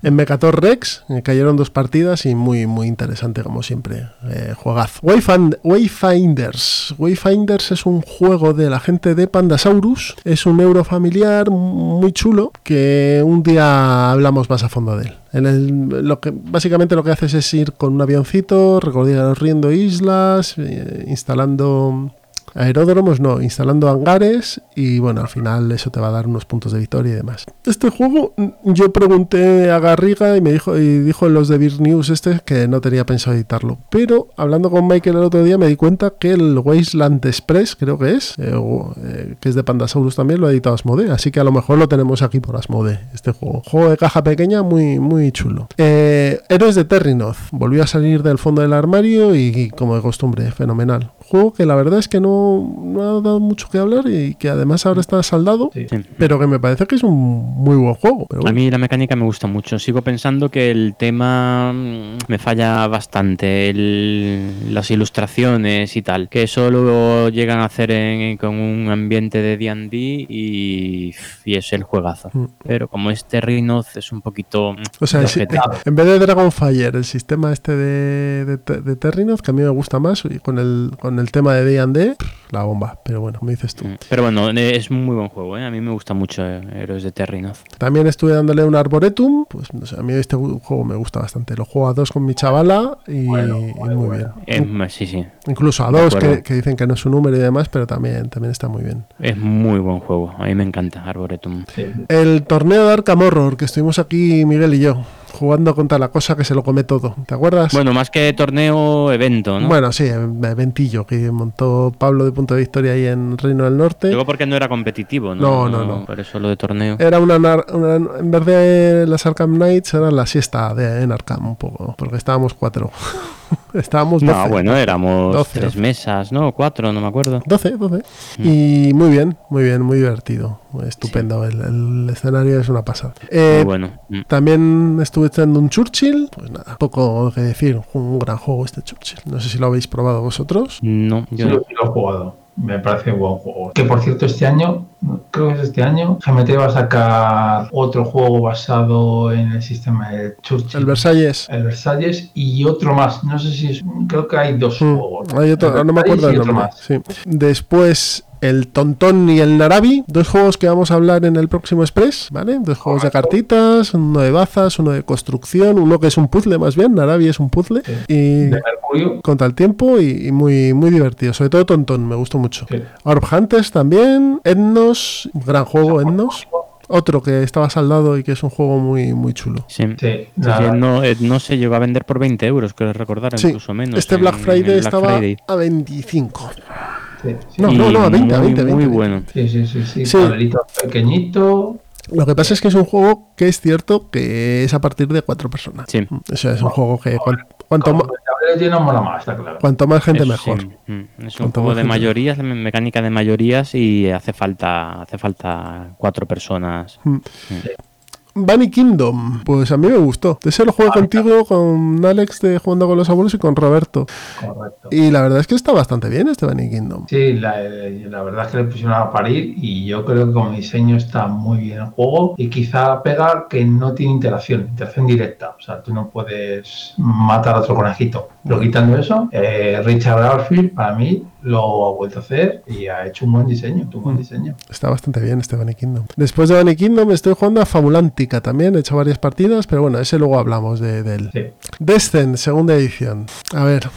en Mecator Rex, cayeron dos partidas y muy, muy interesante como siempre, eh, juegazo. Wayfind- Wayfinders, Wayfinders es un juego de la gente de Pandasaurus, es un euro familiar muy chulo que un día hablamos más a fondo de él. En el- lo que, básicamente lo que haces es ir con un avioncito, recorriendo islas, eh, instalando aeródromos, no, instalando hangares y bueno, al final eso te va a dar unos puntos de victoria y demás. Este juego, mm, yo pregunté a Garriga y me dijo, y dijo en los de Beer News este que no tenía pensado editarlo. Pero hablando con Michael el otro día me di cuenta que el Wasteland Express, creo que es, eh, eh, que es de Pandasaurus también, lo ha editado Asmode, así que a lo mejor lo tenemos aquí por Asmode, este juego. Juego de caja pequeña muy, muy chulo. Eh, Héroes de Terrinoth, volvió a salir del fondo del armario y como de costumbre, fenomenal. Juego que la verdad es que no, no ha dado mucho que hablar y que además ahora está saldado, Sí. Pero que me parece que es un muy buen juego. Pero A mí la mecánica me gusta mucho. Sigo pensando que el tema mm, me falla bastante. el- las ilustraciones y tal. Que solo llegan a hacer en- con un ambiente de DD y, y es el juegazo. Mm. Pero como este Rhinoz es un poquito. mm, O sea, si- en vez de Dragonfire, el sistema este de, de Terrinoth, que a mí me gusta más, y con el, con el tema de D&D, la bomba. Pero bueno, me dices tú. Mm. Pero bueno, eh, es un muy buen juego. ¿eh? A mí me gusta mucho eh, Héroes de Terrinoth. También estuve dándole un Arboretum, pues no sé, a mí este juego me gusta bastante. Lo juego a dos con mi chavala y, Bueno, y bueno, muy bueno. bien. Eh, sí, sí. Incluso a de dos, que, que dicen que no es un número y demás, pero también, también está muy bien. Es muy buen juego. A mí me encanta Arboretum. Sí. El torneo de Arkham Horror, que estuvimos aquí Miguel y yo, jugando contra la cosa que se lo come todo. ¿Te acuerdas? Bueno, más que torneo, evento, ¿no? Bueno, sí, eventillo que montó Pablo de Punto de Victoria ahí en Reino del Norte. Digo porque no era competitivo, No, ¿no? no, no. Por eso lo de torneo. Era una, una- en vez de las Arkham Knights, era la siesta de, en Arkham un poco, porque estábamos cuatro. estábamos 12. No, bueno, éramos 12. tres mesas, ¿no? Cuatro, no me acuerdo. 12, 12. Mm. Y muy bien, muy bien, muy divertido. Muy estupendo. El, el escenario es una pasada. Eh, Muy bueno. Mm. También estuve echando un Churchill. Pues nada, poco que decir. Un gran juego este Churchill. No sé si lo habéis probado vosotros. No, yo no. lo he jugado. Me parece buen juego. Que por cierto, este año, creo que es este año, GMT va a sacar otro juego basado en el sistema de Churchill. El Versalles. El Versalles y otro más. No sé si es. Creo que hay dos Mm, juegos. hay otro- no me acuerdo nombre. sí. Después el Tontón y el Narabi, dos juegos que vamos a hablar en el próximo Express, ¿vale? Dos juegos de cartitas, uno de bazas, uno de construcción, uno que es un puzzle más bien, Narabi es un puzzle Sí. y contra el tiempo y, y muy muy divertido, sobre todo Tontón, me gustó mucho. Sí. Orb Hunters también, Etnos, gran juego Etnos, otro que estaba saldado y que es un juego muy muy chulo. Sí. No, no se llegó a vender por 20 euros, creo recordar, Sí, incluso menos. este en- Black en Friday Black estaba Friday. a 25. Sí, sí. No, no, no, a 20, a muy, 20, 20, Muy 20. bueno. Sí, sí, sí, sí. Sí. Pequeñito. Lo que pasa es que es un juego que es cierto que es a partir de cuatro personas. Sí. Eso es un juego que cuan- cuanto, más, está claro. cuanto más gente mejor. sí, mm, Es un Cuanto juego más de gente- mayorías, me- mecánica de mayorías y hace falta, hace falta cuatro personas. Bunny Kingdom, pues a mí me gustó. Ese lo jugué contigo, con Alex de Jugando con los Abuelos y con Roberto. Correcto. Y la verdad es que está bastante bien este Bunny Kingdom. Sí, la, eh, la verdad es que le pusieron a parir y yo creo que como diseño está muy bien el juego y quizá pega que no tiene interacción, interacción directa. O sea, tú no puedes matar a otro conejito. Pero quitando eso, eh, Richard Garfield para mí lo ha vuelto a hacer y ha hecho un buen diseño, un buen diseño. Está bastante bien este Bunny Kingdom. Después de Bunny Kingdom estoy jugando a Fabulántica también. He hecho varias partidas, pero bueno, ese luego hablamos de, de él. Sí. Descent, segunda edición. A ver.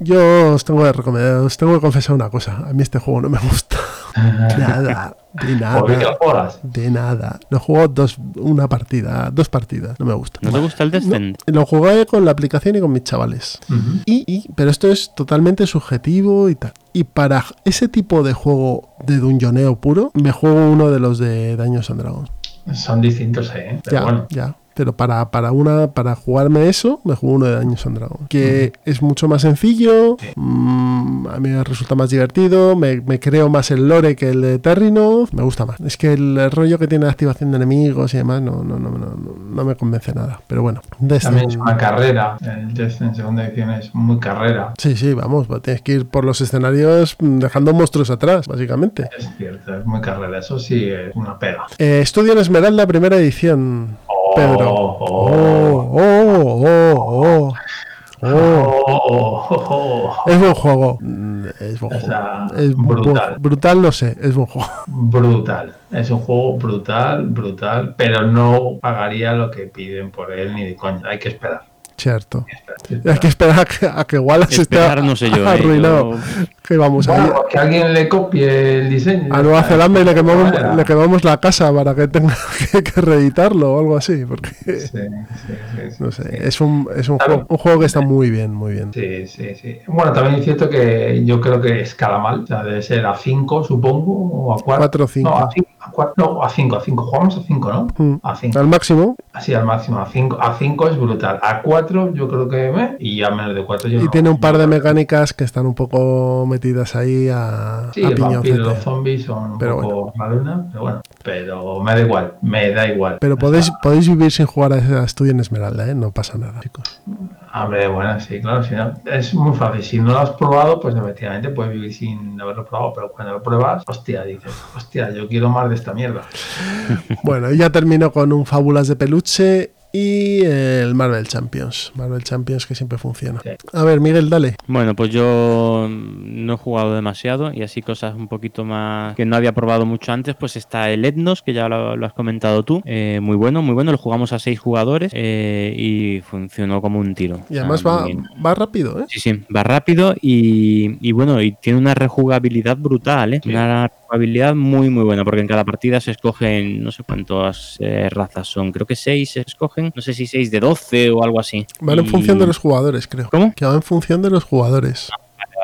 Yo os tengo, que recomendar, os tengo que confesar una cosa. A mí este juego no me gusta. Nada. De ¿Por qué te lo nada. juegas? De nada. Lo juego dos, una partida, dos partidas. No me gusta. ¿No te gusta el Descent? No, lo jugué con la aplicación y con mis chavales. Y, y- pero esto es totalmente subjetivo y tal. Y para ese tipo de juego de dungeoneo puro, me juego uno de los de Daños and Dragons. Son distintos, ¿eh? Pero Ya, bueno. ya. Pero para, para una para jugarme eso, me juego uno de Daños and Dragons. Que es mucho más sencillo, Sí. mm, a mí me resulta más divertido, me, me creo más el lore que el de Terrinoth, me gusta más. Es que el rollo que tiene de activación de enemigos y demás no, no, no, no, no- me convence nada. Pero bueno, Descent- También es una carrera. El Death en segunda edición es muy carrera. Sí, sí, vamos, tienes que ir por los escenarios mm, dejando monstruos atrás, básicamente. Es cierto, es muy carrera. Eso sí es una pega. Eh, Estudio en Esmeralda, primera edición. Oh, oh, Oh, oh, oh, oh. Oh. oh, oh, oh. Es buen juego. Mm, Es brutal. brutal, no sé, es buen juego. Brutal. Es un juego brutal, brutal, pero no pagaría lo que piden por él ni de coña. Hay que esperar. Cierto. Hay que esperar a que, a que Wallace esté Esperar, no sé yo, eh, arruinado. yo- Que vamos a que alguien le copie el diseño. a Nueva Zelanda y le quemamos, le quemamos la casa para que tenga que, que reeditarlo o algo así. Porque, Sí, sí, sí, sí, no sé, sí. es un, es un, juego, un juego que está muy bien, muy bien. Sí, sí, sí. Bueno, también es cierto que yo creo que escala mal. O sea, debe ser a 5, supongo, o a 4. Cuatro o cinco. No, a 5, a cuatro- no, a 5, a 5. Jugamos a 5, ¿no? Mm. A 5. Al máximo. Así al máximo, a 5 a cinco es brutal. A 4 yo creo que me y a menos de 4 yo Y no. tiene un par de mecánicas que están un poco metidas ahí a, Sí, a el vampiro los zombies son un Pero poco maluna, pero bueno, pero me da igual, me da igual. Pero podéis, podéis vivir sin jugar a Estudio en Esmeralda, ¿eh? No pasa nada, chicos. Hombre, bueno, sí, claro, si no- es muy fácil. Si no lo has probado, pues efectivamente puedes vivir sin haberlo probado, pero cuando lo pruebas, hostia, dices, hostia, yo quiero más de esta mierda. Bueno, y ya termino con un Fábulas de Peluche y el Marvel Champions. Marvel Champions que siempre funciona. Sí. A ver, Miguel, dale. Bueno, pues yo no he jugado demasiado y así cosas un poquito más que no había probado mucho antes, pues está el Etnos, que ya lo, lo has comentado tú. Eh, muy bueno, muy bueno. Lo jugamos a seis jugadores eh, y funcionó como un tiro. Y además va, va rápido, ¿eh? Sí, sí, va rápido y, y bueno, y tiene una rejugabilidad brutal, ¿eh? Sí. Una rejugabilidad muy, muy buena, porque en cada partida se escogen, no sé cuántas eh, razas son, creo que seis se escogen, no sé si seis de 12 o algo así. Van en función de los jugadores, creo. ¿Cómo? Que va en función de los jugadores.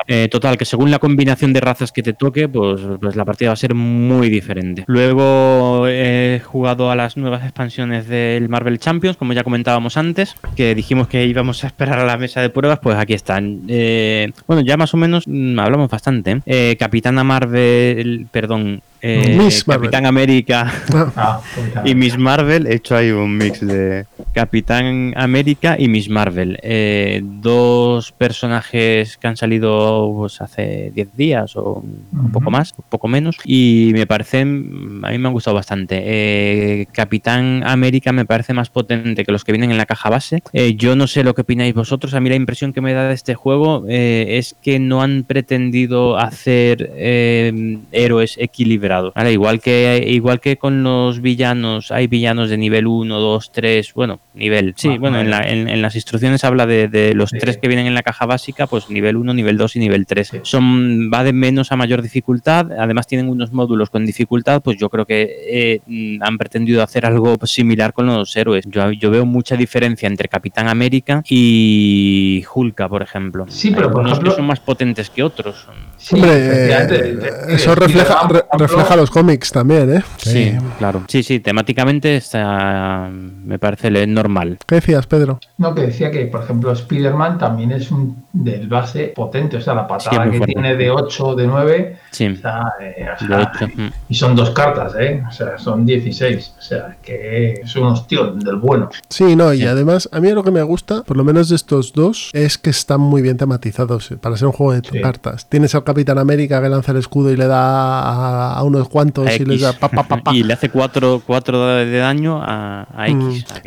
Eh, total, que según la combinación de razas que te toque, pues, pues la partida va a ser muy diferente. Luego he jugado a las nuevas expansiones del Marvel Champions, como ya comentábamos antes, que dijimos que íbamos a esperar a la mesa de pruebas, pues aquí están. Eh, bueno, ya más o menos mm, hablamos bastante. ¿eh? Eh, Capitana Marvel, perdón, eh, Miss Marvel. Capitán América Ah, pues, y Miss Marvel, he hecho ahí un mix de Capitán América y Miss Marvel. Eh, dos personajes que han salido pues, hace 10 días o un poco más, un poco menos, y me parecen, a mí me han gustado bastante. Eh, Capitán América me parece más potente que los que vienen en la caja base. Eh, yo no sé lo que opináis vosotros, a mí la impresión que me da de este juego eh, es que no han pretendido hacer eh, héroes equilibrados. Igual, que, igual que con los villanos, hay villanos de nivel 1, 2, 3, bueno, nivel. Sí, Ah, bueno, en, la- en- en las instrucciones habla de, de los Sí. tres que vienen en la caja básica, pues nivel 1, nivel 2 y nivel 3. Sí. Son, va de menos a mayor dificultad, además tienen unos módulos con dificultad, pues yo creo que eh, mm, han pretendido hacer algo similar con los héroes. Yo, yo veo mucha diferencia entre Capitán América y Hulka, por ejemplo. Sí, Hay pero por algunos ejemplo- que son más potentes que otros. Sí, Hombre, efectivamente, eh, de- eso refleja, por re- refleja los cómics también, ¿eh? Sí, claro. Sí, sí, temáticamente está, me parece le- normal. ¿Qué decías, Pedro? No, que decía que, por ejemplo, Spider-Man también es un del base potente, o sea, la patada Sí, que fuerte. tiene de 8 o de 9, Sí, o sea, eh, o de sea, hecho. mm. y son dos cartas, ¿eh? O sea, son 16, o sea, que es un hostión del bueno. Sí, no, y Sí. además a mí lo que me gusta, por lo menos de estos dos, es que están muy bien tematizados eh, para ser un juego de Sí. cartas. Tienes al Capitán América que lanza el escudo y le da a, a unos cuantos A y les da X. pa, pa, pa, pa. y le hace 4 cuatro, de daño a, a X. Mm,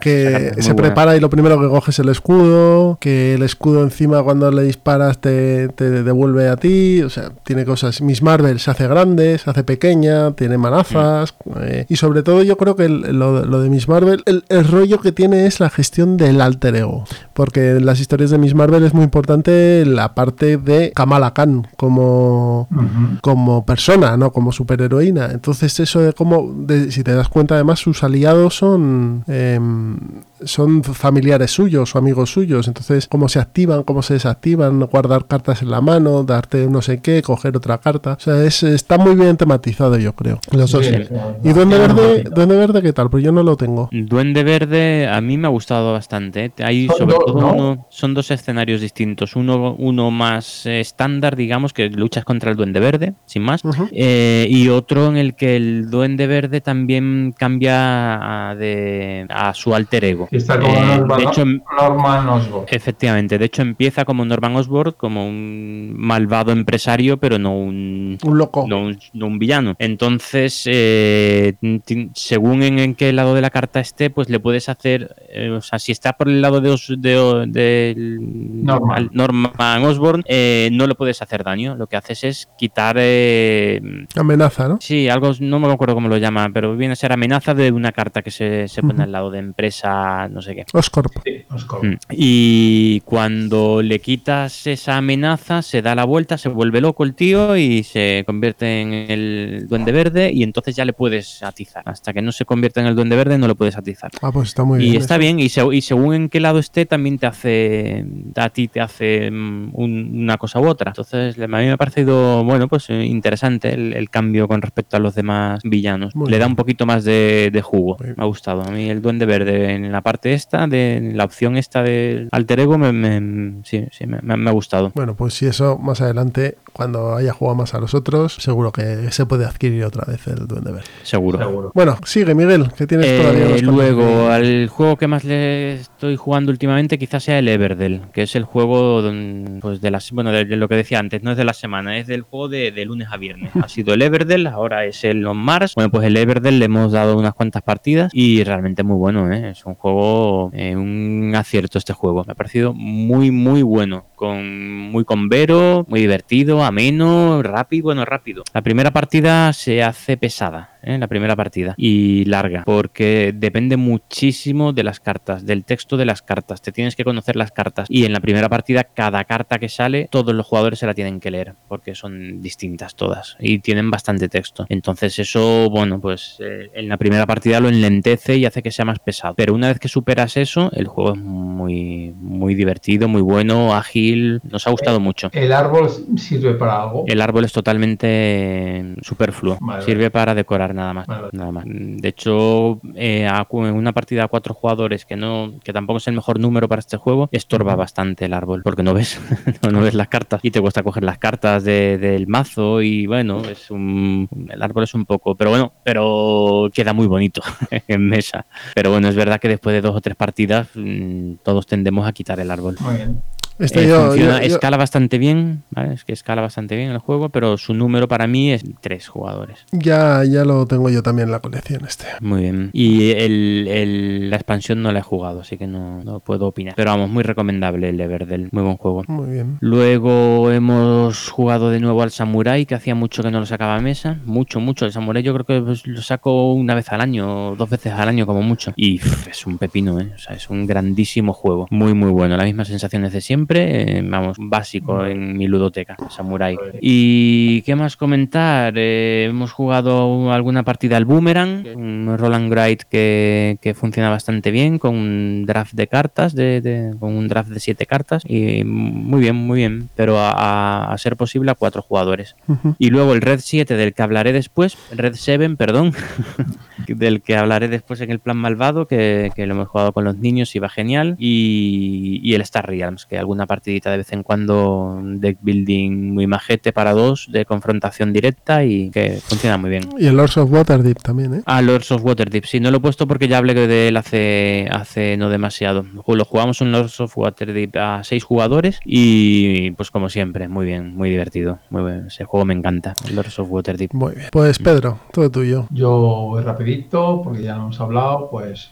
que le- se buena. prepara y lo primero que coge es el escudo, que el escudo encima cuando le disparas te, te devuelve a ti, o sea, tiene cosas. Miss Marvel se hace grande, se hace pequeña, tiene manazas, eh, y sobre todo yo creo que el- lo, lo de Miss Marvel, el, el rollo que tiene es la gestión del alter ego, porque en las historias de Miss Marvel es muy importante la parte de Kamala Khan como como persona, no como superheroína. Entonces eso de cómo, de- si te das cuenta además sus aliados son em, son familiares suyos o amigos suyos. Entonces cómo se activan, cómo se desactivan, guardar cartas en la mano, darte no sé qué, coger otra carta. O sea, es, está muy bien tematizado yo creo. Los dos. Sí, ¿Y Duende Verde. Duende Verde qué tal? Pues yo no lo tengo. Duende Verde a mí me ha gustado bastante. ¿eh? Hay Son sobre dos, todo ¿no? uno, son dos escenarios distintos. Uno, uno más eh, estándar, digamos, que luchas contra el Duende Verde, sin más. Eh, y otro en el que el Duende Verde también cambia a, de, a su alter ego. Y está como Eh, Norman, de hecho, em- Norman Osborn. Efectivamente, de hecho empieza como Norman Osborn, como un malvado empresario, pero no un, Un loco. no un, no un villano. Entonces, eh, según en, en qué lado de la carta esté, pues le puedes hacer, eh, o sea, si está por el lado de, Os- de, del Norman. Norman Osborn, eh, no le puedes hacer daño. Lo que haces es quitar, eh, Amenaza, ¿no? sí, algo, no me acuerdo cómo lo llama, pero viene a ser amenaza de una carta que se, se pone al lado de empresa no sé qué. Oscorp. Sí, Oscorp. Mm. Y cuando le quitas esa amenaza, se da la vuelta, se vuelve loco el tío y se convierte en el duende verde y entonces ya le puedes atizar. Hasta que no se convierta en el duende verde no lo puedes atizar. Ah, pues está muy Y bien. está eso. bien, y, se- y según en qué lado esté, también te hace, a ti te hace mm, un- una cosa u otra. Entonces, a mí me ha parecido, bueno, pues eh, interesante el, el cambio con respecto a los demás villanos. Muy Le da un poquito más de, de jugo, Muy me ha gustado. A mí el Duende Verde en la parte esta, de en la opción esta del alter ego, me, me- sí, sí, me, me- me ha gustado. Bueno, pues si eso más adelante, cuando haya jugado más a los otros, seguro que se puede adquirir otra vez el Duende Verde. Seguro. Seguro. Bueno, sigue Miguel, que tienes Eh, todavía cuantos luego, al juego que más le estoy jugando últimamente quizás sea el Everdell, que es el juego pues de las bueno de, de lo que decía antes, no es de la semana, es del juego de, de lunes a viernes. Ha el Everdell, ahora es el On Mars. Bueno, pues el Everdell le hemos dado unas cuantas partidas y realmente muy bueno, ¿eh? es un juego, eh, un acierto este juego. Me ha parecido muy muy bueno, con muy convero, muy divertido, ameno, rápido, bueno, rápido. La primera partida se hace pesada, ¿eh? la primera partida y larga, porque depende muchísimo de las cartas, del texto de las cartas. Te tienes que conocer las cartas y en la primera partida cada carta que sale todos los jugadores se la tienen que leer porque son distintas todas y tienen bastante texto. Entonces eso, bueno, pues eh, en la primera partida lo enlentece y hace que sea más pesado. Pero una vez que superas eso, el juego es muy muy divertido, muy bueno, ágil, nos ha gustado mucho. ¿El árbol sirve para algo? El árbol es totalmente superfluo. Vale, Sirve para decorar nada más. Vale. Nada más. De hecho, eh, una partida a cuatro jugadores que no, que tampoco es el mejor número para este juego, estorba bastante el árbol, porque no ves, no, no ves las cartas y te cuesta coger las cartas de- del mazo y bueno, es un, el árbol es un poco, pero bueno, pero queda muy bonito en mesa. Pero bueno, es verdad que después de dos o tres partidas mm, todos tendemos a quitar el árbol. Muy bien. Este Eh, yo- funciona- yo- yo- escala bastante bien, ¿vale? Es que escala bastante bien el juego, pero su número para mí es tres jugadores. ya, ya lo tengo yo también en la colección este. Muy bien. Y el, el- la expansión no la he jugado, así que no, no puedo opinar. Pero vamos, muy recomendable el Everdell, muy buen juego. Muy bien. Luego hemos jugado de nuevo al Samurai, que hacía mucho que no lo sacaba a mesa. Mucho, mucho. El Samurai yo creo que pues, lo saco una vez al año, dos veces al año como mucho. Y pff, es un pepino, ¿eh? O sea, es un grandísimo juego. Muy, muy bueno. Las mismas sensaciones de siempre. Eh, vamos, básico en mi ludoteca, Samurai. ¿Y qué más comentar? Eh, hemos jugado alguna partida al Boomerang, un Roland Wright que, que funciona bastante bien, con un draft de cartas, de, de- con un draft de siete cartas. Y muy bien, muy bien. Pero a, ser posible a cuatro jugadores. Y luego el Red 7 del que hablaré después, Red 7, perdón, del que hablaré después en el plan malvado, que, que lo hemos jugado con los niños y va genial. Y, y el Star Realms, que alguna partidita de vez en cuando, un deck building muy majete para dos, de confrontación directa y que funciona muy bien. Y el Lords of Waterdeep también, ¿eh? Ah, Lords of Waterdeep. Sí, no lo he puesto porque ya hablé de él hace, hace no demasiado. Lo jugamos en Lords of Waterdeep a seis jugadores y pues como siempre, muy bien, muy divertido. Muy bien. Ese juego me encanta, el Lords of Waterdeep. Muy bien. Pues Pedro, todo tuyo. Yo voy rapidito, porque ya hemos hablado, pues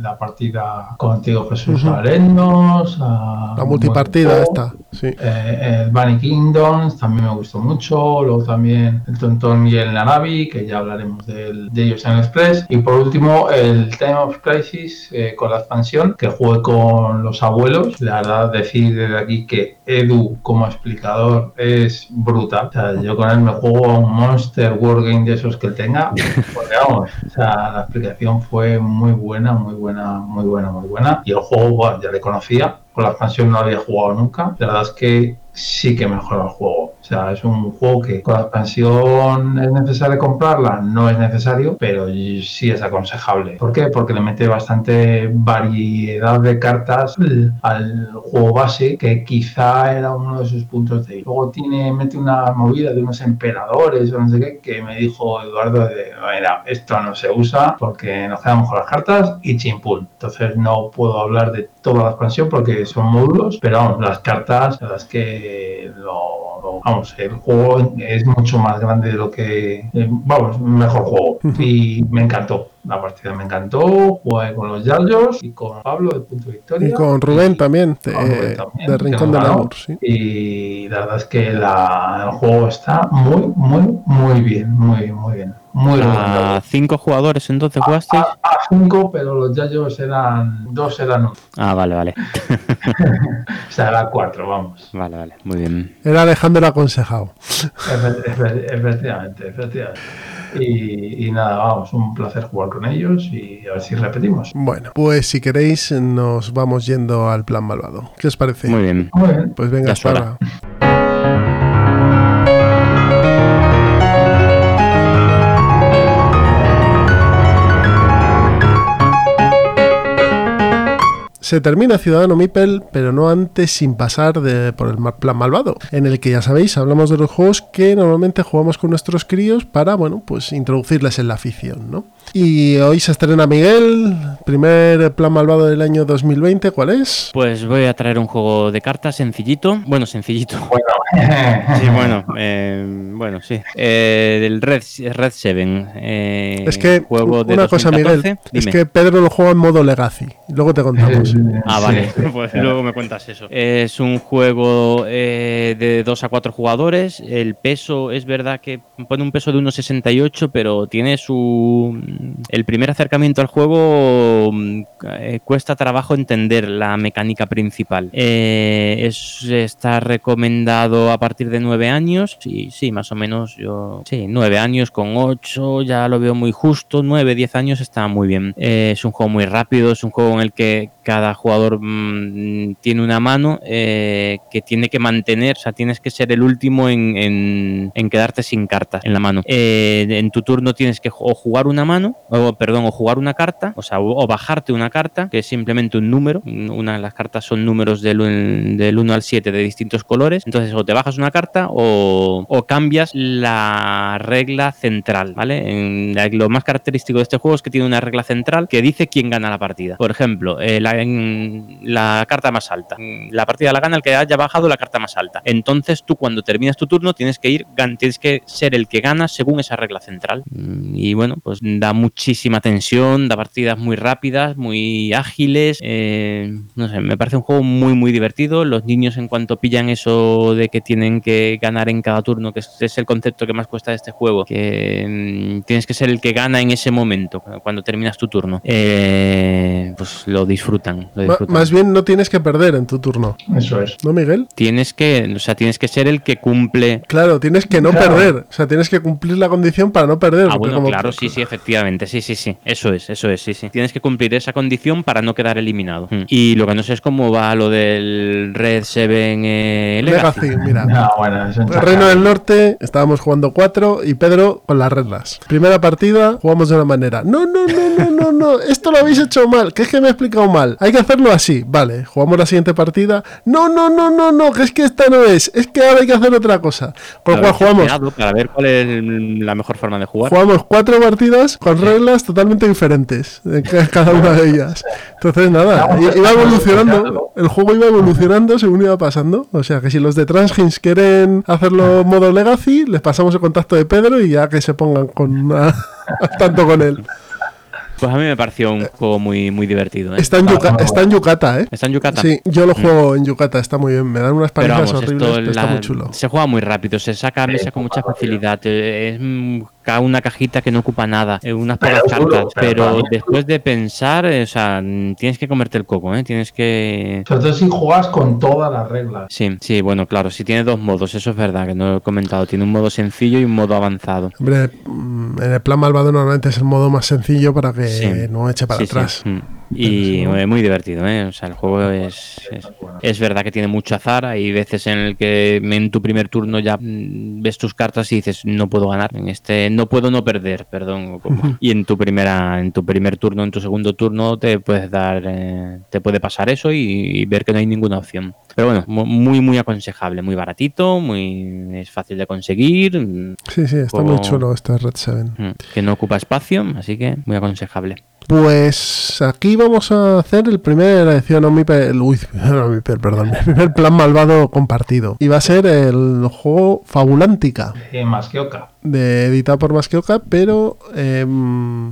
la partida contigo Jesús Ujú. Arendos, a- La multipartida bueno, esta, sí. Eh, el Bunny Kingdoms también me gustó mucho. Luego también el Tontón y el Narabi, que ya hablaremos del- de ellos en Express. Y por último, el Time of Crisis eh, con la expansión, que jugué con los abuelos. La verdad, decir desde aquí que Edu como explicador es brutal. O sea, yo con él me juego a un Monster Wargame de esos que él tenga. Porque vamos, o sea, la explicación fue muy buena, muy buena, muy buena, muy buena. Y el juego, bueno, ya le conocía. Con la expansión no había jugado nunca. La verdad es que sí que mejora el juego. O sea, es un juego que con la expansión es necesario comprarla, no es necesario, pero sí es aconsejable. ¿Por qué? Porque le mete bastante variedad de cartas al- juego base, que quizá era uno de sus puntos de Luego tiene, mete una movida de unos emperadores o no sé qué, que me dijo Eduardo de, mira, esto no se usa porque nos quedamos con las cartas y chimpún. Entonces no puedo hablar de toda la expansión porque son módulos, pero vamos, las cartas, las que lo, lo- vamos, el juego es mucho más grande de lo que, eh, vamos, mejor juego. Y me encantó. La partida me encantó, jugué con los Yallos y con Pablo de Punto Victoria. Y con Rubén también, de, Rubén también, de Rincón sí. Y la verdad es que la- el juego está muy, muy, muy bien, muy, muy bien. Muy A cinco jugadores entonces jugasteis. A, a cinco, pero los yayos eran dos eran uno. Ah, vale, vale. O sea, era cuatro, vamos. Vale, vale, muy bien. Era Alejandro aconsejado. Efe- efe- Efectivamente, efectivamente. Y, y nada, vamos, un placer jugar con ellos y a ver si repetimos. Bueno, pues si queréis, nos vamos yendo al plan malvado. ¿Qué os parece? Muy bien. Muy bien. Pues venga, hasta ahora. Se termina Ciudadano Mipel, pero no antes sin pasar de- por el plan malvado, en el que ya sabéis, hablamos de los juegos que normalmente jugamos con nuestros críos para, bueno, pues introducirles en la afición, ¿no? Y hoy se estrena Miguel, primer plan malvado del año 2020, ¿cuál es? Pues voy a traer un juego de cartas sencillito. Bueno, sencillito. Bueno, Sí, bueno, eh, bueno, sí. Eh, del Red, Red 7. eh, Es que, juego de una cosa, 2014. Miguel, es que Pedro lo juega en modo Legacy. Luego te contamos. Ah, vale, pues luego me cuentas eso. Es un juego eh, de 2 a 4 jugadores. El peso es verdad que pone un peso de 1,68, pero tiene su. El primer acercamiento al juego mm, eh, cuesta trabajo entender la mecánica principal. Eh, es, está recomendado a partir de 9 años. Y sí, más o menos yo. Sí, 9 años con 8, ya lo veo muy justo. 9, 10 años está muy bien. Eh, es un juego muy rápido, es un juego en el que cada jugador mm, tiene una mano eh, que tiene que mantener, o sea, tienes que ser el último en, quedarte sin cartas en la mano. Eh, en tu turno tienes que o jugar una mano, o perdón, o jugar una carta, o sea, o, bajarte una carta, que es simplemente un número. Una de las cartas son números del, del 1 al 7 de distintos colores. Entonces, o te bajas una carta o, cambias la regla central, ¿vale? Lo más característico de este juego es que tiene una regla central que dice quién gana la partida. Por ejemplo, eh, la, en- la carta más alta. Mm, La partida la gana el que haya bajado la carta más alta. Entonces tú cuando terminas tu turno tienes que ir, tienes que ser el que gana según esa regla central. Mm, Y bueno, pues da muchísima tensión, da partidas muy rápidas, muy ágiles. eh, no sé, me parece un juego muy muy divertido. Los niños en cuanto pillan eso de que tienen que ganar en cada turno, que es, el concepto que más cuesta de este juego, que mm, tienes que ser el que gana en ese momento, cuando terminas tu turno. Eh, pues lo disfrutan. Lo Ma- disfrutan. más bien no tienes que perder en tu turno. Eso es. ¿No, Miguel? Tienes que, o sea, tienes que ser el que cumple. Claro, tienes que no Claro. perder. O sea, tienes que cumplir la condición para no perder. Ah, bueno, como- claro, sí, sí, efectivamente, sí, sí, sí, eso es, eso es, sí, sí. Tienes que cumplir esa condición para no quedar eliminado. Mm. Y lo que no sé es cómo va lo del Red 7 eh, Legacy. Legacy, mira. No, bueno, Reino del Norte, estábamos jugando cuatro y Pedro con las reglas. Primera partida, jugamos de una manera. No, no, no, no, no, no, esto lo habéis hecho mal, que es que me he explicado mal. Hay que hacerlo así, vale. Jugamos la siguiente partida. No, no, no, no, no, que es que esta no es, es que ahora hay que hacer otra cosa. Con lo cual jugamos, Para ver cuál es la mejor forma de jugar. jugamos cuatro partidas con reglas totalmente diferentes, en ca- cada una de ellas. Entonces, nada, iba evolucionando, el juego iba evolucionando según iba pasando. O sea que si los de Transgins quieren hacerlo modo Legacy, les pasamos el contacto de Pedro y ya que se pongan con a- al tanto con él. Pues a mí me pareció un juego muy, muy divertido. ¿eh? Está en, Yuca- está en Yucata, ¿eh? ¿Está en Yucatán? Sí, yo lo juego en Yucata, está muy bien. Me dan unas palizas horribles, esto pero está la- muy chulo. se juega muy rápido, se saca a mesa con mucha facilidad. eh, Es mm, una cajita que no ocupa nada, eh, unas Pero pocas cartas. pero después de pensar, eh, o sea, tienes que comerte el coco, ¿eh? Tienes que. Sobre todo si juegas con todas las reglas. Sí, sí, bueno, claro, si tiene dos modos, eso es verdad, que no lo he comentado. Tiene un modo sencillo y un modo avanzado. Hombre, mm, en el plan malvado normalmente es el modo más sencillo para que Sí. no eche para Sí, sí, atrás. mm. Y eh, muy divertido, ¿eh? O sea, el juego es, es, es verdad que tiene mucho azar. Hay veces en el que en tu primer turno ya mm, ves tus cartas y dices, no puedo ganar. En este, no puedo no perder, perdón. Y en tu primera, en tu primer turno, en tu segundo turno, te puedes dar, eh, te puede pasar eso y, y ver que no hay ninguna opción. Pero bueno, mu- muy, muy aconsejable, muy baratito, muy, es fácil de conseguir. Sí, sí, está Juego- muy chulo este Red 7. mm, Que no ocupa espacio, así que muy aconsejable. Pues aquí vamos a hacer el primer edición Omniper, uy, Omniper, perdón, el primer plan malvado compartido. Y va a ser el juego Fabulántica. Eh, más que Oca. De editado por Masqueoka, pero eh,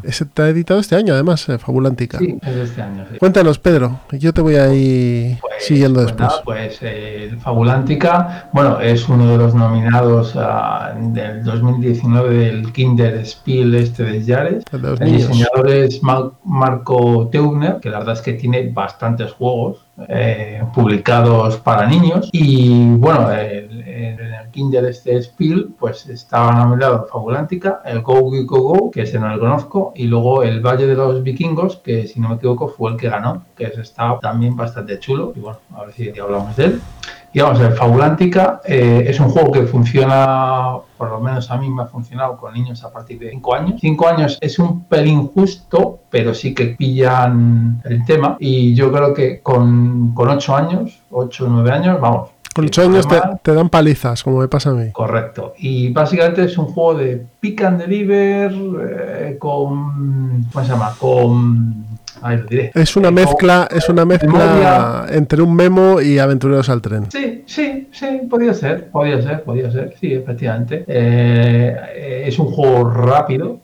está editado este año, además, Fabulantica. Sí, es este año. sí. Cuéntanos, Pedro, yo te voy a ir Pues, siguiendo pues después. nada, pues eh, Fabulántica, bueno, es uno de los nominados ah, del 2019 del Kinder Spiel este de Yares. El niños. diseñador es Ma- Marco Teugner, que la verdad es que tiene bastantes juegos eh, publicados para niños. Y bueno, el- el- en el Kinder este Spiel, pues estaba nominado Fabulántica, el Go Go Go Go, que ese no lo conozco, y luego el Valle de los Vikingos, que si no me equivoco fue el que ganó, que ese está también bastante chulo. Y bueno, a ver si hablamos de él. Y vamos, el Fabulántica eh, es un juego que funciona, por lo menos a mí me ha funcionado con niños a partir de 5 años. 5 años es un pelín justo, pero sí que pillan el tema. Y yo creo que con, con 8 años, 8 o 9 años, vamos. Con que 8 años te dan palizas, como me pasa a mí. Correcto. Y básicamente es un juego de pick and deliver eh, con. ¿Cómo se llama? Con. Ahí lo diré. Es una mezcla, es una mezcla entre un memo y aventureros al tren. Sí, sí, sí, podría ser, podría ser, podría ser, sí, efectivamente. Eh, eh, es un juego rápido,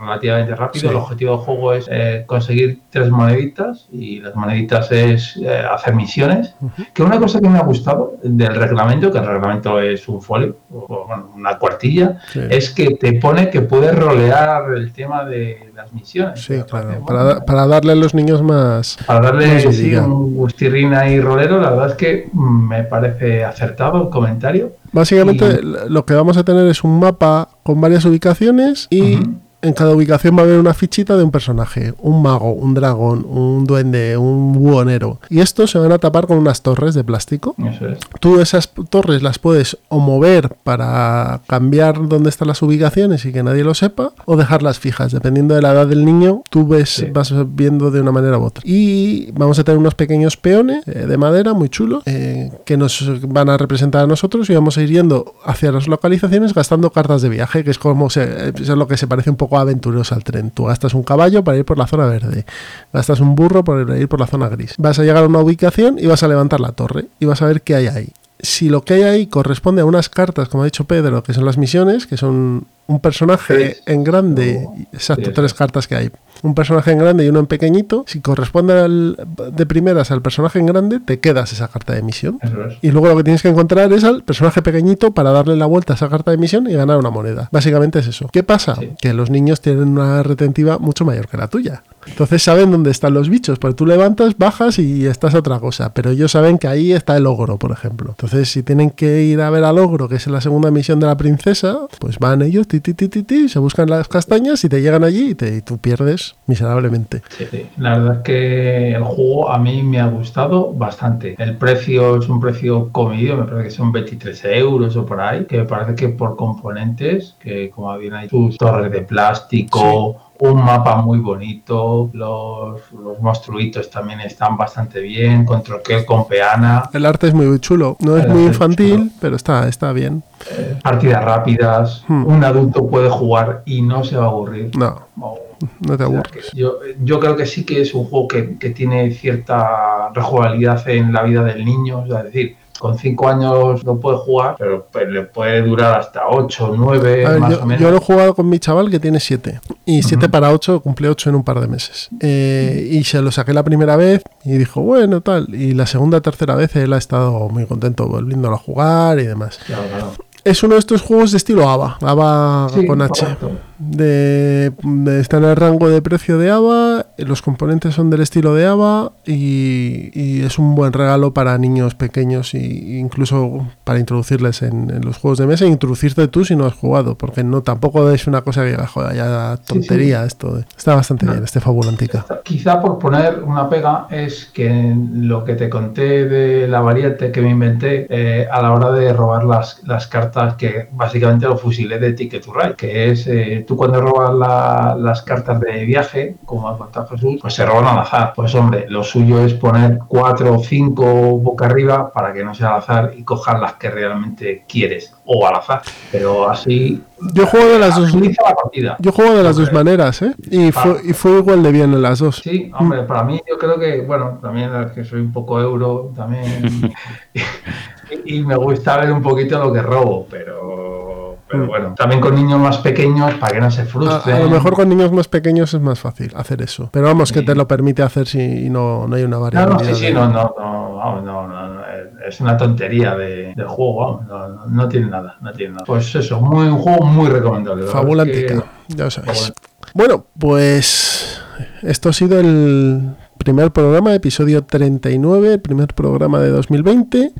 relativamente rápido. Sí. El objetivo del juego es eh, conseguir tres moneditas y las moneditas es eh, hacer misiones. Que una cosa que me ha gustado del reglamento, que el reglamento es un folio, o, bueno, una cuartilla, Sí. es que te pone que puedes rolear el tema de las misiones. Sí, claro. Para, da- para darle a los niños más. para darle Más sí, un gustirrín ahí rolero, la verdad es que mm, me parece acertado el comentario. Básicamente Y- lo que vamos a tener es un mapa con varias ubicaciones y Ujú. En cada ubicación va a haber una fichita de un personaje, un mago, un dragón, un duende, un buhonero. Y estos se van a tapar con unas torres de plástico. Eso es. Tú esas torres las puedes o mover para cambiar dónde están las ubicaciones y que nadie lo sepa, o dejarlas fijas. Dependiendo de la edad del niño, tú ves, Sí. vas viendo de una manera u otra. Y vamos a tener unos pequeños peones eh, de madera muy chulos eh, que nos van a representar a nosotros y vamos a ir yendo hacia las localizaciones gastando cartas de viaje, que es como se, eh, es lo que se parece un poco a aventureros al tren. Tú gastas un caballo para ir por la zona verde, gastas un burro para ir por la zona gris. Vas a llegar a una ubicación y vas a levantar la torre y vas a ver qué hay ahí. Si lo que hay ahí corresponde a unas cartas, como ha dicho Pedro, que son las misiones, que son un personaje Tres. en grande, exacto, tres cartas que hay. Un personaje en grande y uno en pequeñito. Si corresponde al- de primeras al personaje en grande, te quedas esa carta de misión. Es. Y luego lo que tienes que encontrar es al personaje pequeñito para darle la vuelta a esa carta de misión y ganar una moneda. Básicamente es eso. ¿Qué pasa? Sí. Que los niños tienen una retentiva mucho mayor que la tuya. Entonces saben dónde están los bichos, porque tú levantas, bajas y estás a otra cosa. Pero ellos saben que ahí está el ogro, por ejemplo. Entonces, si tienen que ir a ver al ogro, que es la segunda misión de la princesa, pues van ellos, ti, ti, ti, ti, ti, se buscan las castañas y te llegan allí y, te, y tú pierdes miserablemente. Sí, sí. La verdad es que el juego a mí me ha gustado bastante. El precio es un precio comedido, me parece que son 23 euros o por ahí, que me parece que por componentes, que como bien hay sus torres de plástico, un mapa muy bonito, los, los monstruitos también están bastante bien, con troquel, con peana, El arte es muy chulo. No es El muy es infantil, pero está, está bien. partidas rápidas, Hmm. un adulto puede jugar y no se va a aburrir. No, no te O sea, aburres. Yo, yo creo que sí que es un juego que, que tiene cierta rejugabilidad en la vida del niño. Es decir, con 5 años no puede jugar, pero pues, le puede durar hasta 8 o 9 A ver, más yo, o menos. yo lo he jugado con mi chaval que tiene 7. Y 7 Ujú. para 8, cumple 8 en un par de meses. Eh, y se lo saqué la primera vez y dijo, bueno, tal. Y la segunda, tercera vez él ha estado muy contento volviéndolo a jugar y demás. Claro, claro. Es uno de estos juegos de estilo ABA, ABA Sí, con H. De, de- está en el rango de precio de ABA, los componentes son del estilo de ABA y, y es un buen regalo para niños pequeños e incluso para introducirles en, en los juegos de mesa e introducirte tú si no has jugado, porque no tampoco es una cosa que joder, ya tontería esto. Está bastante No. bien este Fabulantica. Quizá por poner una pega es que lo que te conté de la variante que me inventé eh, a la hora de robar las, las cartas que básicamente lo fusilé de Ticket to Ride, que es eh, tú cuando robas la- las cartas de viaje, como ha contado Jesús, pues se roban al azar. Pues hombre, lo suyo es poner cuatro o cinco boca arriba para que no sea al azar y cojas las que realmente quieres o al azar. Pero así Yo juego de las dos. la partida. Yo juego de las dos maneras, ¿eh? Y fue, y fue igual de bien en las dos. Sí, hombre, para mí yo creo que, bueno, también es que soy un poco euro, también, y, me gusta ver un poquito lo que robo, pero Pero bueno, también con niños más pequeños para que no se A, frustren. a lo mejor con niños más pequeños es más fácil hacer eso. Pero vamos, que Sí. te lo permite hacer si no, no hay una No, variabilidad. no, sí, sí, de- no, no, no, vamos, no, no, no, es una tontería de, juego, no, no, no tiene nada, no tiene nada. Pues eso, muy, un juego muy recomendable. es Fabulántica, que- ya lo sabéis. Bueno, pues esto ha sido el primer programa, episodio 39, el primer programa de 2020.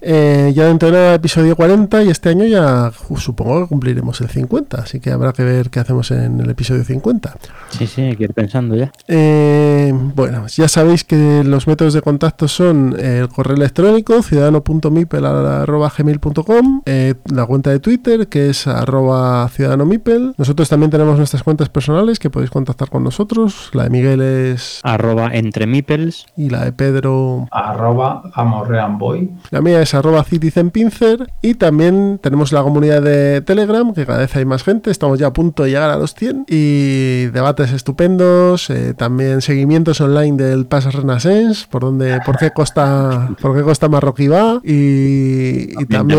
Eh, ya dentro de nada episodio 40 y este año ya supongo que cumpliremos el 50, así que habrá que ver qué hacemos en el episodio 50. Sí, sí, hay que ir pensando ya. Eh, bueno, ya sabéis que los métodos de contacto son eh, el correo electrónico ciudadano.mipel.gmail.com eh, la cuenta de Twitter que es arroba ciudadanomipel. Nosotros también tenemos nuestras cuentas personales que podéis contactar con nosotros. La de Miguel es Arroba entre meeples. y la de Pedro Arroba amorreanboy. la mía es arroba citizenpincer y también tenemos la comunidad de Telegram, que cada vez hay más gente, estamos ya a punto de llegar a los 100 y debates estupendos, eh, también seguimientos online del Pass Renaissance, por donde, por qué costa, por qué costa marroquí va y, y también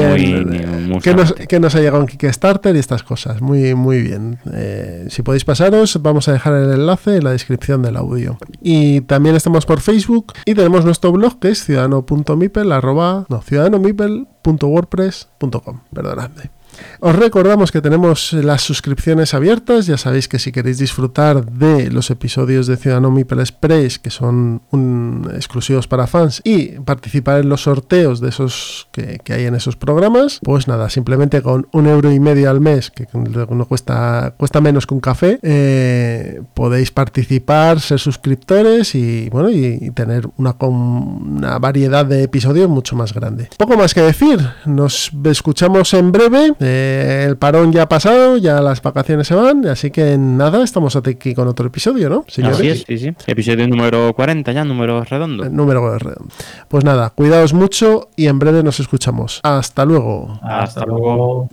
muy- qué, nos, qué nos ha llegado en Kickstarter y estas cosas, muy, muy bien. Eh, si podéis pasaros, vamos a dejar el enlace en la descripción del audio. Y también estamos por Facebook y tenemos nuestro blog que es ciudadano.mipel arroba- no, ciudadanomipel.wordpress.com, perdonadme. Os recordamos que tenemos las suscripciones abiertas. Ya sabéis que si queréis disfrutar de los episodios de Ciudadano Mipel Express, que son exclusivos para fans, y participar en los sorteos de esos que, hay en esos programas, pues nada, simplemente con un euro y medio al mes, que no cuesta, cuesta menos que un café, eh, podéis participar, ser suscriptores y bueno, y, tener una, una variedad de episodios mucho más grande. Poco más que decir, nos escuchamos en breve. Eh, el parón ya ha pasado, ya las vacaciones se van, así que nada, estamos aquí con otro episodio, ¿no? Señores? Así es, sí, sí. Episodio número 40 ya, número redondo. El número redondo. Pues nada, cuidaos mucho y en breve nos escuchamos. Hasta luego. Hasta luego.